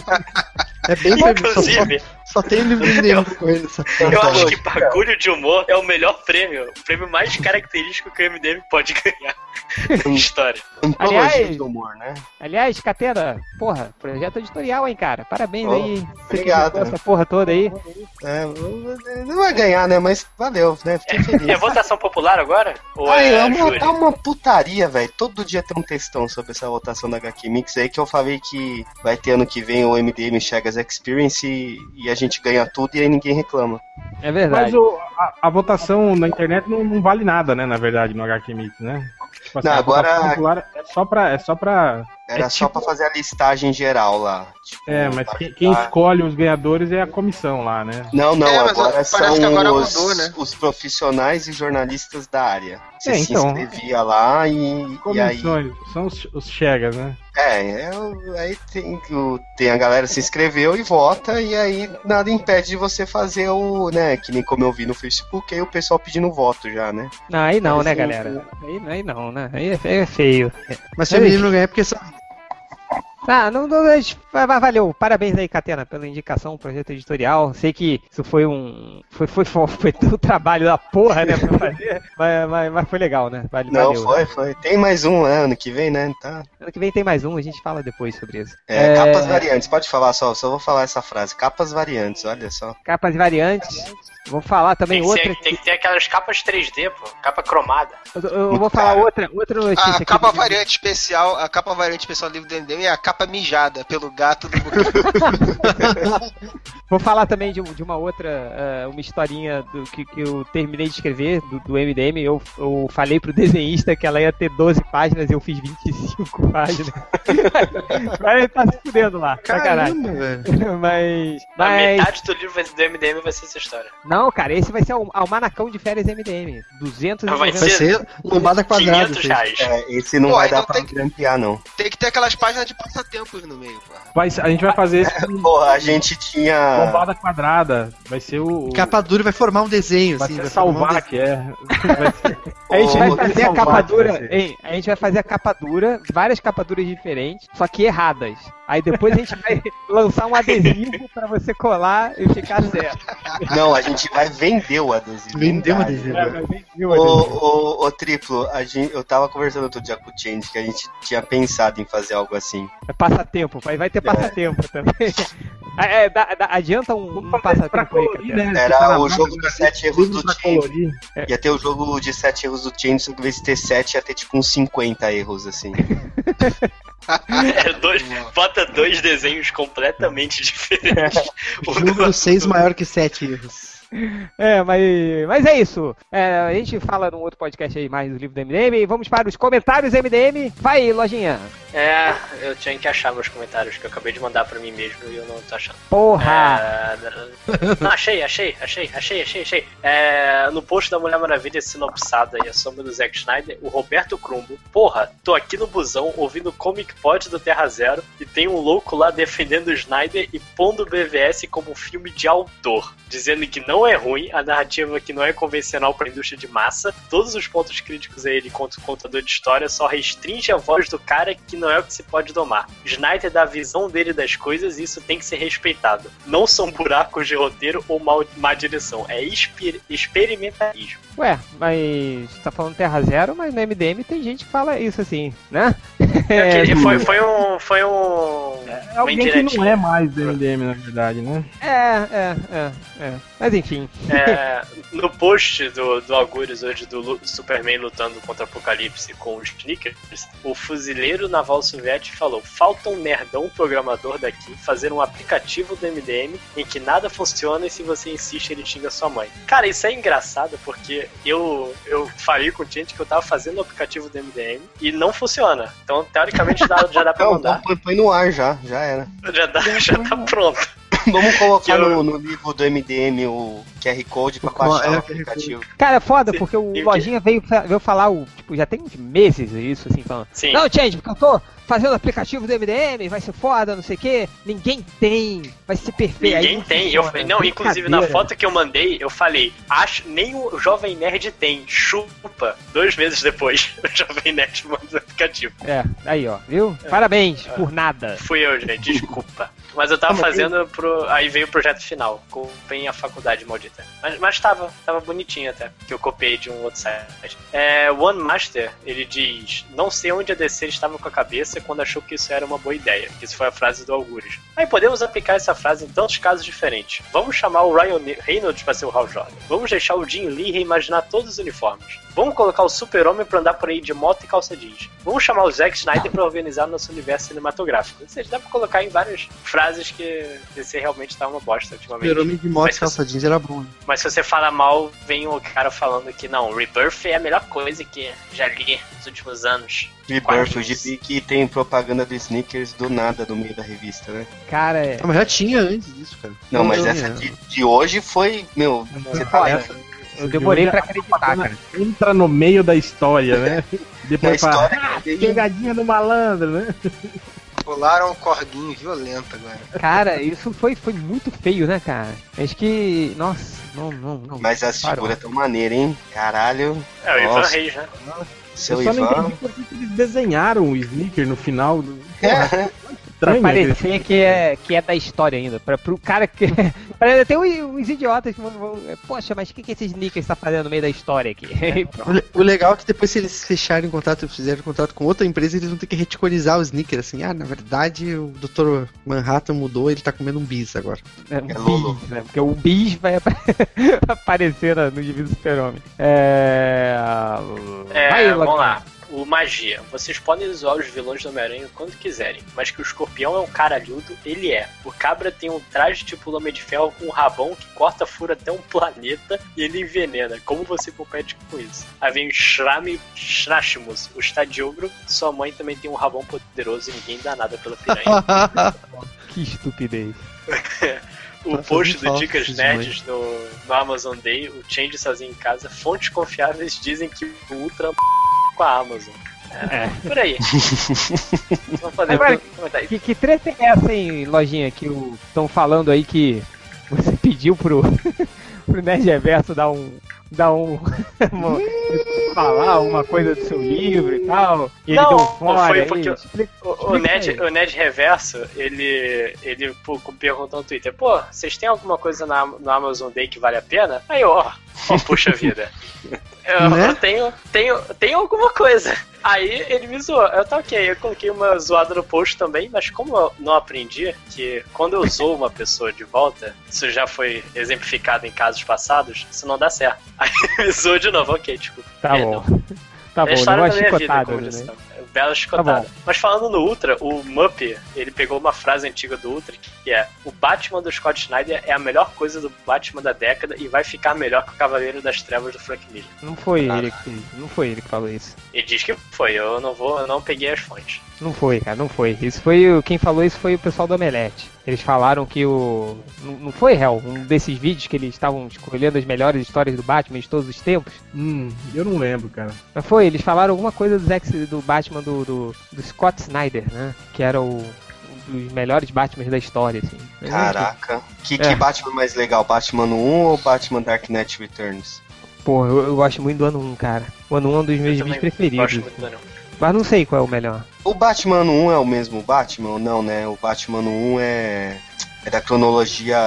É bem Inclusive, só tem livro de MDM concorrendo nessa eu acho que bagulho de humor é o melhor prêmio. O prêmio mais característico que o MDM pode ganhar na história. Aliás- de humor, né? Aliás, Catena, porra, projeto editorial, hein, cara? Parabéns Oh, aí. Obrigado. essa porra toda aí. É, não vai ganhar, né? Mas valeu, né? Fiquei feliz. É votação popular agora? Ou Ai, é, é uma, tá uma putaria, velho. Todo dia tem um textão sobre essa votação da HQ Mix aí que eu falei que vai ter ano que vem o MDM Chagas Experience e, e a gente ganha tudo e aí ninguém reclama. É verdade. Mas o- a, a votação na internet não, não vale nada, né, na verdade, no HQ Mix, né? Tipo assim, Não, a agora- popular é só pra. É só pra. Era É só tipo- pra fazer a listagem geral lá. Tipo, É, mas quem, quem escolhe os ganhadores é a comissão lá, né? Não, não, É, mas agora parece são que agora os, mudou, né? os profissionais e jornalistas da área. Você É, se então. inscrevia lá e, e aí. Comissões, são os, os chegas, né? É, é aí tem, o- tem a galera que se inscreveu e vota, e aí nada impede de você fazer o, né, que nem como eu vi no Facebook, aí o pessoal pedindo voto já, né? Não, aí não, né, Parece um- galera? Aí, aí não, né? Aí é, é feio. Mas se o menino não ganhar é porque só. Ah, não, não, valeu. Parabéns aí, Catena, pela indicação, projeto editorial. Sei que isso foi um. Foi, foi, foi, foi um trabalho da porra, né, pra fazer. mas, mas, mas foi legal, né? Vale, Não, valeu. foi, foi. Tem mais um né, ano que vem, né? Tá. Ano que vem tem mais um, a gente fala depois sobre isso. É, capas variantes, pode falar só, só vou falar essa frase. Capas variantes, olha só. Capas variantes. Vou falar também Tem outra. ser- tem que ter aquelas capas 3D, pô. Capa cromada. Eu, eu vou falar outra, outra notícia A capa variante especial, a capa variante especial do livro do MDM é a capa mijada pelo gato do. Vou falar também de, de uma outra, eh, uma historinha do, que, que eu terminei de escrever do, do MDM. Eu, eu falei pro desenhista que ela ia ter 12 páginas e eu fiz 25 páginas. Mas ele tá se fudendo lá, sacanagem. Caramba, velho. Mas. A mas metade do livro vai- do MDM vai ser essa história. não, cara, esse vai ser o almanacão de férias MDM. 290 Vai Vai ser lombada quadrada. 500 isso aí. reais. É, esse não Pô, vai dar pra tem que- grampear, não. Tem que ter aquelas páginas de passatempos no meio, pô. Vai, a gente vai fazer esse com Porra, a gente tinha. bombada quadrada. Vai ser o. o- Capa dura vai formar um desenho, vai assim. ser um salvar, que é. Vai ser- A gente vai fazer a capa dura, vai hein? A gente vai fazer a capa dura, várias capaduras diferentes, só que erradas. Aí depois a gente vai lançar um adesivo pra você colar e ficar certo. Não, a gente vai vender o adesivo. Vendeu um adesivo. É, Ô, o adesivo. ô, ô, Triplo, a gente, eu tava conversando outro dia com o Change que a gente tinha pensado em fazer algo assim. É passatempo, vai, vai ter passatempo também. É, dá- dá- adianta um, um passatempo aí, colorir, cara. né? Era Tá o jogo dos sete erros do Change. colorir. Ia ter o jogo de 7 erros do Change, só que em vez de ter 7, ia ter tipo uns 50 erros, assim. É dois, bota dois desenhos completamente diferentes. O Jogo do- dos seis maior que sete erros. É, mas, mas é isso. É, a gente fala num outro podcast aí mais do livro do MDM. E vamos para os comentários MDM. Vai, lojinha. É, eu tinha que achar meus comentários que eu acabei de mandar pra mim mesmo e eu não tô achando. Porra! É, Não, achei, achei, achei, achei, achei, achei. É, no post da Mulher Maravilha sinopsada e a sombra do Zack Snyder, o Roberto Crumbo. Porra, tô aqui no busão ouvindo o Comic Pod do Terra Zero e tem um louco lá defendendo o Snyder e pondo o BVS como um filme de autor. Dizendo que não é ruim, a narrativa que não é convencional pra indústria de massa, todos os pontos críticos a ele quanto contador de história só restringe a voz do cara que não é o que se pode domar. Snyder dá a visão dele das coisas e isso tem que ser respeitado. Não são buracos de roteiro ou mal, má direção, é exper experimentalismo. Ué, mas você tá falando Terra Zero, mas no MDM tem gente que fala isso assim, né? É, que foi, foi um. Foi um. É alguém que não é mais do MDM, na verdade, né? É, é, é, é. Mas enfim. É, no post do, do Algures hoje do Superman lutando contra o Apocalipse com os Snickers, o fuzileiro naval soviético falou: falta um nerdão programador daqui fazer um aplicativo do MDM em que nada funciona e se você insiste ele xinga sua mãe. Cara, isso é engraçado porque eu, eu falei com gente que eu tava fazendo o aplicativo do MDM e não funciona. Então, teoricamente, dá- já dá pra Não, mandar. põe, põe no ar já, já era. Já, dá, já tá pronto. Vamos colocar Que eu- no, no livro do MDM o QR Code pra O baixar é, o aplicativo. Cara, é foda, porque o E Lojinha veio, fa- veio falar, o, tipo, já tem uns meses isso, assim, falando. Sim. Não, Change, porque eu tô fazendo aplicativo do MDM, vai ser foda, não sei o quê. Ninguém tem, vai ser perfeito. Aí Ninguém não tem. Eu, funciona. não, inclusive na foto que eu mandei, eu falei, acho, nem o Jovem Nerd tem. Chupa. Dois meses depois, o Jovem Nerd manda o aplicativo. É, aí ó, viu? Parabéns por nada. Fui eu, gente, desculpa. Mas eu tava fazendo pro. Aí veio o projeto final. Copiei a faculdade maldita. Mas, mas tava, tava bonitinho até. Que eu copiei de um outro site. É, One Master, ele diz: Não sei onde a DC estava com a cabeça quando achou que isso era uma boa ideia. Isso foi a frase do Algures. Aí podemos aplicar essa frase em tantos casos diferentes. Vamos chamar o Ryan Reynolds pra ser o Hal Jordan. Vamos deixar o Jim Lee reimaginar todos os uniformes. Vamos colocar o Super-Homem pra andar por aí de moto e calça jeans. Vamos chamar o Zack Snyder pra organizar nosso universo cinematográfico. Ou seja, dá pra colocar em várias frases que DC realmente tá uma bosta ultimamente. Super-Homem de moto Mas calça jeans era bom. né? Mas se você fala mal, vem o cara falando que não, Rebirth é a melhor coisa que já li nos últimos anos. Rebirth, o gibi que tem propaganda do Snickers do nada no meio da revista, né? Cara, é. Ah, mas já tinha antes disso, cara. Não, mas Não, essa é. de, de hoje foi, meu, você tá Olha, lendo eu demorei pra acreditar, cara. Entra no meio da história, né? Depois fala, história ah, pegadinha do malandro, né? Pularam um corguinho violento agora. Cara, isso foi, foi muito feio, né, cara? Acho que. Nossa, não, não, não. Mas as Parou. figuras tão maneiras, hein? Caralho. É o Ivan. Reis, né? Seu eu só não Ivan. entendi por que que eles desenharam o sneaker no final. Do... É, Pra Estranho, aquele- parecer que é, que é da história ainda. Pra, pro cara que. tem uns, idiotas que vão. vão- Poxa, mas o que, que esse Snickers tá fazendo no meio da história aqui? O le- O legal é que depois, se eles fecharem contrato, fizerem contrato com outra empresa, eles vão ter que reticonizar o sneaker. Assim, ah, na verdade, o Dr. Manhattan mudou, ele tá comendo um bis agora. É, um É bis, né? Porque o bis vai apa- aparecer no Divino Super-Homem. É. É, Vai, vamos Lojinha. lá. O Magia. Vocês podem zoar os vilões do Homem-Aranha quando quiserem, mas que o escorpião é um caralhudo, ele é. O cabra tem um traje tipo Homem de Ferro com um rabão que corta fura até um planeta e ele envenena. Como você compete com isso? Aí vem o Shrami Shrashimus, o estadiogro. Sua mãe também tem um rabão poderoso e ninguém dá nada pela piranha. Que estupidez. O post do Dicas Nerds no, no Amazon Day, o Change sozinho em casa, fontes confiáveis dizem que o Ultra com a Amazon. É, por aí. Vamos fazer Agora, um. Que, que treta é essa, hein, lojinha, que estão falando aí que você pediu pro, pro Nerd Reverso dar um. dar um. uma- falar uma coisa do seu livro e tal. E Não, ele deu um fora. foi aí. porque Explica- O, o, Ned, aí. o Ned Reverso, ele, ele pô, perguntou no Twitter, pô, vocês têm alguma coisa na, no Amazon Day que vale a pena? Aí, ó, ó, puxa vida. Eu, Né? eu tenho, tenho, tenho alguma coisa. Aí ele me zoou. Eu tá ok, eu coloquei uma zoada no post também, mas como eu não aprendi que quando eu zoo uma pessoa de volta, isso já foi exemplificado em casos passados, isso não dá certo. Aí ele me zoou de novo, ok, desculpa. Tá Perdão. bom. Tá É bom, não vida, chicotada, né? Bela chicotada. Mas falando no Ultra, o Mupp, ele pegou uma frase antiga do Ultra que é: O Batman do Scott Snyder é a melhor coisa do Batman da década e vai ficar melhor que o Cavaleiro das Trevas do Frank Miller. Não foi Ah. ele que não foi ele que falou isso. E diz que foi, eu não vou, eu não peguei as fontes. Não foi, cara, não foi. Isso foi o- quem falou isso foi o pessoal do Omelete. Eles falaram que o não, não foi Hell, um desses vídeos que eles estavam escolhendo as melhores histórias do Batman de todos os tempos. Hum, eu não lembro, cara. Mas foi, eles falaram alguma coisa do, Zack, do Batman do, do, do Scott Snyder, né? Que era o um dos melhores Batmans da história, assim. Caraca. Que, É. que Batman mais legal? Batman 1 ou Batman Dark Knight Returns? Pô, eu, eu gosto muito do ano 1, cara. O ano 1 é um dos meus Eu vídeos preferidos. Gosto muito do anão. Mas não sei qual é o melhor. O Batman 1 é o mesmo Batman ou não, né? O Batman 1 é, é da cronologia.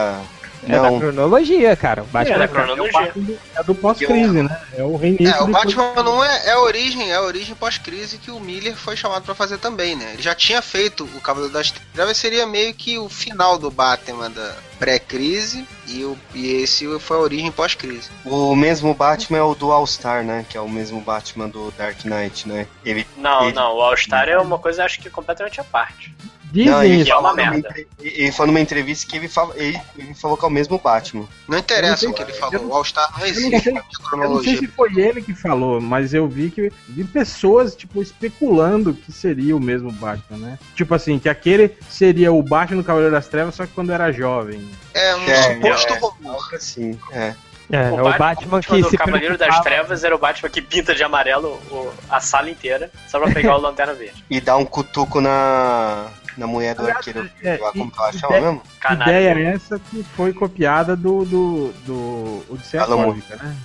É da cronologia, cara. O Batman É da É cronologia. Do- É do pós-crise, né? É o reinício. É, o depois- Batman não é, é a origem, é a origem pós-crise que o Miller foi chamado pra fazer também, né? Ele já tinha feito o Cavaleiro das Trevas, seria meio que o final do Batman da pré-crise e, o, e esse foi a origem pós-crise. o mesmo Batman é o do All-Star, né? Que é o mesmo Batman do Dark Knight, né? Ele, Não, Ele- não, o All-Star é uma coisa, acho que completamente à parte. Dizem não, ele, isso. é uma falou numa merda. entre- ele falou numa entrevista que ele, fala, ele, ele falou que é o mesmo Batman. Não interessa Eu não o que sei- ele falou, eu não- o All-Star não não existe sei- na minha Eu não sei se foi ele que falou, mas eu vi que vi pessoas, tipo, especulando que seria o mesmo Batman, né? Tipo assim, que aquele seria o Batman do Cavaleiro das Trevas, só que quando era jovem. É um É, suposto é. rumor. Algo assim, é. É, é o Batman que do se Cavaleiro das Trevas era o Batman que pinta de amarelo o- a sala inteira só pra pegar o Lanterna Verde. E dá um cutuco na, na mulher do Aliás, arqueiro. é, lá, como e- que ela chama mesmo? A Canalha. ideia é essa que foi copiada do, do, do Odisseia. Cósmica, né?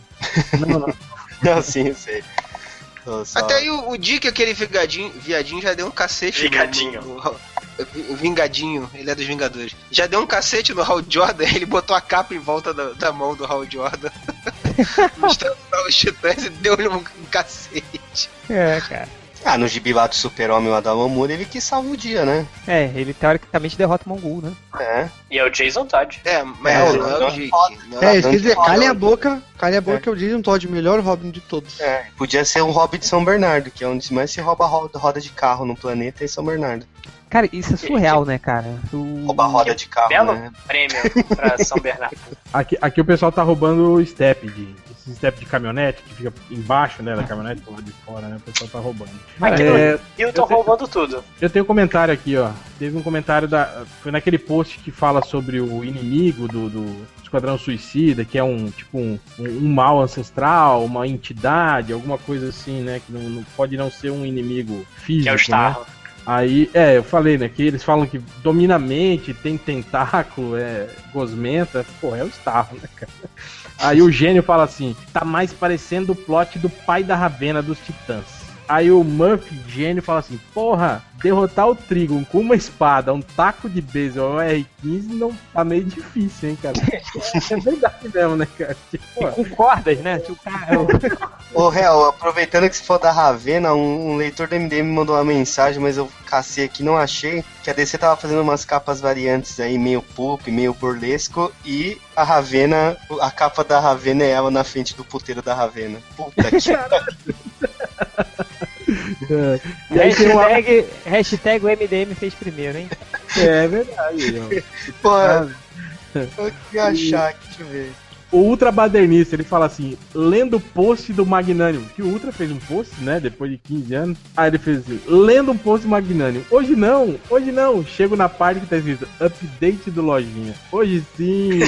Não, não. Não, sim, eu sei. Só- Até aí o, o Dick, aquele vigadinho, viadinho, já deu um cacete. no- Vigadinho. no- no- o Vingadinho, ele é dos Vingadores. Já deu um cacete no Hal Jordan, ele botou a capa em volta da, da mão do Hal Jordan. Mostrando os titãs e deu-lhe um, um cacete. É, cara. Ah, no gibi lá do Super-Homem lá do Alan Moore, ele que salva o dia, né? É, ele teoricamente derrota o Mongol, né? É. E é o Jason Todd. É, mas É, não, é o É, é, isso quer dizer, não. a boca, calem a boca que é o Jason Todd, o melhor Robin de todos. É, podia ser um Robin de São Bernardo, que é onde mais se rouba roda, roda de carro no planeta, é São Bernardo. Cara, isso é surreal, né, cara? O... Rouba roda de carro, Belo né? prêmio pra São Bernardo. Aqui, aqui o pessoal tá roubando o step de. Esse step de caminhonete que fica embaixo né, da caminhonete do lado de fora, né? O pessoal tá roubando. Aqui É, no Rio estão roubando tudo. Eu tenho um comentário aqui, ó. Teve um comentário da. Foi naquele post que fala sobre o inimigo do, do Esquadrão Suicida, que é um tipo um, um, um mal ancestral, uma entidade, alguma coisa assim, né? Que não, não- pode não ser um inimigo físico. Que é o né? Aí, é, eu falei, né? Que eles falam que domina a mente, tem tentáculo, é gosmenta. Pô, é o Starro, né, cara? Aí o gênio fala assim: tá mais parecendo o plot do pai da Ravena dos Titãs. Aí o Murphy, gênio, fala assim: porra, derrotar o Trigon com uma espada, um taco de beisebol, um R15 não tá meio difícil, hein, cara? é verdade mesmo, né, cara? Tipo, Com cordas, né? Tipo, cara, Ô, Real, aproveitando que você for da Ravena, um, um leitor do MDM me mandou uma mensagem, mas eu cacei aqui não achei, que a DC tava fazendo umas capas variantes aí, meio pulp, meio burlesco, e a Ravena, a capa da Ravena é ela na frente do puteiro da Ravena. Puta que é. E aí tem uma. hashtag, hashtag o MDM fez primeiro, hein? É verdade, ó. Pô, Ah, eu queria achar aqui, deixa eu ver. O Ultra Badernista, ele fala assim, lendo o post do Magnânimo, que o Ultra fez um post, né, depois de 15 anos. Aí ele fez assim, lendo um post do Magnânimo. Hoje não, hoje não. Chego na parte que tá escrito, update do Lojinha. Hoje sim.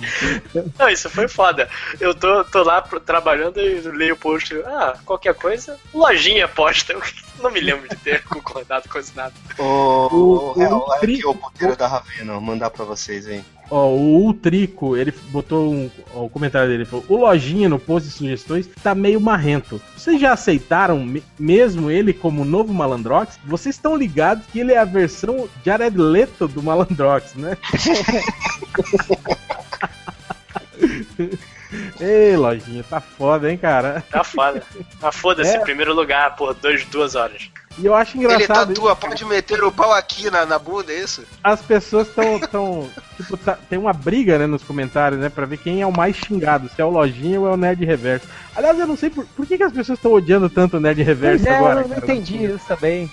Não, isso foi foda. Eu tô, tô lá pro- trabalhando e leio o post. Ah, qualquer coisa, lojinha posta. Eu não me lembro de ter concordado com isso nada. Ô, O- o Real, olha tri- aqui o puteiro da Ravena, vou mandar pra vocês aí. Ó, o Ultrico, ele botou um, ó, o comentário dele, falou, o Lojinha no post de sugestões tá meio marrento. Vocês já aceitaram me- mesmo ele como novo Malandrox? Vocês estão ligados que ele é a versão Jared Leto do Malandrox, né? Ei, Lojinha, tá foda, hein, cara? Tá foda. Mas foda-se, É. primeiro lugar por dois, duas horas. E eu acho Ele engraçado tatua, pode meter o pau aqui na, na bunda, é isso? as pessoas estão tão, tipo, tá- tem uma briga, né, nos comentários, né, pra ver quem é o mais xingado, se é o Lojinha ou é o Nerd Reverso. Aliás, eu não sei por, por que, que as pessoas estão odiando tanto o Nerd Reverso Pois é, agora. eu não cara? entendi isso também.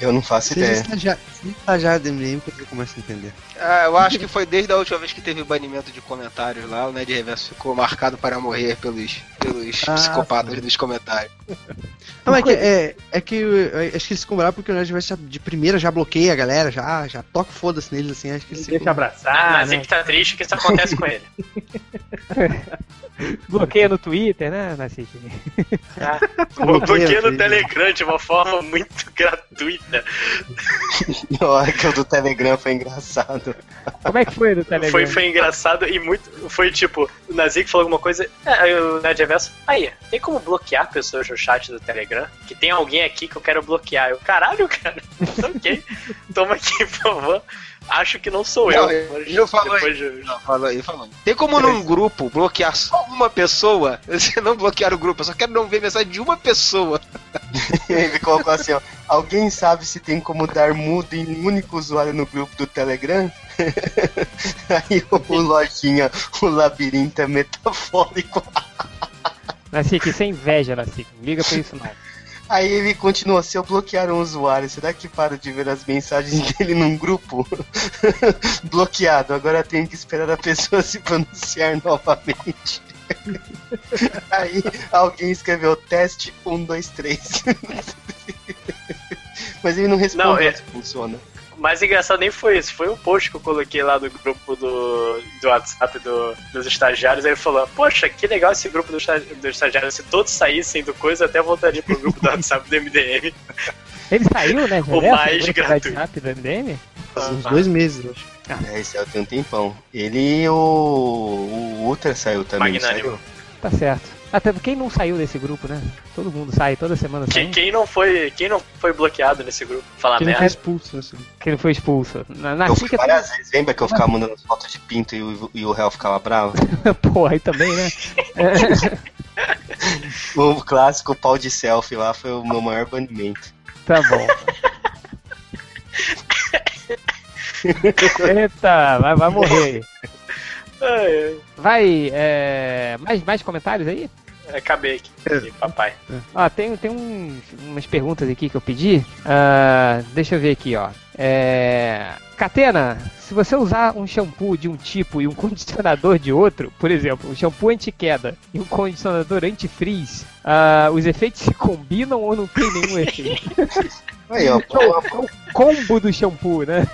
Eu não faço Seja ideia. estagiário, seja estagiário do MDM que eu começo a entender. Ah, eu acho que foi desde a última vez que teve banimento de comentários lá, o Ned Reverso ficou marcado para morrer pelos, pelos Ah, psicopatas dos comentários. Não, é que, é, é que eu- eu acho que eles ficam porque o Nerd Reverso de primeira já bloqueia a galera, já, já toca foda-se neles, assim, acho que eles Deixa ficam... abraçar, Mas né? ele tá triste que isso acontece com ele. Bloqueia no Twitter, né, Nacique? Bloqueia no. Telegram de uma forma muito gratuita. Na hora que o do Telegram foi engraçado. Como é que foi no Telegram? Foi, foi engraçado e muito. Foi tipo, o Nazik falou alguma coisa. É, aí o Ned Reverso. Aí, tem como bloquear pessoas no chat do Telegram? Que tem alguém aqui que eu quero bloquear. Eu, caralho, cara. ok. Toma aqui, por favor. Acho que não sou Não, eu. eu- mas eu falo depois de- Não, falou aí, falou. Tem como num grupo bloquear só uma pessoa? Você não bloquear o grupo, eu só quero não ver mensagem de uma pessoa. Ele colocou assim, ó. Alguém sabe se tem como dar mudo em um único usuário no grupo do Telegram? Aí o, o lojinha, o labirinto é metafórico. Nacique, sem inveja, Nacique. Não liga pra isso, não. Aí ele continua, se eu bloquear um usuário, será que paro de ver as mensagens dele num grupo? Bloqueado, agora tenho que esperar a pessoa se pronunciar novamente. Aí alguém escreveu teste 1, 2, 3. Mas ele não respondeu Não, é- se funciona. O mais engraçado nem foi isso, foi um post que eu coloquei lá do grupo do, do WhatsApp do- dos estagiários, aí ele falou, poxa, que legal esse grupo dos esta- dos estagiários, se todos saíssem do coisa, eu até voltaria pro grupo do WhatsApp do MDM. Ele saiu, né? O mais do gratuito. WhatsApp do MDM? Faz uns dois meses, eu acho. É, esse é tem um tempão. Ele e o, o Ultra saiu também, Magnânimo. saiu? Tá certo. Até quem não saiu desse grupo, né? Todo mundo sai, toda semana sai. Quem, quem não foi, quem não foi bloqueado nesse grupo? Falar Que não foi merda. expulso, assim. Quem não foi expulso. Na, na Eu fui várias vezes, lembra que eu ficava mandando foto de pinto e o, e o réu ficava bravo? pô, aí também, né? O clássico pau de selfie lá foi o meu maior banimento. Tá bom. Eita, vai, vai morrer Vai, é, mais, mais comentários aí? Ai, acabei aqui, papai. Ó, tem, tem uns, umas perguntas aqui que eu pedi. Ah, deixa eu ver aqui, ó. É... Catena, se você usar um shampoo de um tipo e um condicionador de outro, por exemplo, um shampoo anti-queda e um condicionador anti-frizz, ah, os efeitos se combinam ou não tem nenhum efeito? Aí, ó, é uma, Combo do shampoo, né?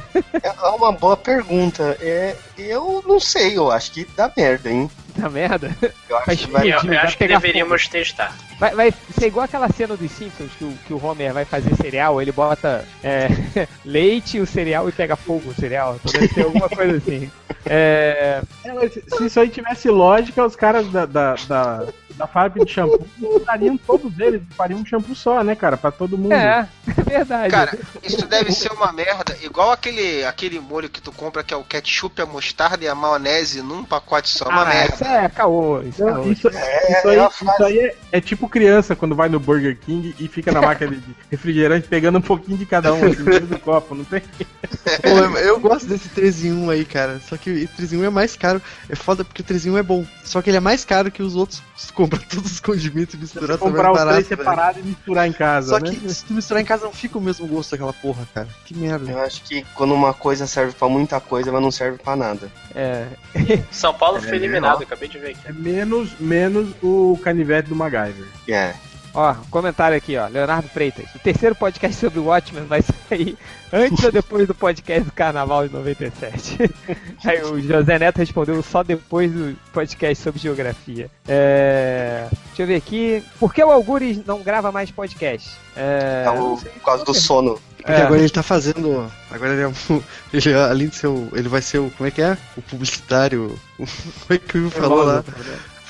é uma boa pergunta. É, eu não sei, eu acho que dá merda, hein? Tá merda. Eu acho Mas que vai. Eu, Vai eu acho que deveríamos testar. Vai, vai ser igual aquela cena dos Simpsons que o, que o Homer vai fazer cereal, ele bota é, leite, o cereal e pega fogo o cereal. Então deve ser alguma coisa assim. É, É, se isso aí tivesse lógica, os caras da, da, da, da fábrica de shampoo usariam todos eles, fariam um shampoo só, né, cara? Pra todo mundo. é, é verdade. Cara, isso deve ser uma merda, igual aquele, aquele molho que tu compra que é o ketchup, a mostarda e a maionese num pacote só, uma ah, merda. isso é caô. Isso é Então, caô. isso, É, isso aí, é uma isso aí é, é tipo criança quando vai no Burger King e fica na máquina de refrigerante pegando um pouquinho de cada um, assim, dentro do copo, não tem? Pô, eu, eu gosto desse 3 em 1 aí, cara. Só que o 3 em 1 é mais caro. É foda porque o 3 em 1 é bom. Só que ele é mais caro que os outros. Se compra todos os condimentos e misturar, tá Comprar mais os três separados e misturar em casa, Só né? que se tu misturar em casa não fica o mesmo gosto daquela porra, cara. Que merda. Eu acho que quando uma coisa serve pra muita coisa, ela não serve pra nada. É, São Paulo foi É, eliminado, ó. acabei de ver aqui. É menos, menos o canivete do MacGyver. É. ó, comentário aqui, ó. Leonardo Freitas. O terceiro podcast sobre o Watchmen vai sair antes ou depois do podcast do Carnaval de 97? Aí o José Neto respondeu só depois do podcast sobre geografia. É, deixa eu ver aqui. Por que o Algures não grava mais podcast? É, É o- por causa do sono. Porque É. agora ele tá fazendo. Agora ele é um. Ele, é- além de ser o. Ele vai ser o. Como é que é? O publicitário. Como é que o Will falou lá?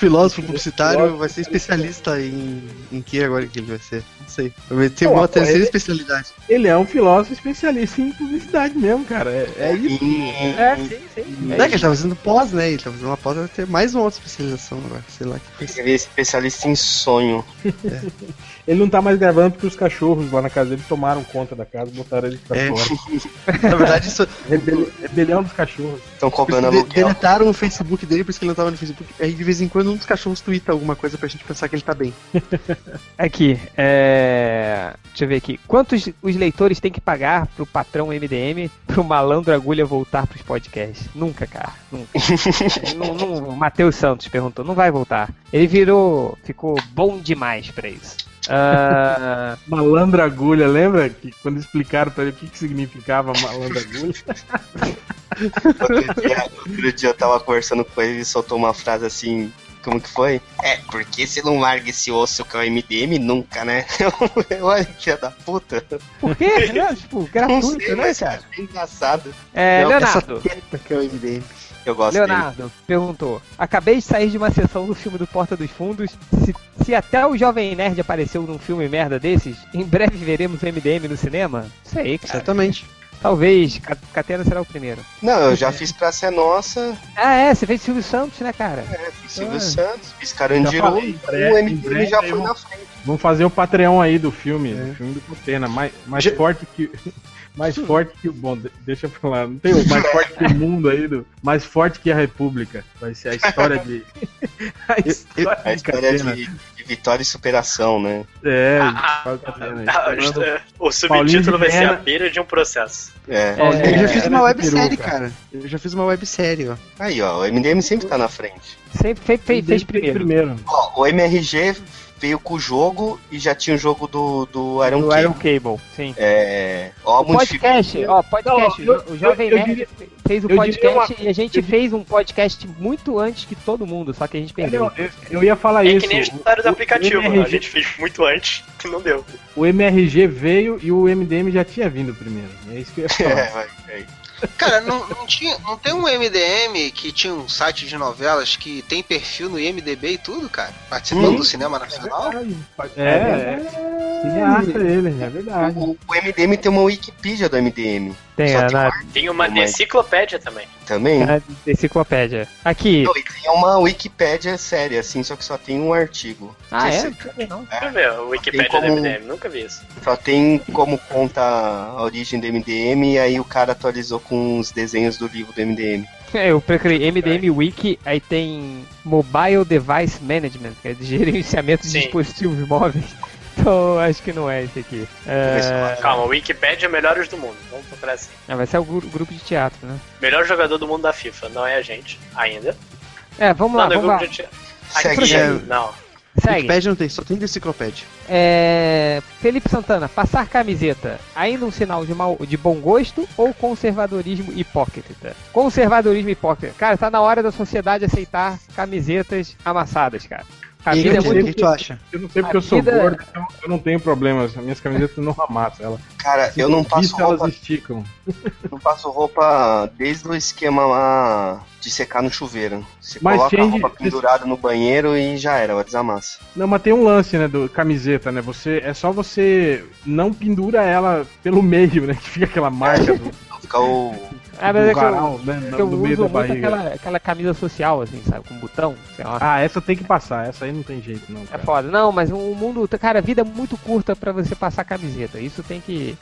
Filósofo publicitário, vai ser especialista em. Em que agora que ele vai ser? Não sei. Vai ter uma terceira ele- especialidade. Ele é um filósofo especialista em publicidade mesmo, cara. É, é isso. Em- É, sim, sim. Não é que ele tá fazendo pós, né? Ele tá fazendo uma pós, vai ter mais uma outra especialização agora. Sei lá que coisa. Ele é especialista em sonho. Ele não tá mais gravando porque os cachorros lá na casa dele tomaram conta da casa e botaram ele pra É. fora. Na verdade, isso, Rebeli- Rebelião dos cachorros. Estão cobrando De- aluguel. deletaram o Facebook dele, por isso que ele não tava no Facebook. Aí de vez em quando um dos cachorros twitta alguma coisa pra gente pensar que ele tá bem. Aqui, é. Deixa eu ver aqui. Quantos os leitores têm que pagar pro patrão MDM pro malandro agulha voltar pros podcasts? Nunca, cara. Nunca. não, não- Matheus Santos perguntou, não vai voltar. Ele virou. ficou bom demais pra isso. Ah, Malandra agulha, lembra? Que quando explicaram pra ele o que, que significava malandra agulha? Outro dia, outro dia eu tava conversando com ele e soltou uma frase assim. Como que foi? É, porque você não larga esse osso que é o MDM nunca, né? Olha que filha da puta. por quê? Né? Tipo, Não gratuito, sei, né, cara? é engraçado. É, Não, Leonardo. Essa que é o MDM. Eu gosto dele. Leonardo perguntou: Acabei de sair de uma sessão do filme do Porta dos Fundos. Se, se até o Jovem Nerd apareceu num filme merda desses, em breve veremos o MDM no cinema? Sei, cara. Certamente. Talvez. Ca- Catena será o primeiro. Não, eu já fiz Praça é Nossa, Ah, é, você fez Silvio Santos, né, cara? é, fiz Silvio Ah. Santos, fiz Já Carandiru, falei, o MDM breve já aí foi vão- na frente. Vamos fazer o Patreon aí do filme, do filme do Catena, mais, mais Já- forte que. Mais forte que o. Bom, de- deixa eu falar, não tem o mais forte que o mundo aí, do, mais forte que a República. Vai ser a história de. A história A de história de, de vitória e superação, né? É, Ah. Ah, Falando- é, o subtítulo vai ser a beira de um processo. É. É, eu já fiz é, uma é, websérie, cara. Eu já fiz uma websérie, ó. Aí, ó, o MDM sempre tá na frente. Sempre fez, fez, fez primeiro. primeiro. Ó, o MRG veio com o jogo e já tinha o jogo do, do Iron Do King. Iron Cable, sim. É. Ó, O podcast, ó, podcast, Não, eu- o Jovem eu- eu Nerd diria- fez o podcast uma- e a gente fez um podcast muito antes que todo mundo, só que a gente perdeu. Eu, ia falar É isso. que nem a história do aplicativo. MRG, A gente fez muito antes e não deu. o MRG veio e o MDM já tinha vindo primeiro. É isso que eu ia falar. É, vai, vai. Cara, não, não, tinha, não tem um MDM que tinha um site de novelas que tem perfil no IMDB e tudo, cara? Participando Sim. do cinema nacional? É, é. Cineasta ele, é verdade. O, o MDM tem uma Wikipedia do MDM. Tem a tem na, Tem uma enciclopédia também. Também? na enciclopédia. Aqui. Não, e tem uma Wikipédia séria, assim, só que só tem um artigo. Ah, é? Não não. Deixa eu ver, o Wikipedia Tem como- do MDM, nunca vi isso. Só tem como conta a origem do MDM e aí o cara atualizou com os desenhos do livro do MDM. É, eu procurei MDM Wiki, aí tem Mobile Device Management, que é de gerenciamento de Sim. dispositivos móveis. Então, acho que não é esse aqui. É... Calma, o Wikipedia é melhores do mundo. Vamos procurar assim. Ah, vai ser o gru- grupo de teatro, né? Melhor jogador do mundo da FIFA, não é a gente, ainda. É, vamos lá, não, não é vamos lá. grupo de teatro. Segue, Aqui, é. não. Segue. Não tem, só tem enciclopédia. É... Felipe Santana, passar camiseta, ainda um sinal de, mau... de bom gosto ou conservadorismo hipócrita? Conservadorismo hipócrita. Cara, tá na hora da sociedade aceitar camisetas amassadas, cara. A E vida é o muito que tu acha? Eu não sei A porque eu sou vida- gordo, então eu não tenho problemas. As minhas camisetas não amassam. Ela, Cara, eu não passo Isso, elas roupa, esticam. não passo roupa desde o esquema lá de secar no chuveiro. Você Mas coloca a change- roupa pendurada no banheiro e já era, ela desamassa. Não, mas tem um lance, né, do camiseta, né? Você é só você não pendura ela pelo meio, né? Que fica aquela marca do, Fica o. Ah, mas do é que eu, varal, né? que No, eu uso da muito barriga. aquela, aquela camisa social, assim, sabe? Com botão, sei lá. Ah, essa tem que passar. Essa aí não tem jeito, não. É Cara. foda. Não, mas o mundo, cara, a vida é muito curta pra você passar camiseta. Isso tem que.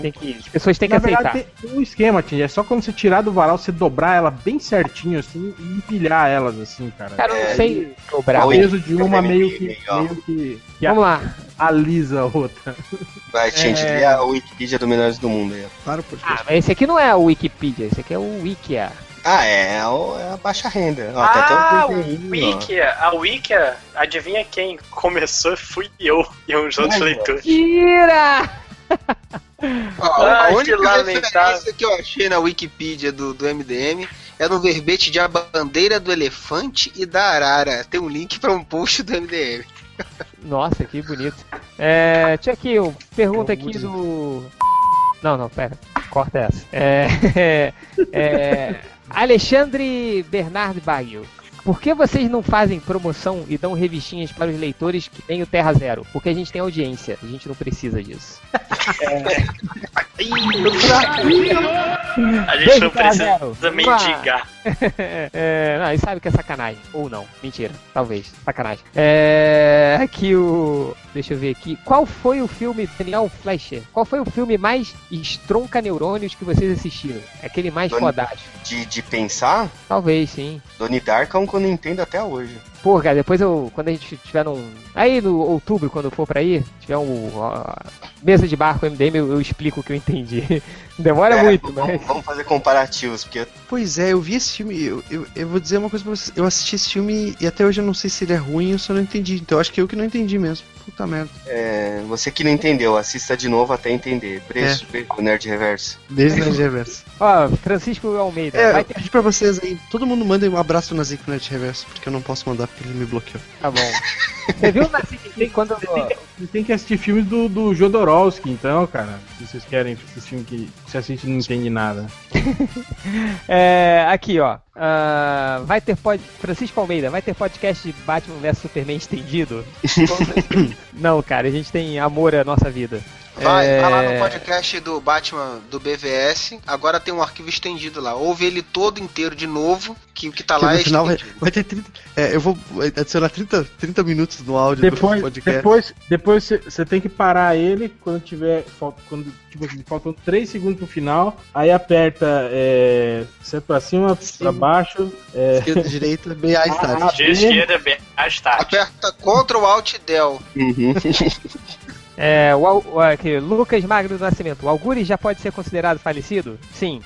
Tem que as pessoas têm que Na aceitar. verdade, tem um esquema, Tim. É só quando você tirar do varal, você dobrar ela bem certinho, assim, e empilhar elas, assim, cara. Cara, eu É, não sei o dobrar. Oi. peso de uma meio que, meio que, que Vamos lá. Alisa a outra. Vai, gente, É. lê a Wikipedia do Melhores do Mundo aí. Para o podcast. Ah, mas esse aqui não é o Wikipedia, esse aqui é o Wikia. Ah, é, é o- é a baixa renda. Ó, tá Ah, até um ó. Wikia, a Wikia, adivinha quem começou? Fui eu e uns outros leitores. Tira! Ó, Ai, a única referência que eu achei na Wikipedia do, do MDM é no verbete de a bandeira do elefante e da arara. Tem um link pra um post do MDM. Nossa, que bonito. É, tinha aqui, eu pergunta aqui do. Não, não, pera. Corta essa. É, é, Alexandre Bernard Baggio. Por que vocês não fazem promoção e dão revistinhas para os leitores que nem o Terra Zero? Porque a gente tem audiência, a gente não precisa disso. A gente Beijo não precisa zero. mendigar. é, não, e sabe que é sacanagem. Ou não. Mentira. Talvez. Sacanagem. É. Aqui o. Deixa eu ver aqui. Qual foi o filme, Daniel Fleischer? Qual foi o filme mais estronca neurônios que vocês assistiram? Aquele mais Doni- fodástico. De, de pensar, Talvez, sim. Donnie Darko é um que eu não entendo até hoje. Pô, cara, depois eu. Quando a gente tiver num. Aí no outubro, quando eu for pra aí, tiver um. ó, mesa de barco MDM, eu, eu explico o que eu entendi. Demora É, muito, vamos, mas. vamos fazer comparativos, porque Pois é, eu vi esse filme, eu, eu, eu vou dizer uma coisa pra vocês. Eu assisti esse filme e até hoje eu não sei se ele é ruim ou se eu não entendi. Então eu acho que eu que não entendi mesmo. Puta merda. é, você que não entendeu, assista de novo até entender. Beijo, beijo, Nerd Reverso. Beijo na Reverso. Ó, Francisco Almeida. É, vai ter... pedi pra vocês aí. Todo mundo manda um abraço na Zico Nerd Reverso, porque eu não posso mandar porque ele me bloqueou. Tá bom. Você viu na CCC quando. Você tem que assistir filmes do, do Jodorowsky, então, cara. Se vocês querem assistir filme que você assiste e não entende nada. É, aqui, ó. Ah, vai ter pod... Francisco Almeida, vai ter podcast de Batman vs Superman estendido? Não, cara, a gente tem amor à nossa vida. Vai, É, vai lá no podcast do Batman do BVS. Agora tem um arquivo estendido lá. Ouve ele todo inteiro de novo, que o que tá Que lá no é final vai, estendido. vai ter 30. É, eu vou adicionar 30, 30 minutos no áudio do Depois, podcast. depois, depois você- você tem que parar ele quando tiver. Quando, tipo assim, faltam 3 segundos pro final. Aí aperta é, você pra cima, pra baixo. É, Esquerda, direita, bem a start. Ah, esquerda, bem, mais tarde. Aperta Ctrl Alt Del. É, o, o- aqui, Lucas Magno do Nascimento. O Algures já pode ser considerado falecido? Sim.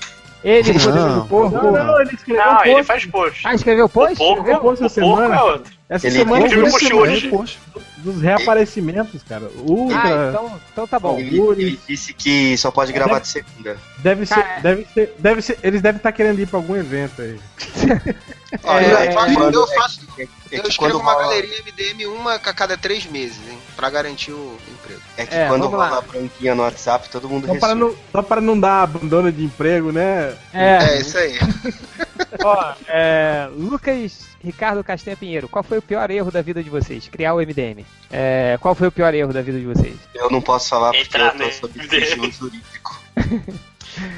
Ele Não. no porco. não, não, ele escreveu Não, post. ele faz post. Ah, escreveu post? O porco, Escreveu? post o semana. é outro. Essa Ele- semana foi puxou semana hoje. Dos reaparecimentos, cara. Ultra. Ah, então, então tá bom. Ele, ele disse que só pode gravar de segunda. Deve ser, Cara. deve ser, deve ser, eles devem estar querendo ir pra algum evento aí. Olha, É, eu faço, quando- eu, faço, É, é eu escrevo uma galeria MDM uma a cada três meses, hein? Pra garantir o emprego. É que É, quando rola a branquinha no WhatsApp, todo mundo Só para, não, só para não dar abandono de emprego, né? É, É, isso aí. ó, é, Lucas Ricardo Castanha Pinheiro, qual foi o pior erro da vida de vocês? Criar o MDM. É, qual foi o pior erro da vida de vocês? Eu não posso falar porque Entrar eu tô sob sigilo jurídico.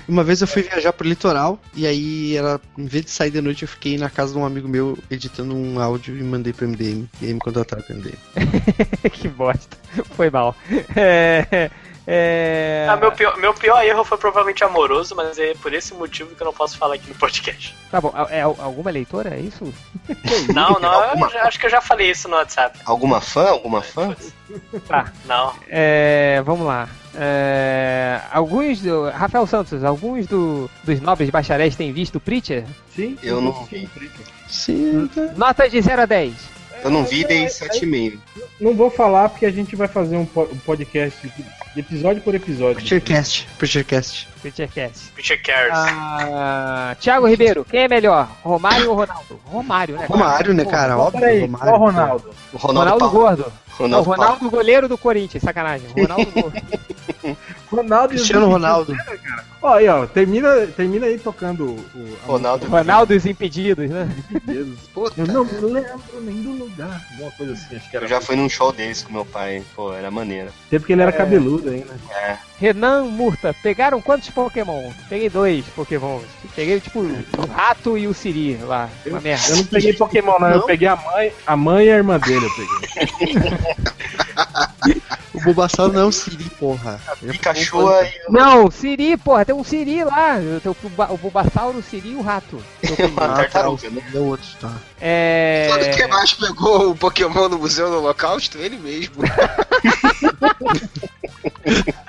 Uma vez eu fui viajar pro litoral e aí era, em vez de sair de noite, eu fiquei na casa de um amigo meu editando um áudio e mandei pro MDM. E aí me contrataram pro MDM. que bosta. Foi mal. É, é, Ah, meu, pior, meu pior erro foi provavelmente amoroso, mas é por esse motivo que eu não posso falar aqui no podcast. Tá bom, é al- alguma leitora? É isso? Não, não, Alguma- eu já- acho que eu já falei isso no WhatsApp. Alguma fã? Alguma fã? Tá. Não. É, vamos lá. É, alguns do. Rafael Santos, alguns do, dos nobres bacharéis têm visto o Preacher? Sim. Eu não vi. Sim, tá. Notas de 0 a 10. Eu não vi, dei 7,5. Não vou falar porque a gente vai fazer um, po- podcast de episódio por episódio. Preachercast. Preachercast. Picture Cares. Ah, Thiago Ribeiro, quem é melhor? Romário ou Ronaldo? Romário, né? cara? Romário, né, cara? Ó, Óbvio, peraí, Romário. o Ronaldo. O Ronaldo, Ronaldo Paulo. Gordo. Ronaldo. Ronaldo goleiro do Corinthians, sacanagem. Ronaldo Gordo. Ronaldo e Cristiano Ronaldo. Ó, aí, ó, termina, termina aí tocando o. Ronaldo. Ronaldo e os impedidos, né? deles. Puta. Eu não lembro nem do lugar. Alguma coisa assim, acho que era. Eu já fui num show deles com meu pai. Pô, era maneiro. Tempo que ele era cabeludo ainda. É. Renan Murta, pegaram quantos Pokémon? Peguei dois Pokémons. Peguei, tipo, o rato e o Siri lá. Uma merda. Eu não peguei Pokémon, não. Eu peguei a mãe, a mãe e a irmã dele. Eu peguei. O Bulbasaur não é um Siri, porra. Pikachu aí. Não, Siri, porra, tem um Siri lá. Tem o, o Bulbasauro, o Siri e o rato. Uma Ah, tá, tartaruga, né? é o outro, tá. É. Sabe quem mais pegou o Pokémon no Museu do Holocausto? Ele mesmo.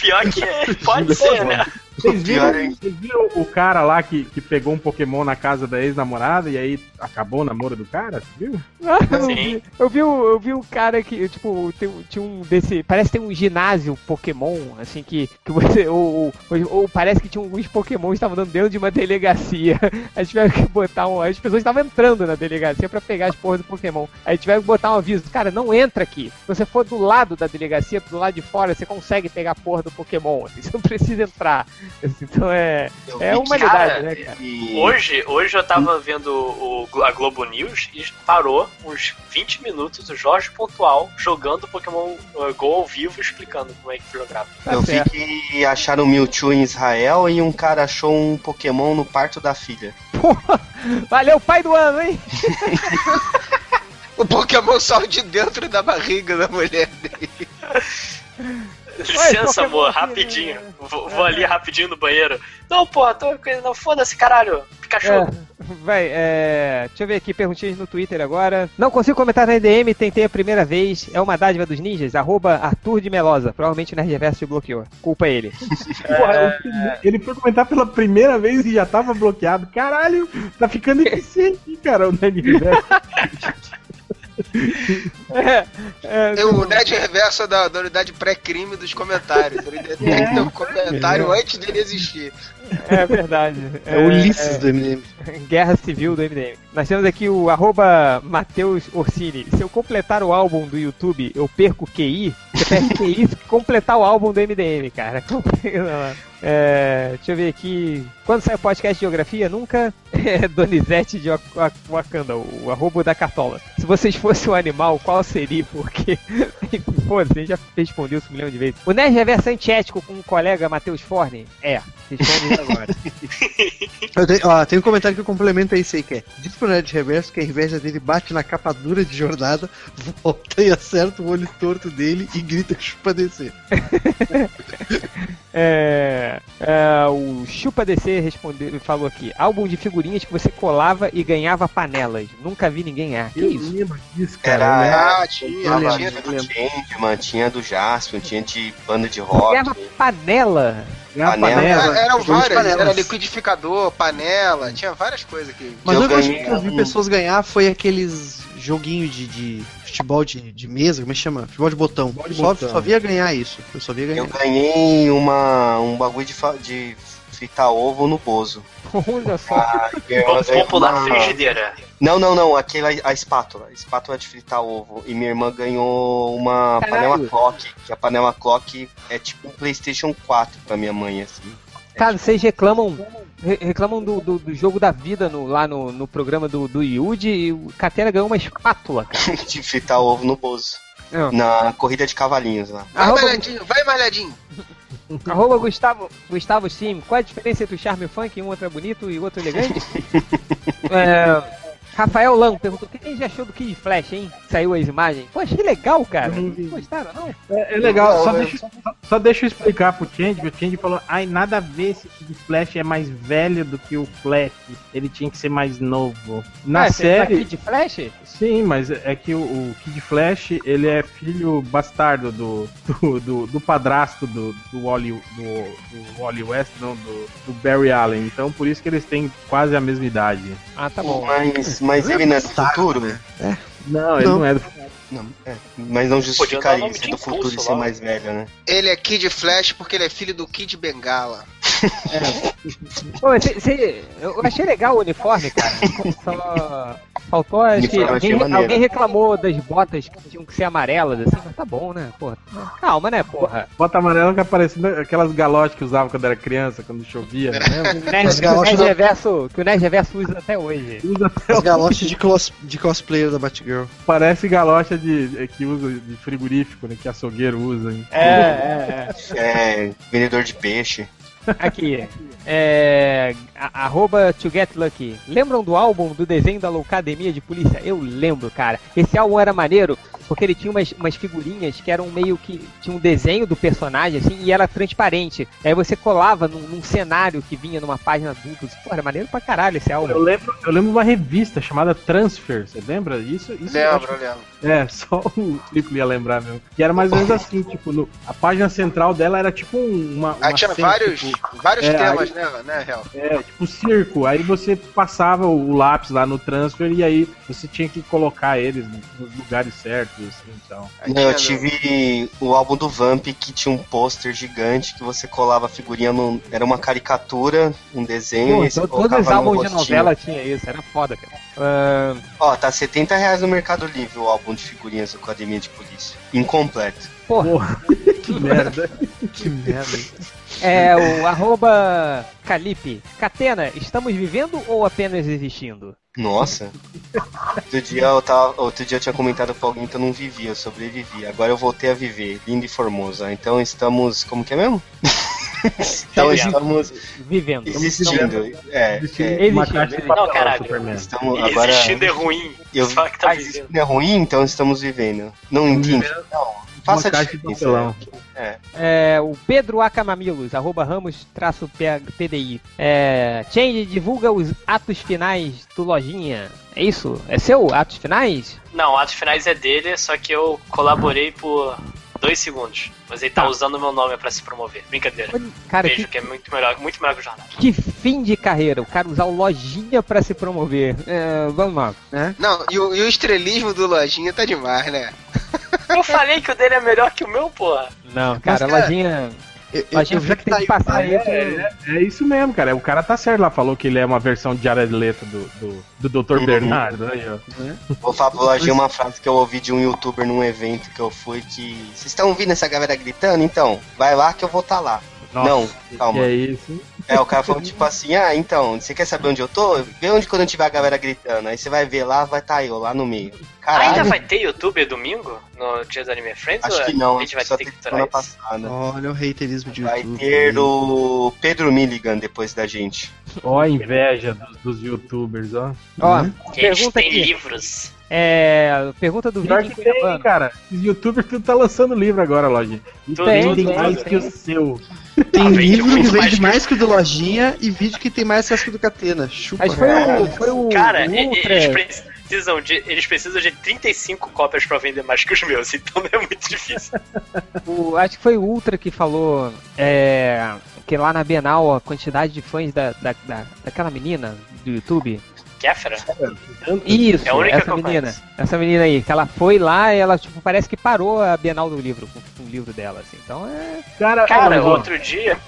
Pior que é, pode ser, né? Vocês viram, vocês viram o cara lá que, que pegou um Pokémon na casa da ex-namorada e aí acabou o namoro do cara? Você viu? Ah, eu vi. Eu vi, um- eu vi um cara que, tipo, tem, tinha um desse. Parece que tem um ginásio Pokémon, assim, que, que você. Ou, ou, ou parece que tinha alguns Pokémon que estavam dando dentro de uma delegacia. Aí tiveram que botar um. As pessoas estavam entrando na delegacia pra pegar as porras do Pokémon. Aí tiveram que botar um aviso: cara, não entra aqui. Se você for do lado da delegacia, do lado de fora, você consegue pegar a porra do Pokémon. assim, você não precisa entrar. Então é. É vi humanidade, cara, né, cara? que- Hoje, hoje eu tava vendo o, a Globo News e parou uns 20 minutos o Jorge Pontual jogando Pokémon uh, Go ao vivo explicando como é que jogava. Tá eu vi certo. que acharam o Mewtwo em Israel e um cara achou um Pokémon no parto da filha. Valeu, pai do ano, hein? O Pokémon saiu de dentro da barriga da mulher dele. Licença, amor, rapidinho. né? Vou, vou ali rapidinho no banheiro. Não, porra, tô, não foda-se, caralho. Pikachu. É, vai, é. Deixa eu ver aqui, perguntinhas no Twitter agora. Não consigo comentar na EDM, tentei a primeira vez. É uma dádiva dos ninjas, arroba Arthur de Melosa. Provavelmente o Nerdverso te bloqueou. Culpa ele. Porra, o prime- ele foi comentar pela primeira vez e já tava bloqueado. Caralho, tá ficando eficiente, cara, o Nerdverso. É, é, É o Nerd Reverso da, da unidade pré-crime dos comentários. Ele detecta o comentário antes dele existir. é verdade. É o Ulisses do MDM. Guerra Civil do MDM. Nós temos aqui o arroba Matheus Orsini. Se eu completar o álbum do YouTube, eu perco QI? Você perde QI se completar o álbum do MDM, cara. É, deixa eu ver aqui. Quando sai o podcast de geografia? Nunca. É Donizete de Wak- Wak- Wakanda, o arroba da cartola. Se vocês fossem um animal, qual seria? Porque. Pô, você já respondeu isso um milhão de vezes. O Nerd Reverso é antiético com o colega Matheus Forne? É. Responde isso agora. Eu tenho, ó, tem um comentário que complementa isso aí, que é Diz pro Nerd Reverso que a inveja dele bate na capa dura de jornada, volta e acerta o olho torto dele e grita chupa descer. É, é, o Chupa DC respondeu, falou aqui: álbum de figurinhas que você colava e ganhava panelas. Nunca vi ninguém ganhar. Que isso? lembro disso, cara. Era- eu. Ah, tinha, Eu lembro, tinha. eu do. Changeman, tinha do Jaspion, tinha de banda de rock. Ganhava panela. Ganhava Panela. panela. Era- Eram Jogos de várias, panelas. era liquidificador, panela, tinha várias coisas aqui. Mas Eu o que eu acho que eu vi pessoas ganhar foi aqueles joguinhos de, de futebol de, de mesa, como é que chama? Futebol de botão. Futebol de só, botão. só via ganhar isso. Eu só via ganhar. Eu ganhei uma, um bagulho de, de fritar ovo no Bozo. Olha só. Ah, pular uma- frigideira. Não, não, não, aquela a espátula, a espátula de fritar ovo. E minha irmã ganhou uma Caralho. panela clock, que a panela clock é tipo um PlayStation 4 pra minha mãe, assim. Cara, vocês reclamam. Re- Reclamam do, do, do jogo da vida no- lá no, no programa do, do Yuji e o Catena ganhou uma espátula, cara. de fritar ovo no Bozo. Não. Na corrida de cavalinhos lá. Vai, Arroba, malhadinho, vai, malhadinho. arroba Gustavo, Gustavo Sim, qual a diferença entre o charme e funk? Um outro é bonito e o outro elegante? É, Rafael Lang perguntou: o que a gente achou do Kid Flash, hein? Saiu as imagens. Pô, achei legal, cara. Não. Gostaram, não? É, é legal, só Não, deixa, só, só deixa eu explicar pro Change, que o Change falou, ai, nada a ver esse Kid Flash é mais velho do que o Flash, ele tinha que ser mais novo. Na Ah, você tá série, Kid Flash? sim, mas é que o, o Kid Flash, ele é filho bastardo do, do, do, do padrasto do, do, Wally, do, do Wally West, não, do, do Barry Allen, então por isso que eles têm quase a mesma idade. Ah, tá bom. Mas, mas ele não é do futuro? Não, ele Não. não é do Não, é. Mas não justificaria ser do futuro e ser mais velho, né? Ele é Kid Flash porque ele é filho do Kid Bengala. Pô, cê- cê- eu achei legal o uniforme, cara. Só faltou, acho que alguém, alguém reclamou das botas que tinham que ser amarelas, assim, mas tá bom, né, porra. Calma, né, porra. Bota amarelo que aparecendo aquelas galotes que usava quando era criança, quando chovia. É, Né? o Nerd, que o Nerd da- Reverso, que o Nerd Reverso usa até hoje. Usa até As o- galochas de, cos, de cosplayer da Batgirl. Parece galocha de, é, que usa de frigorífico, né? Que açougueiro usa. hein? É, é, é. É, vendedor de peixe. Aqui. É. a- Arroba to get lucky. Lembram do álbum do desenho da Loucademia de Polícia? Eu lembro, cara. Esse álbum era maneiro porque ele tinha umas, umas figurinhas que eram meio que. Tinha um desenho do personagem, assim, e era transparente. Aí você colava num, num cenário que vinha numa página adulta. Pô, era maneiro pra caralho esse Eu álbum. lembro, eu lembro de uma revista chamada Transfer, você lembra disso? isso eu Lembro, lembro. É, só o Triplo ia lembrar mesmo. Que era mais ou menos assim, tipo, no- a página central dela era tipo um- uma. Aí uma tinha cena, vários, tipo, vários é, temas, né, né, Real? É, tipo circo. Aí você passava o lápis lá no transfer e aí você tinha que colocar eles nos lugares certos, assim, então. Aí Não, eu no- tive o álbum do Vamp que tinha um pôster gigante que você colava a figurinha no. Era uma caricatura, um desenho Pô, e você to- todos os álbuns de novela tinha isso, era foda, cara. Ah, Ó, tá 70 reais no Mercado Livre o álbum de figurinhas da Academia de Polícia. Incompleto. porra, Porra, que merda. Que merda. É o arroba Calipe. Catena, estamos vivendo ou apenas existindo? Nossa. Outro dia eu, tava, outro dia eu tinha comentado com alguém que eu não vivia, eu sobrevivi. Agora eu voltei a viver, lindo e formoso. Então estamos. Como que é mesmo? então Vivendo. estamos Vivendo. existindo. É, é, Existindo. Uma caixa de Não, caralho. Superman. estamos agora. Existindo é ruim. Eu, Só que tá ah, vivendo. existindo é ruim, então estamos vivendo. Não entendi. Não. Faça Uma a caixa de diferença. papelão. É. É, o Pedro Acamamilos, arroba Ramos traço. É, Change divulga os atos finais do Lojinha. É isso? É seu? Atos finais? Não, atos finais é dele, só que eu colaborei por dois segundos. Mas ele tá, Tá. usando o meu nome pra se promover. Brincadeira. Cara, Vejo que, que é muito melhor, muito melhor que o jornal. que fim de carreira. O cara usar o Lojinha pra se promover. É, vamos lá. Não, e o, e o estrelismo do Lojinha tá demais, né? Eu falei que o dele é melhor que o meu, porra. Não, cara, cara, Lojinha. Eu, eu, Lojinha eu já que tem que passar É, isso. é, é isso mesmo, cara. O cara tá certo lá, falou que ele é uma versão de de letra do, do, do Dr. Uhum. Bernardo. Aí, ó. Vou falar Lojinha uma frase que eu ouvi de um youtuber num evento que eu fui que. Vocês estão ouvindo essa galera gritando? Então, vai lá que eu vou estar lá. Nossa, Não, Que calma. é isso? É, o cara falou tipo assim, ah, então, você quer saber onde eu tô? Vê onde quando tiver a galera gritando. Aí você vai ver lá, vai estar eu lá no meio. Caralho, Ainda vai ter YouTube domingo? No Dia do Anime Friends? acho ou que não, A gente que vai ter que semana passada. Olha o haterismo de Vai YouTube. ter o Pedro Milligan depois da gente. Ó a inveja dos, dos youtubers, ó. Ó, Uhum. Que pergunta tem aqui. livros. É, pergunta do Pior que tem, cara. Os youtubers tudo tá lançando livro agora, Lojinha. E tem, tem mais tem. que o seu. Tem Ah, livro que mais vende que- mais que o do Lojinha e vídeo que tem mais que o do Catena. Chupa. Mas foi o, foi o Cara, o Ultra. eles precisam de. Eles precisam de 35 cópias pra vender mais que os meus, então não é muito difícil. o- acho que foi o Ultra que falou é, que lá na Bienal a quantidade de fãs da, da, da- daquela menina do YouTube. Kéfera? Isso, É a única essa menina. conheço. Essa menina aí, que ela foi lá e ela, tipo, parece que parou a Bienal do livro com, com o livro dela, assim. Então é. Cara, Cara, outro dia.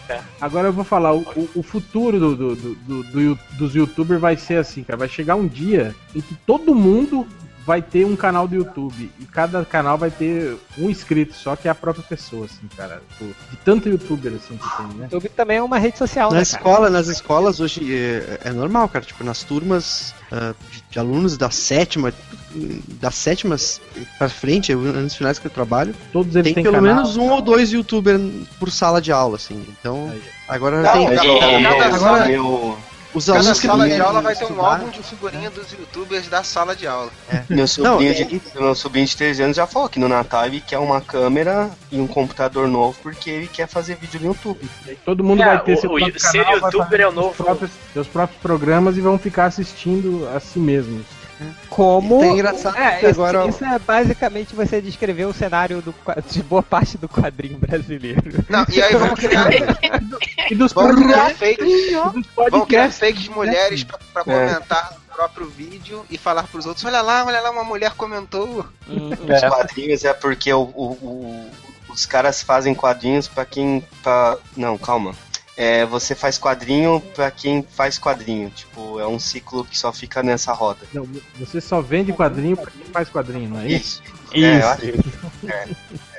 agora eu vou falar, o, o- futuro do, do, do, do- dos youtubers vai ser assim, cara. Vai chegar um dia em que todo mundo vai ter um canal do YouTube. E cada canal vai ter um inscrito, só que é a própria pessoa, assim, cara. Tipo, de tanto youtuber assim que tem, né? YouTube também é uma rede social, Na né, escola, nas escolas hoje é, é normal, cara. Tipo, nas turmas ah, de, de alunos da sétima, das sétimas pra frente, anos finais que eu trabalho, Todos eles tem têm pelo canal. menos um ou dois youtubers por sala de aula, assim. Então, Aí. agora Não, tem. Meu- cada meu- sala- meu, Os Cada alunos que sala de aula vai ter um álbum de figurinha dos youtubers da sala de aula. Meu sobrinho, Não, de, meu sobrinho de 13 anos já falou que no Natal ele quer uma câmera e um computador novo porque ele quer fazer vídeo no YouTube. Todo mundo É, vai ter o- seu o próprio ser canal, vai youtuber fazer é o seus novo- próprios, seus próprios programas e vão ficar assistindo a si mesmos. Como. Tá engraçado É, isso, agora- isso é basicamente você descrever o cenário do, de boa parte do quadrinho brasileiro. Não, e aí vamos criar, E dos vamos criar fakes, vamos criar fakes de mulheres pra, pra É. comentar no próprio vídeo e falar pros outros, olha lá, olha lá, uma mulher comentou. Hum, Os quadrinhos é porque o, o- o- os caras fazem quadrinhos pra quem. Pra... Não, calma. É, você faz quadrinho pra quem faz quadrinho. Tipo, é um ciclo que só fica nessa roda. Não, você só vende quadrinho pra quem faz quadrinho, não é isso? Isso. É, eu acho que- é,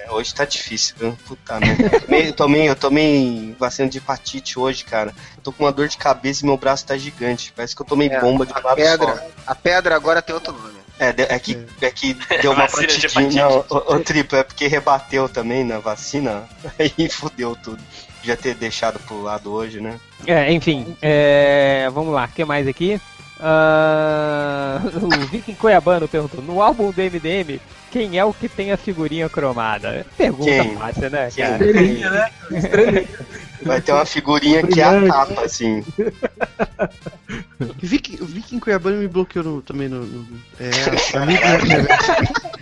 é, hoje tá difícil, viu? Puta merda. Eu tomei, eu tomei, vacina de hepatite hoje, cara. Eu tô com uma dor de cabeça e meu braço tá gigante. Parece que eu tomei É, bomba de um lado pedra, só. a pedra agora tem outro nome. É, de- é que, é que deu uma Vacina de o, o triplo, é porque rebateu também na vacina. Aí fudeu tudo. Já ter deixado pro lado hoje, né? É, enfim, é, vamos lá, o que mais aqui? Ah, o Viking Cuiabano perguntou: no álbum do MDM, quem é o que tem a figurinha cromada? Pergunta Quem? fácil, né, Quem? cara? Estrelinha, né? Estrelinha. Vai ter uma figurinha que é a capa, assim. Viking, o Viking Cuiabano me bloqueou no- também no. no- é, amigo da Reverso.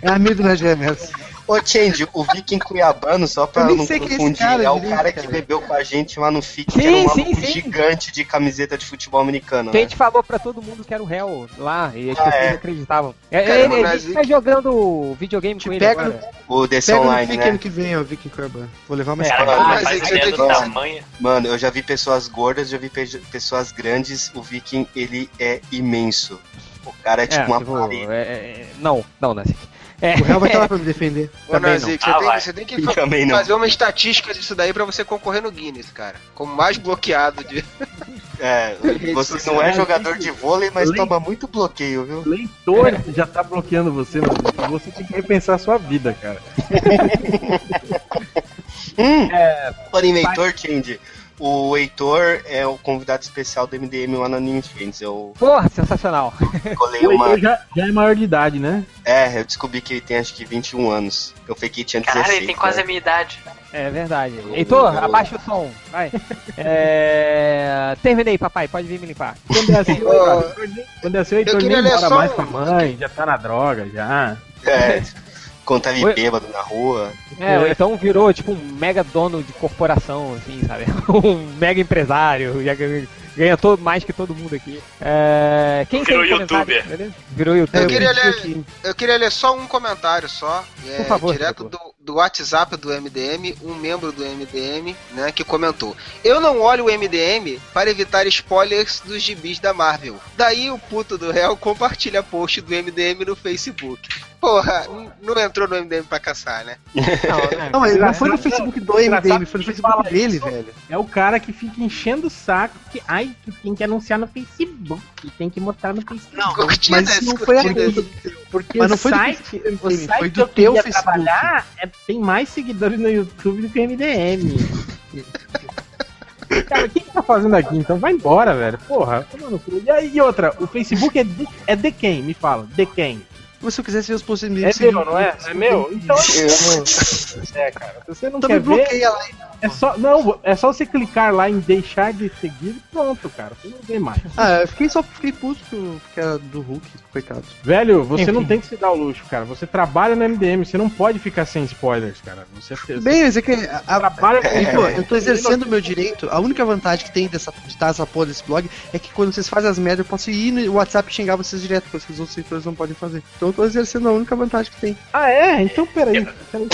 É amigo da Reverso. Ô, Change, o Viking Cuiabano, só pra não é confundir, cara é o cara que bebeu com a gente lá no FIC, Sim, que era um sim, sim. gigante de camiseta de futebol americano, Que a né? gente falou pra todo mundo que era o réu lá e as Ah, pessoas é. acreditavam. É, Cara, ele, no ele tá jogando videogame com ele pega agora. O DC no Online, Fique né? ano que vem, ó, Viking Cuiabano. Vou levar uma É, Cara, mas mas é tamanho. Mano, eu já vi pessoas gordas, já vi pe- pessoas grandes. O Viking, ele é imenso. O cara é tipo uma tipo, parede. é, é, não, não, Nassi. É. O réu vai estar lá pra me defender. Ô, Também Nazik, você, Ah, tem, vai. você tem que fa- Também não. fazer uma estatística disso daí pra você concorrer no Guinness, cara. Como mais bloqueado de. É, você não é jogador de vôlei, mas toma muito bloqueio, viu? Leitor já tá bloqueando você, mano. Você tem que repensar a sua vida, cara. Hum, Por inventor, Change. O Heitor é o convidado especial do MDM lá na Anime Friends. Eu Porra, sensacional. colei O uma. Heitor já, já é maior de idade, né? É, eu descobri que ele tem acho que 21 anos. Eu fiquei que tinha 16. Caralho, ele tem quase né? a minha idade. É verdade. Heitor, abaixa o som. Vai. É... Terminei, papai. Pode vir me limpar. Quando é assim, quando é assim o Heitor nem mora só mais com a mãe, já tá na droga, já. É, conta ele Oi? bêbado na rua. É, ou então virou tipo um mega dono de corporação, assim, sabe? Um mega empresário, já ganha, todo, mais que todo mundo aqui. É, quem Virou youtuber. beleza? Virou Eu youtuber. queria ler-. Eu queria ler só um comentário só, é, Por favor, direto por do, do WhatsApp do MDM, um membro do MDM, né, que comentou: Eu não olho o MDM para evitar spoilers dos gibis da Marvel. Daí o puto do réu compartilha post do MDM no Facebook. Porra, não entrou no MDM pra caçar, né? Não, mas não foi no Engraçado- Facebook do MDM, foi no que Facebook dele, isso. velho. É o cara que fica enchendo o saco que, ai, que tem que anunciar no Facebook, tem que mostrar no Facebook. Não, Mas isso não foi aqui. Porque Mas não o foi do site, Facebook o site foi que do eu teu queria Facebook. trabalhar é- tem mais seguidores no YouTube do que o MDM. Cara, o que que tá fazendo aqui? Então vai embora, velho. Porra, toma no cu. E aí, e outra, o Facebook é de, é de quem? Me fala, de quem? Mas se eu quisesse ver os posts É meu, não é? É meu? Então é, cara. Se você não Então quer me ver, bloqueia lá. é só, não, é só você clicar lá em deixar de seguir e pronto, cara. Você não vê mais. Ah, eu fiquei só fiquei puto porque era do Hulk, coitado. Velho, você não Enfim. tem que se dar o luxo, cara. Você trabalha no MDM, você não pode ficar sem spoilers, cara. Você, você Bem, mas é que a, a, trabalha com Pô, eu tô exercendo o meu direito. A única vantagem que tem dessa, de estar essa porra desse blog é que quando vocês fazem as merdas, eu posso ir no WhatsApp e xingar vocês direto, coisa que os outros editores não podem fazer. Então tô exercendo a única vantagem que tem. Ah, é? Então peraí. peraí.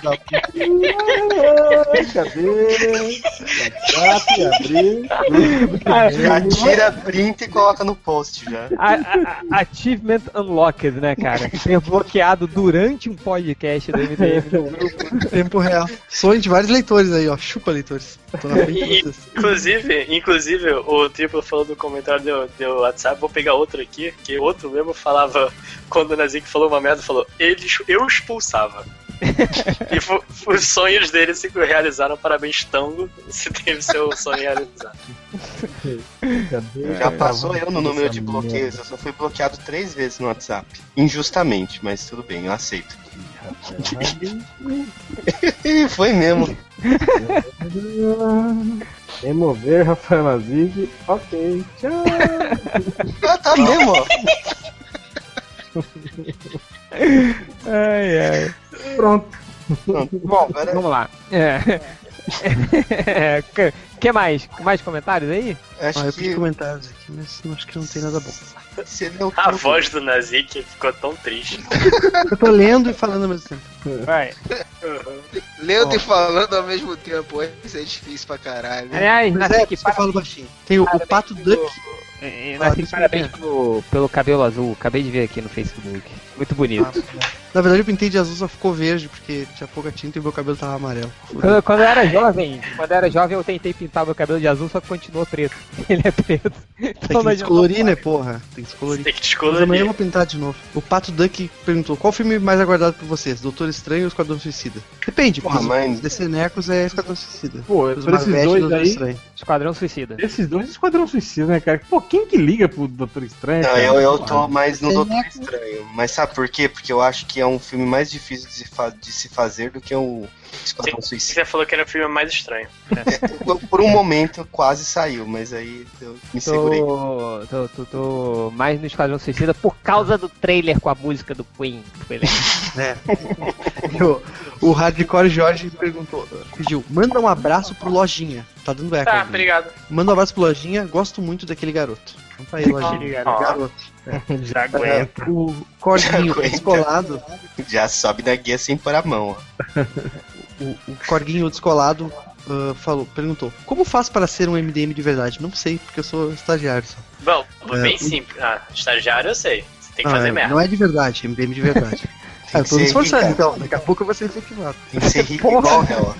Cadê? WhatsApp, abrir. Já tira print e coloca no post já. A- a- a- achievement Unlocked, né, cara? Ser bloqueado durante um podcast do MDM no grupo. Tempo real. Sonho de vários leitores aí, ó. Chupa leitores. Tô na frente de E-. Inclusive, inclusive, o Triplo falou do comentário do, do WhatsApp, vou pegar outro aqui, que outro mesmo falava, quando o Nazik falou uma merda, falou, ele, eu expulsava. e os sonhos dele se realizaram, parabéns, Tango, você teve seu sonho realizado. Já passou eu no número de bloqueios, eu só fui bloqueado três vezes no WhatsApp. Injustamente, mas tudo bem, eu aceito. Foi mesmo. Remover Rafael Nazig. Ok, tchau. Ah, tá mesmo, ó. Ai, ai. Pronto. Bom, vamos lá. É. É, que- mais? Mais comentários aí? Acho Ah, eu que comentários aqui, mas não- acho que não tem nada bom. A voz do Nazik ficou tão triste. Eu tô lendo e falando ao mesmo tempo. Vai. Lendo e falando ao mesmo tempo, isso é difícil pra caralho. Aliás, Mas Nasci, é, eu falo baixinho. Tem o, o Pato Duck. É, Ah, Nasci, parabéns é. pelo, pelo cabelo azul. Acabei de ver aqui no Facebook. Muito bonito. Na verdade, eu pintei de azul, só ficou verde, porque tinha pouca tinta e meu cabelo tava amarelo. Quando, quando eu era jovem, quando eu era jovem, eu tentei pintar meu cabelo de azul, só que continuou preto. Ele é preto. Tem Então, que descolorir, né, porra? Tem que descolorir. Tem que Mas amanhã eu descolorir. vou pintar de novo. O Pato Duck perguntou: qual filme mais aguardado por vocês? Doutor Estranho ou Esquadrão Suicida? Depende, Porra, porque mãe. os DC Necos é Esquadrão Suicida. Pô, Os esses Marvete, dois Doutor aí. Estranho. Esquadrão Suicida. Esses dois Esquadrão Suicida, né, cara? Pô, quem que liga pro Doutor Estranho? Não, cara? eu, eu tô mais no Doutor. Estranho. Mas sabe por quê? Porque eu acho que é um filme mais difícil de se, fa- de se fazer do que o Esquadrão Suicida. Você falou que era o filme mais estranho. Por um momento quase saiu, mas aí eu me segurei. Tô, tô, tô, tô mais no Esquadrão Suicida por causa do trailer com a música do Queen. É. o, o Hardcore Jorge perguntou, pediu, manda um abraço pro Lojinha. Tá dando eco. Tá, obrigado. Manda um abraço pro Lojinha, gosto muito daquele garoto. Então tá aí, Lojinha. Ó. Garoto. Já É, aguenta. o Corguinho aguenta. descolado, Já sobe na guia sem pôr a mão. ó. o, o Corguinho descolado ah, falou, perguntou: Como faço para ser um MDM de verdade? Não sei, porque eu sou estagiário só. Bom, É, bem o- simples. Ah, estagiário eu sei. Você tem que Ah, fazer é, merda. Não é de verdade, MDM de verdade. Ah, eu tô me esforçando, então. Daqui a pouco eu vou ser efetivado. Tem que ser rico Porra. igual.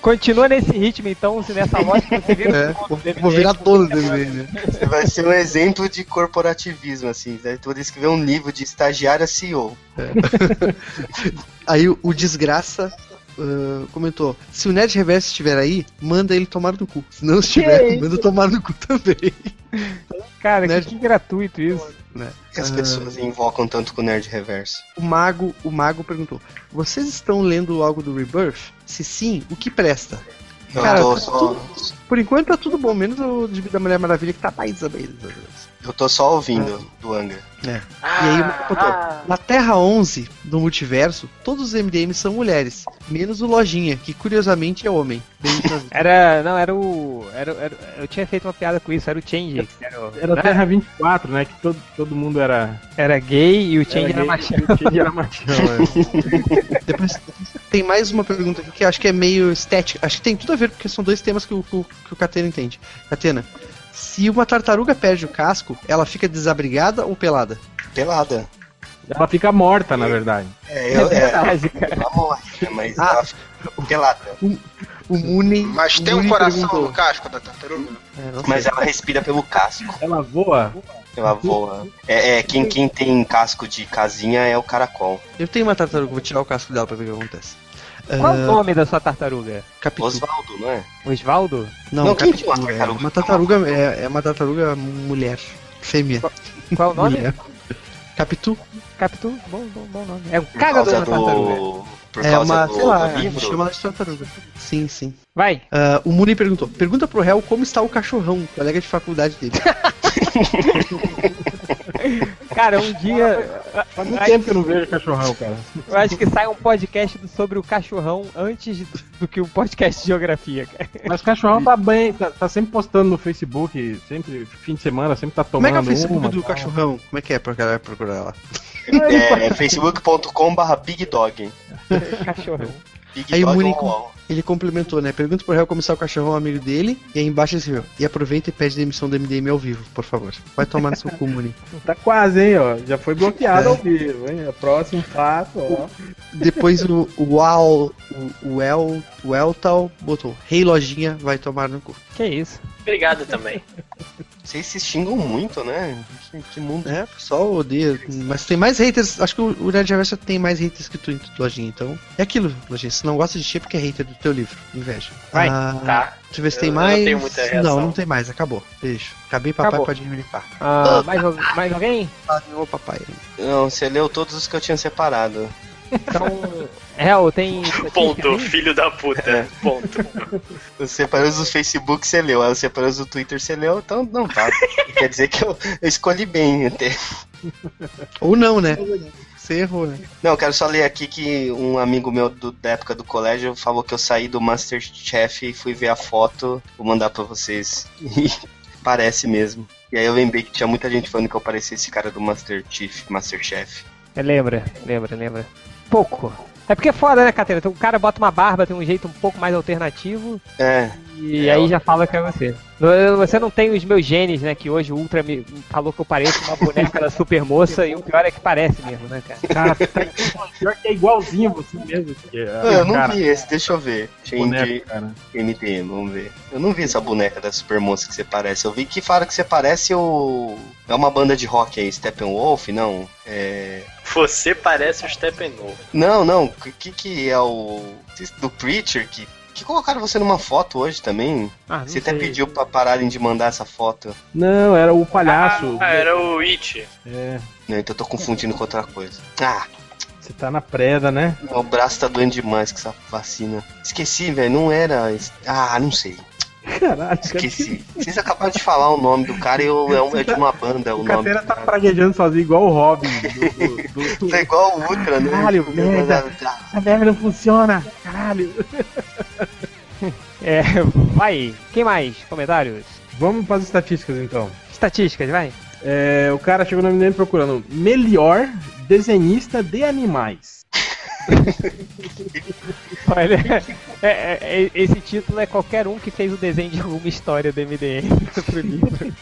Continua nesse ritmo, então, se nessa lógica você vira É, vou, vou virar dono do MDM. Você vai ser um exemplo de corporativismo, assim. Né? Tu vai escrever um livro de estagiário a CEO. Aí o, o Desgraça ah, comentou: Se o Nerd Reverso estiver aí, manda ele tomar no cu. Se não estiver, manda tomar no cu também. Cara, Né? que, que gratuito isso. Né? Que as pessoas invocam tanto com o Nerd Reverso. O Mago, o Mago perguntou: Vocês estão lendo algo do Rebirth? Se sim, o que presta? Eu Cara, tá só. tudo- Por enquanto tá tudo bom, menos o da Mulher Maravilha que tá mais ou menos. Eu tô só ouvindo do Angra. Ah, E aí o Mago botou, Na Terra 11 do multiverso, todos os MDMs são mulheres, menos o Lojinha, que curiosamente é homem. Era. Não, era o. Era, era- eu tinha feito uma piada com isso, era o Change. Era, o- Era né? Terra 24, né? Que todo, todo mundo era. Era gay e o Change era, gay, machão. o Change era machão. é. Depois tem mais uma pergunta aqui que eu acho que é meio estética. Acho que tem tudo a ver, porque são dois temas que o, que o, que o Catena entende. Catena, se uma tartaruga perde o casco, ela fica desabrigada ou pelada? Pelada. Ela fica morta, na verdade. É, É eu, é, verdade, cara. ela morre, né, mas Ah. ela fica pelada. O Muni. Mas o tem um Muni coração perguntou- no casco da tartaruga? É, Mas ela respira pelo casco. Ela voa. Ela voa. É, é, quem, quem tem casco de casinha é o caracol. Eu tenho uma tartaruga, vou tirar o casco dela pra ver o que acontece. Qual o nome da sua tartaruga? Capitu. Osvaldo, não é? Osvaldo? Não, Não, quem Capitu, uma é tartaruga? uma tartaruga é, é uma tartaruga mulher, fêmea. Qual o nome? Mulher. Capitu Capitu? Bom, bom, bom nome. É um Por cagador da tartaruga. do. Por é causa uma, do, sei lá, livro. chama ela de tartaruga. Sim, sim. Vai. Ah, o Muni perguntou: pergunta pro réu como está o cachorrão, colega de faculdade dele. Cara, um dia. Faz muito tempo que eu não vejo cachorrão, cara. Eu acho que sai um podcast sobre o cachorrão antes do que o podcast de geografia, cara. Mas o cachorrão tá bem, tá, tá sempre postando no Facebook, sempre, fim de semana, sempre tá Como é tomando que é o Facebook uma, do tal. cachorrão? Como é que é pra galera procurar lá? É, facebook.com/barra Big Dog. Cachorrão. Big Aí o Dog wall. Ele complementou, né? Pergunta pro réu como está o cachorrão amigo dele. E aí embaixo ele escreveu: E aproveita e pede demissão do MDM ao vivo, por favor. Vai tomar no seu cu, Muni. Tá quase, hein, ó. Já foi bloqueado ao vivo, hein? É Próximo passo, ó. Depois o Uau, o, o El, o Eltal botou: Rei Lojinha vai tomar no cu. Que isso? Obrigado também. Vocês se xingam muito, né? Que, mundo. É, o pessoal odeia. Mas tem mais haters. Acho que o Nerd Reverso tem mais haters que tu, Lojinha. Então, é aquilo, Lojinha. Se não gosta de ti é porque é hater do teu livro. Inveja. Vai, Ah, Tá. Deixa eu ver se Eu- tem eu não mais. tenho muita reação. Não, não tem mais. Acabou. Beijo. Acabei, papai Acabou. pode me limpar. Ah, mais, al- mais alguém? Ah, ô papai. Não, você leu todos os que eu tinha separado. Então. Hel, tem. Ponto, filho da puta. É. Ponto. Os separamos do Facebook você leu, aí os separamos do Twitter você leu, então não tá. Quer dizer que eu, eu escolhi bem até. Ou não, né? Errou, né? Não, eu quero só ler aqui que um amigo meu do- da época do colégio falou que eu saí do Masterchef e fui ver a foto. Vou mandar pra vocês. E parece mesmo. E aí eu lembrei que tinha muita gente falando que eu parecia esse cara do Master Chief, Masterchef. É, lembra, lembra, lembra. Pouco. É porque é foda, né, Catena? O cara bota uma barba, tem um jeito um pouco mais alternativo É, e É, aí eu- já fala que é você. Eu- Você não tem os meus genes, né? Que hoje o Ultra me falou que eu pareço uma boneca da super moça e o pior é que parece mesmo, né, cara? Cara, tá, pior que é igualzinho você mesmo. Que é, Ah, eu não cara, vi esse, deixa eu ver. Change. MDM, vamos ver. Eu não vi essa boneca da super moça que você parece. Eu vi que fala que você parece o. É uma banda de rock aí, Steppenwolf, não? É. Você parece o Steppenwolf. Não, não. O que, que é o. Do Preacher que. Que colocaram você numa foto hoje também? Ah, Você até sei. pediu pra pararem de mandar essa foto. Não, era o palhaço. Ah, era o It. É, Não, então eu tô confundindo com outra coisa. Ah, você tá na preda, né? meu braço tá doendo demais com essa vacina. Esqueci, velho, não era. Ah, não sei. Caralho, cara. Esqueci. Vocês acabaram de falar o nome do cara e eu, é, um- é de uma banda o O nome. Catena do tá cara. praguejando sozinho, igual o Robin. Do, do, do- Tá igual o Ultra, né? Caralho, merda. Essa merda não funciona. Caralho. É, vai. Quem mais? Comentários? Vamos para as estatísticas então. Estatísticas, vai. É, o cara chegou no MDM procurando melhor desenhista de animais. Olha, é- é- é- esse título é qualquer um que fez o desenho de alguma história do MDM pro livro.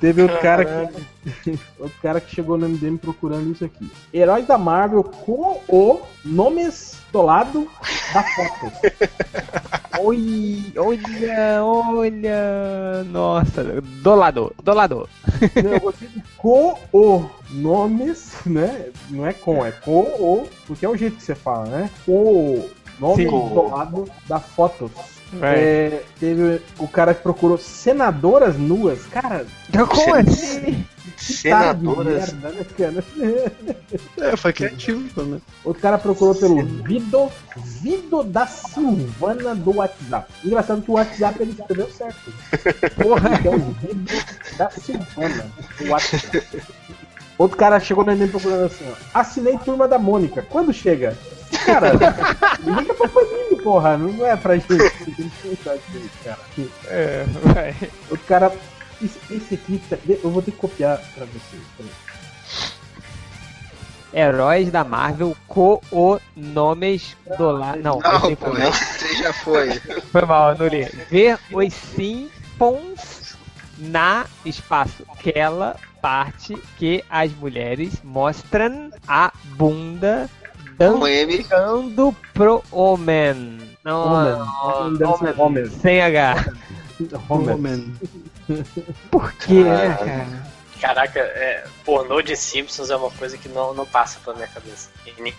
Teve outro cara que. outro cara que chegou no MDM procurando isso aqui. Heróis da Marvel com o nomes do lado da foto. Oi, olha, olha. Nossa. Não, eu gostei de com o nomes, né? Não é com, é com o, porque é o jeito que você fala, né? O nome do lado da foto. É. É, teve o cara que procurou senadoras nuas. Cara, Como assim? Que Senadoras. merda, né, cara? É, foi criativo, pelo menos. O cara procurou pelo Vido, Vido da Silvana do WhatsApp. Engraçado que o WhatsApp ele escreveu certo. Porra, é o Vido da Silvana do WhatsApp. Outro cara chegou no Enem procurando assim, ó. Assinei turma da Mônica. Quando chega? Cara, liga pra família, porra. Não é pra gente. Gente pensar isso, cara. É, vai. Outro cara. Esse, esse aqui, tá- eu vou ter que copiar pra vocês. Heróis da Marvel com o nomes do lado. Não, Não, pô, foi- você já foi. Foi mal, não li. Ver os simpons na espaço. Aquela parte que as mulheres mostram a bunda dando pro homem. Não, Homem. Homem homem. Sem H. Homer. Por quê, Ah. cara? Caraca, é, pornô de Simpsons é uma coisa que não, não passa pela minha cabeça. Em nenhum,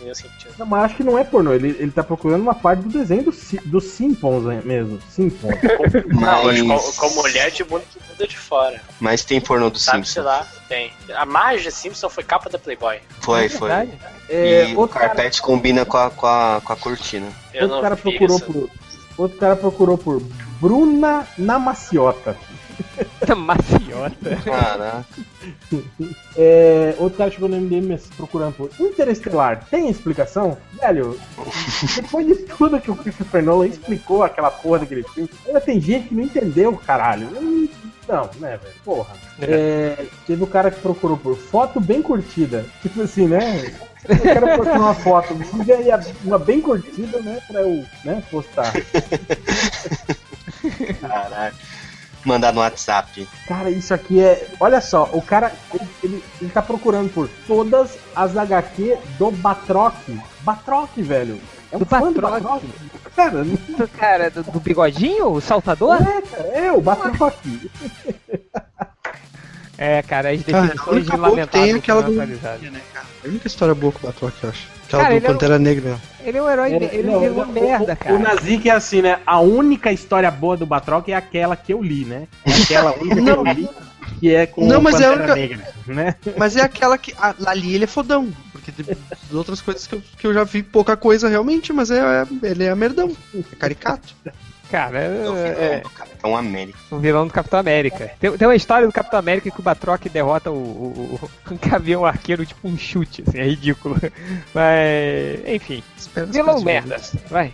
nenhum sentido. Não, mas acho que não é pornô. Ele, ele tá procurando uma parte do desenho do, Si- do Simpsons né, mesmo. Simpsons. Não, mas Mas, com, com mulher de bunda de bunda de fora. mas tem pornô do Sabe, Simpsons. sei lá, tem. A Marge Simpson foi capa da Playboy. Foi, foi. Verdade? É, E o outro, cara, carpete combina com a, com, a, com a cortina. Eu outro não cara procurou isso. por. Outro cara procurou por Bruna na maciota. Maciota. Caraca. É, outro cara chegou no MDM procurando por Interestelar. Tem explicação? Velho, depois de tudo que o Christopher Nolan explicou aquela porra daquele filme, ainda tem gente que não entendeu, caralho. Não, né, velho? Porra. É, teve o cara que procurou por foto bem curtida. Tipo assim, né? Eu quero postar uma foto, uma bem curtida, né? Pra eu né, postar. Caraca. Mandar no WhatsApp. Cara, isso aqui é. Olha só, o cara ele, ele, ele tá procurando por todas as HQ do Batroc. Batroc, velho. É um Do fã do Batroc? Batroc. Cara, não Cara, do, do bigodinho? O saltador? é, cara. É, o Batroc. É, cara, as definições única de lamentável tem é aquela do- atualizadas. É a única história boa com o Batroc, eu acho. Aquela Cara, do ele é um- Pantera Negra. Ele é um herói, É, ele não, é um o- merda, o, cara. O Nazik é assim, né? A única história boa do Batroc é aquela que eu li, né? É aquela única que eu li, que é com Não, o mas é a Pantera única- Negra, né? Mas é aquela que. a- ali ele é fodão. Porque tem outras coisas que eu, que eu já vi pouca coisa realmente, mas é, é- ele é merdão. É caricato. Cara, É o é, vilão do Capitão América. o vilão do Capitão América. Tem, tem uma história do Capitão América que o Batroc derrota o, o, o, o gavião arqueiro, tipo um chute, assim, é ridículo. Mas, enfim, vilão merda. Vai.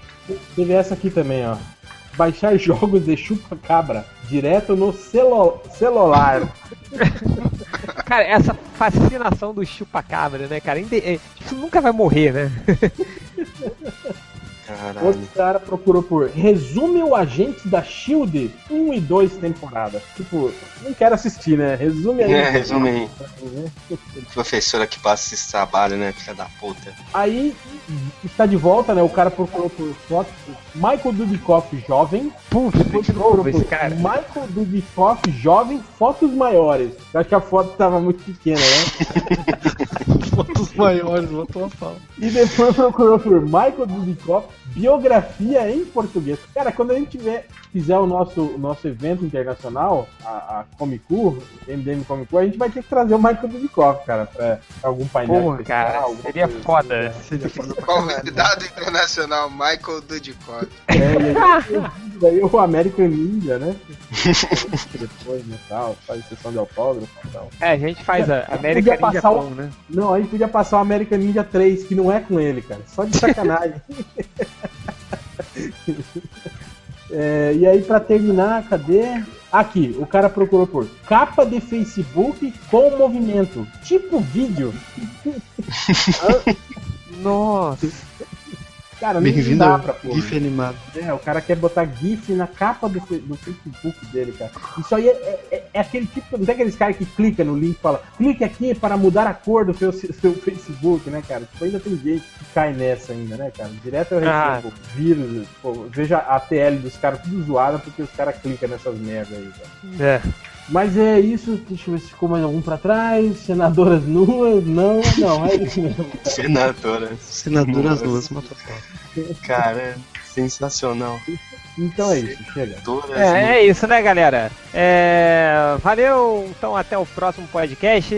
Teve essa aqui também, ó. Baixar jogos de chupa-cabra direto no celo celular. Cara, essa fascinação do chupa-cabra, né, cara? É, Isso nunca vai morrer, né? Caralho. Outro cara procurou por resume o Agente da Shield 1 e 2 temporadas. Tipo, não quero assistir, né? Resume aí. É, resume aí. Professora que passa esse trabalho, né? Filha da puta. Aí está de volta, né? O cara procurou por fotos. Michael Dudikoff jovem. Puf, Depois de procurou novo esse por cara. Michael Dudikoff jovem, fotos maiores. Eu acho que a foto tava muito pequena, né? Fotos maiores, vou tomar pau. E depois procurou por Michael Dudikoff, biografia em português. Cara, quando a gente tiver, fizer o nosso, o nosso evento internacional, a, a Comic Con, MDM Comic Con, a gente vai ter que trazer o Michael Dudikoff, cara, pra, algum painel. Porra, especial, cara, seria coisa foda. assim, Seria foda pra Convidado internacional Michael Dudikoff. né? É, e a gente tem vídeo daí o American Ninja, né? Depois, né, tal, faz sessão de autógrafo e tal. É, a gente faz a América Ninja passar o- Con, né? Não, a gente podia passar o American Ninja 3, que não é com ele, cara. Só de sacanagem. É, e aí, pra terminar, cadê? Aqui, o cara procurou por capa de Facebook com movimento, tipo vídeo. Nossa. Cara, não Bem-vindo dá pra pôr. GIF animado. É, o cara quer botar GIF na capa do, do Facebook dele, cara. Isso aí é, é- é aquele tipo. Não tem aqueles caras que clica no link e fala, clique aqui para mudar a cor do seu, seu Facebook, né, cara? Tipo, ainda tem gente que cai nessa ainda, né, cara? Direto eu Ah. recebo vírus, pô, veja a TL dos caras tudo zoada porque os caras clicam nessas merda aí, cara. É. Mas é isso, deixa eu ver se ficou mais algum pra trás. Senadoras nuas, não, não, é isso mesmo. Senadora. Senadoras duas motocicletas. Cara, sensacional. Então é isso, chega. É, é isso, né, galera? É, Valeu, então até o próximo podcast.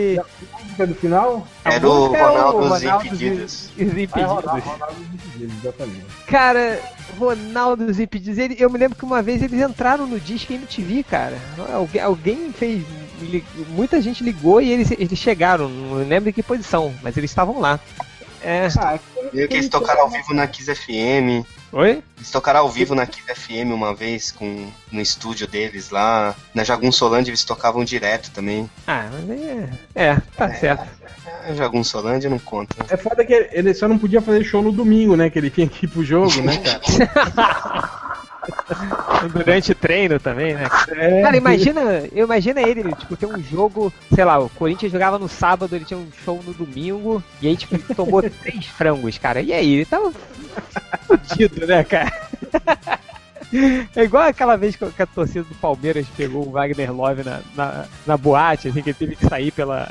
Música do final? A Era o música é Ronaldo dos Ronaldo Impedidos. Os Vai Impedidos. rodar, rodar os impedidos, exatamente. Cara, Ronaldo Impedidos, ele- eu me lembro que uma vez eles entraram no Disque MTV, cara. Alguém, alguém fez. Muita gente ligou e eles, eles chegaram, não lembro em que posição, mas eles estavam lá. É. Ah, Viu que eles tocaram ao vivo na Kiss FM. Oi? Eles tocaram ao vivo na Kiss FM uma vez com, no estúdio deles lá. Na Jagunçolândia eles tocavam direto também. Ah, mas aí é. É, tá certo. A Jagunçolândia não conta. né? É foda que ele só não podia fazer show no domingo, né? Que ele tinha que ir pro jogo, né, cara? Durante o treino também, né? É. Cara, imagina, imagina ele, tipo, ter um jogo, sei lá, o Corinthians jogava no sábado, ele tinha um show no domingo, e aí, tipo, ele tomou três frangos, cara. E aí, ele tava fudido, né, cara? É igual aquela vez que a torcida do Palmeiras pegou o Wagner Love na, na, na boate, assim, que ele teve que sair pela,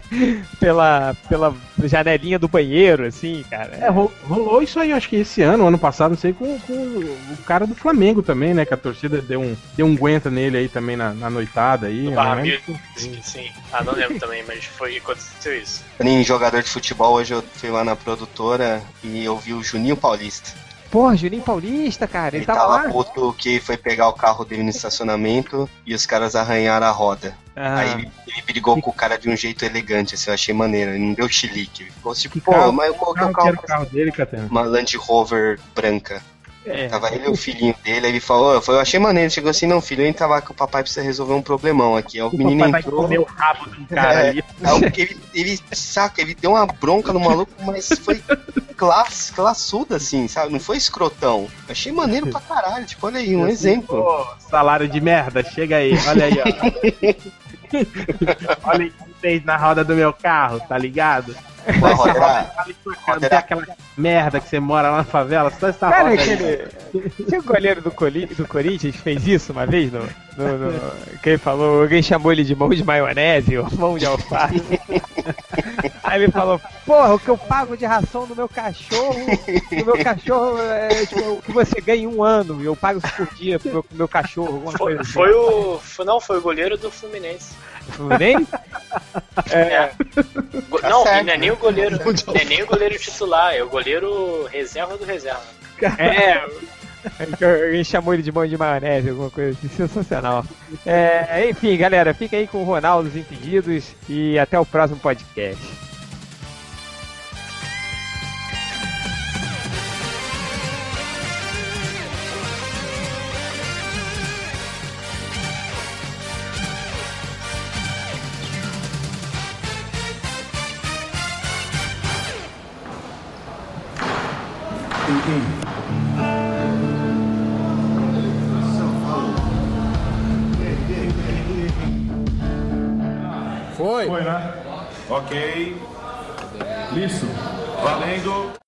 pela, pela janelinha do banheiro, assim, cara. É, ro- rolou isso aí, acho que esse ano, ano passado, não sei, com, com o cara do Flamengo também, né? Que a torcida deu um, deu um aguenta nele aí também na, na noitada aí. Do né? Sim. sim. Ah, não lembro também, mas foi aconteceu isso. Em jogador de futebol, hoje eu fui lá na produtora e eu vi o Juninho Paulista. Porra, Juninho Paulista, cara, ele, Ele tava tava lá. puto que foi pegar o carro dele no estacionamento e os caras arranharam a roda. Ah, Aí ele, ele brigou com o cara de um jeito elegante, assim, eu achei maneiro. Ele não deu chilique. Ele falou tipo, Que pô, carro- mas eu coloquei Qual o carro. carro dele, Catena? Uma Land Rover branca. É. Tava ele e o filhinho dele, aí ele falou, eu falei, eu achei maneiro, chegou assim, não, filho, entra lá que o papai precisa resolver um problemão aqui. Aí o, menino entrou. o rabo do cara É. ali. Aí o- ele, ele, saca, ele deu uma bronca no maluco, mas foi class, classuda, assim, sabe? Não foi escrotão. Achei maneiro pra caralho, tipo, olha aí, um exemplo. Ô, salário de merda, chega aí, olha aí, ó. olha aí vocês na roda do meu carro, tá ligado? Pô, tem aquela merda que você mora lá na favela, só essa Cara, aquele. Tinha o goleiro do, Coli- do Corinthians fez isso uma vez, no, no, no- que ele falou, alguém chamou ele de mão de maionese ou mão de alface. Aí ele falou, porra, o que eu pago de ração do meu cachorro, do meu cachorro é tipo, o que você ganha em um ano, e eu pago isso por dia pro meu, pro meu cachorro, alguma Foi, coisa assim. foi o. Não, foi o goleiro do Fluminense. Fluminense? É. Go- Tá não, certo, não é nem o goleiro. Não é nem o goleiro titular, é o goleiro reserva do reserva. É. Alguém chamou ele de mão de maionese, alguma coisa assim, sensacional. É, enfim, galera, fica aí com o Ronaldo dos Impedidos e até o próximo podcast. Foi? Foi, né? Ok. Listo. Valendo.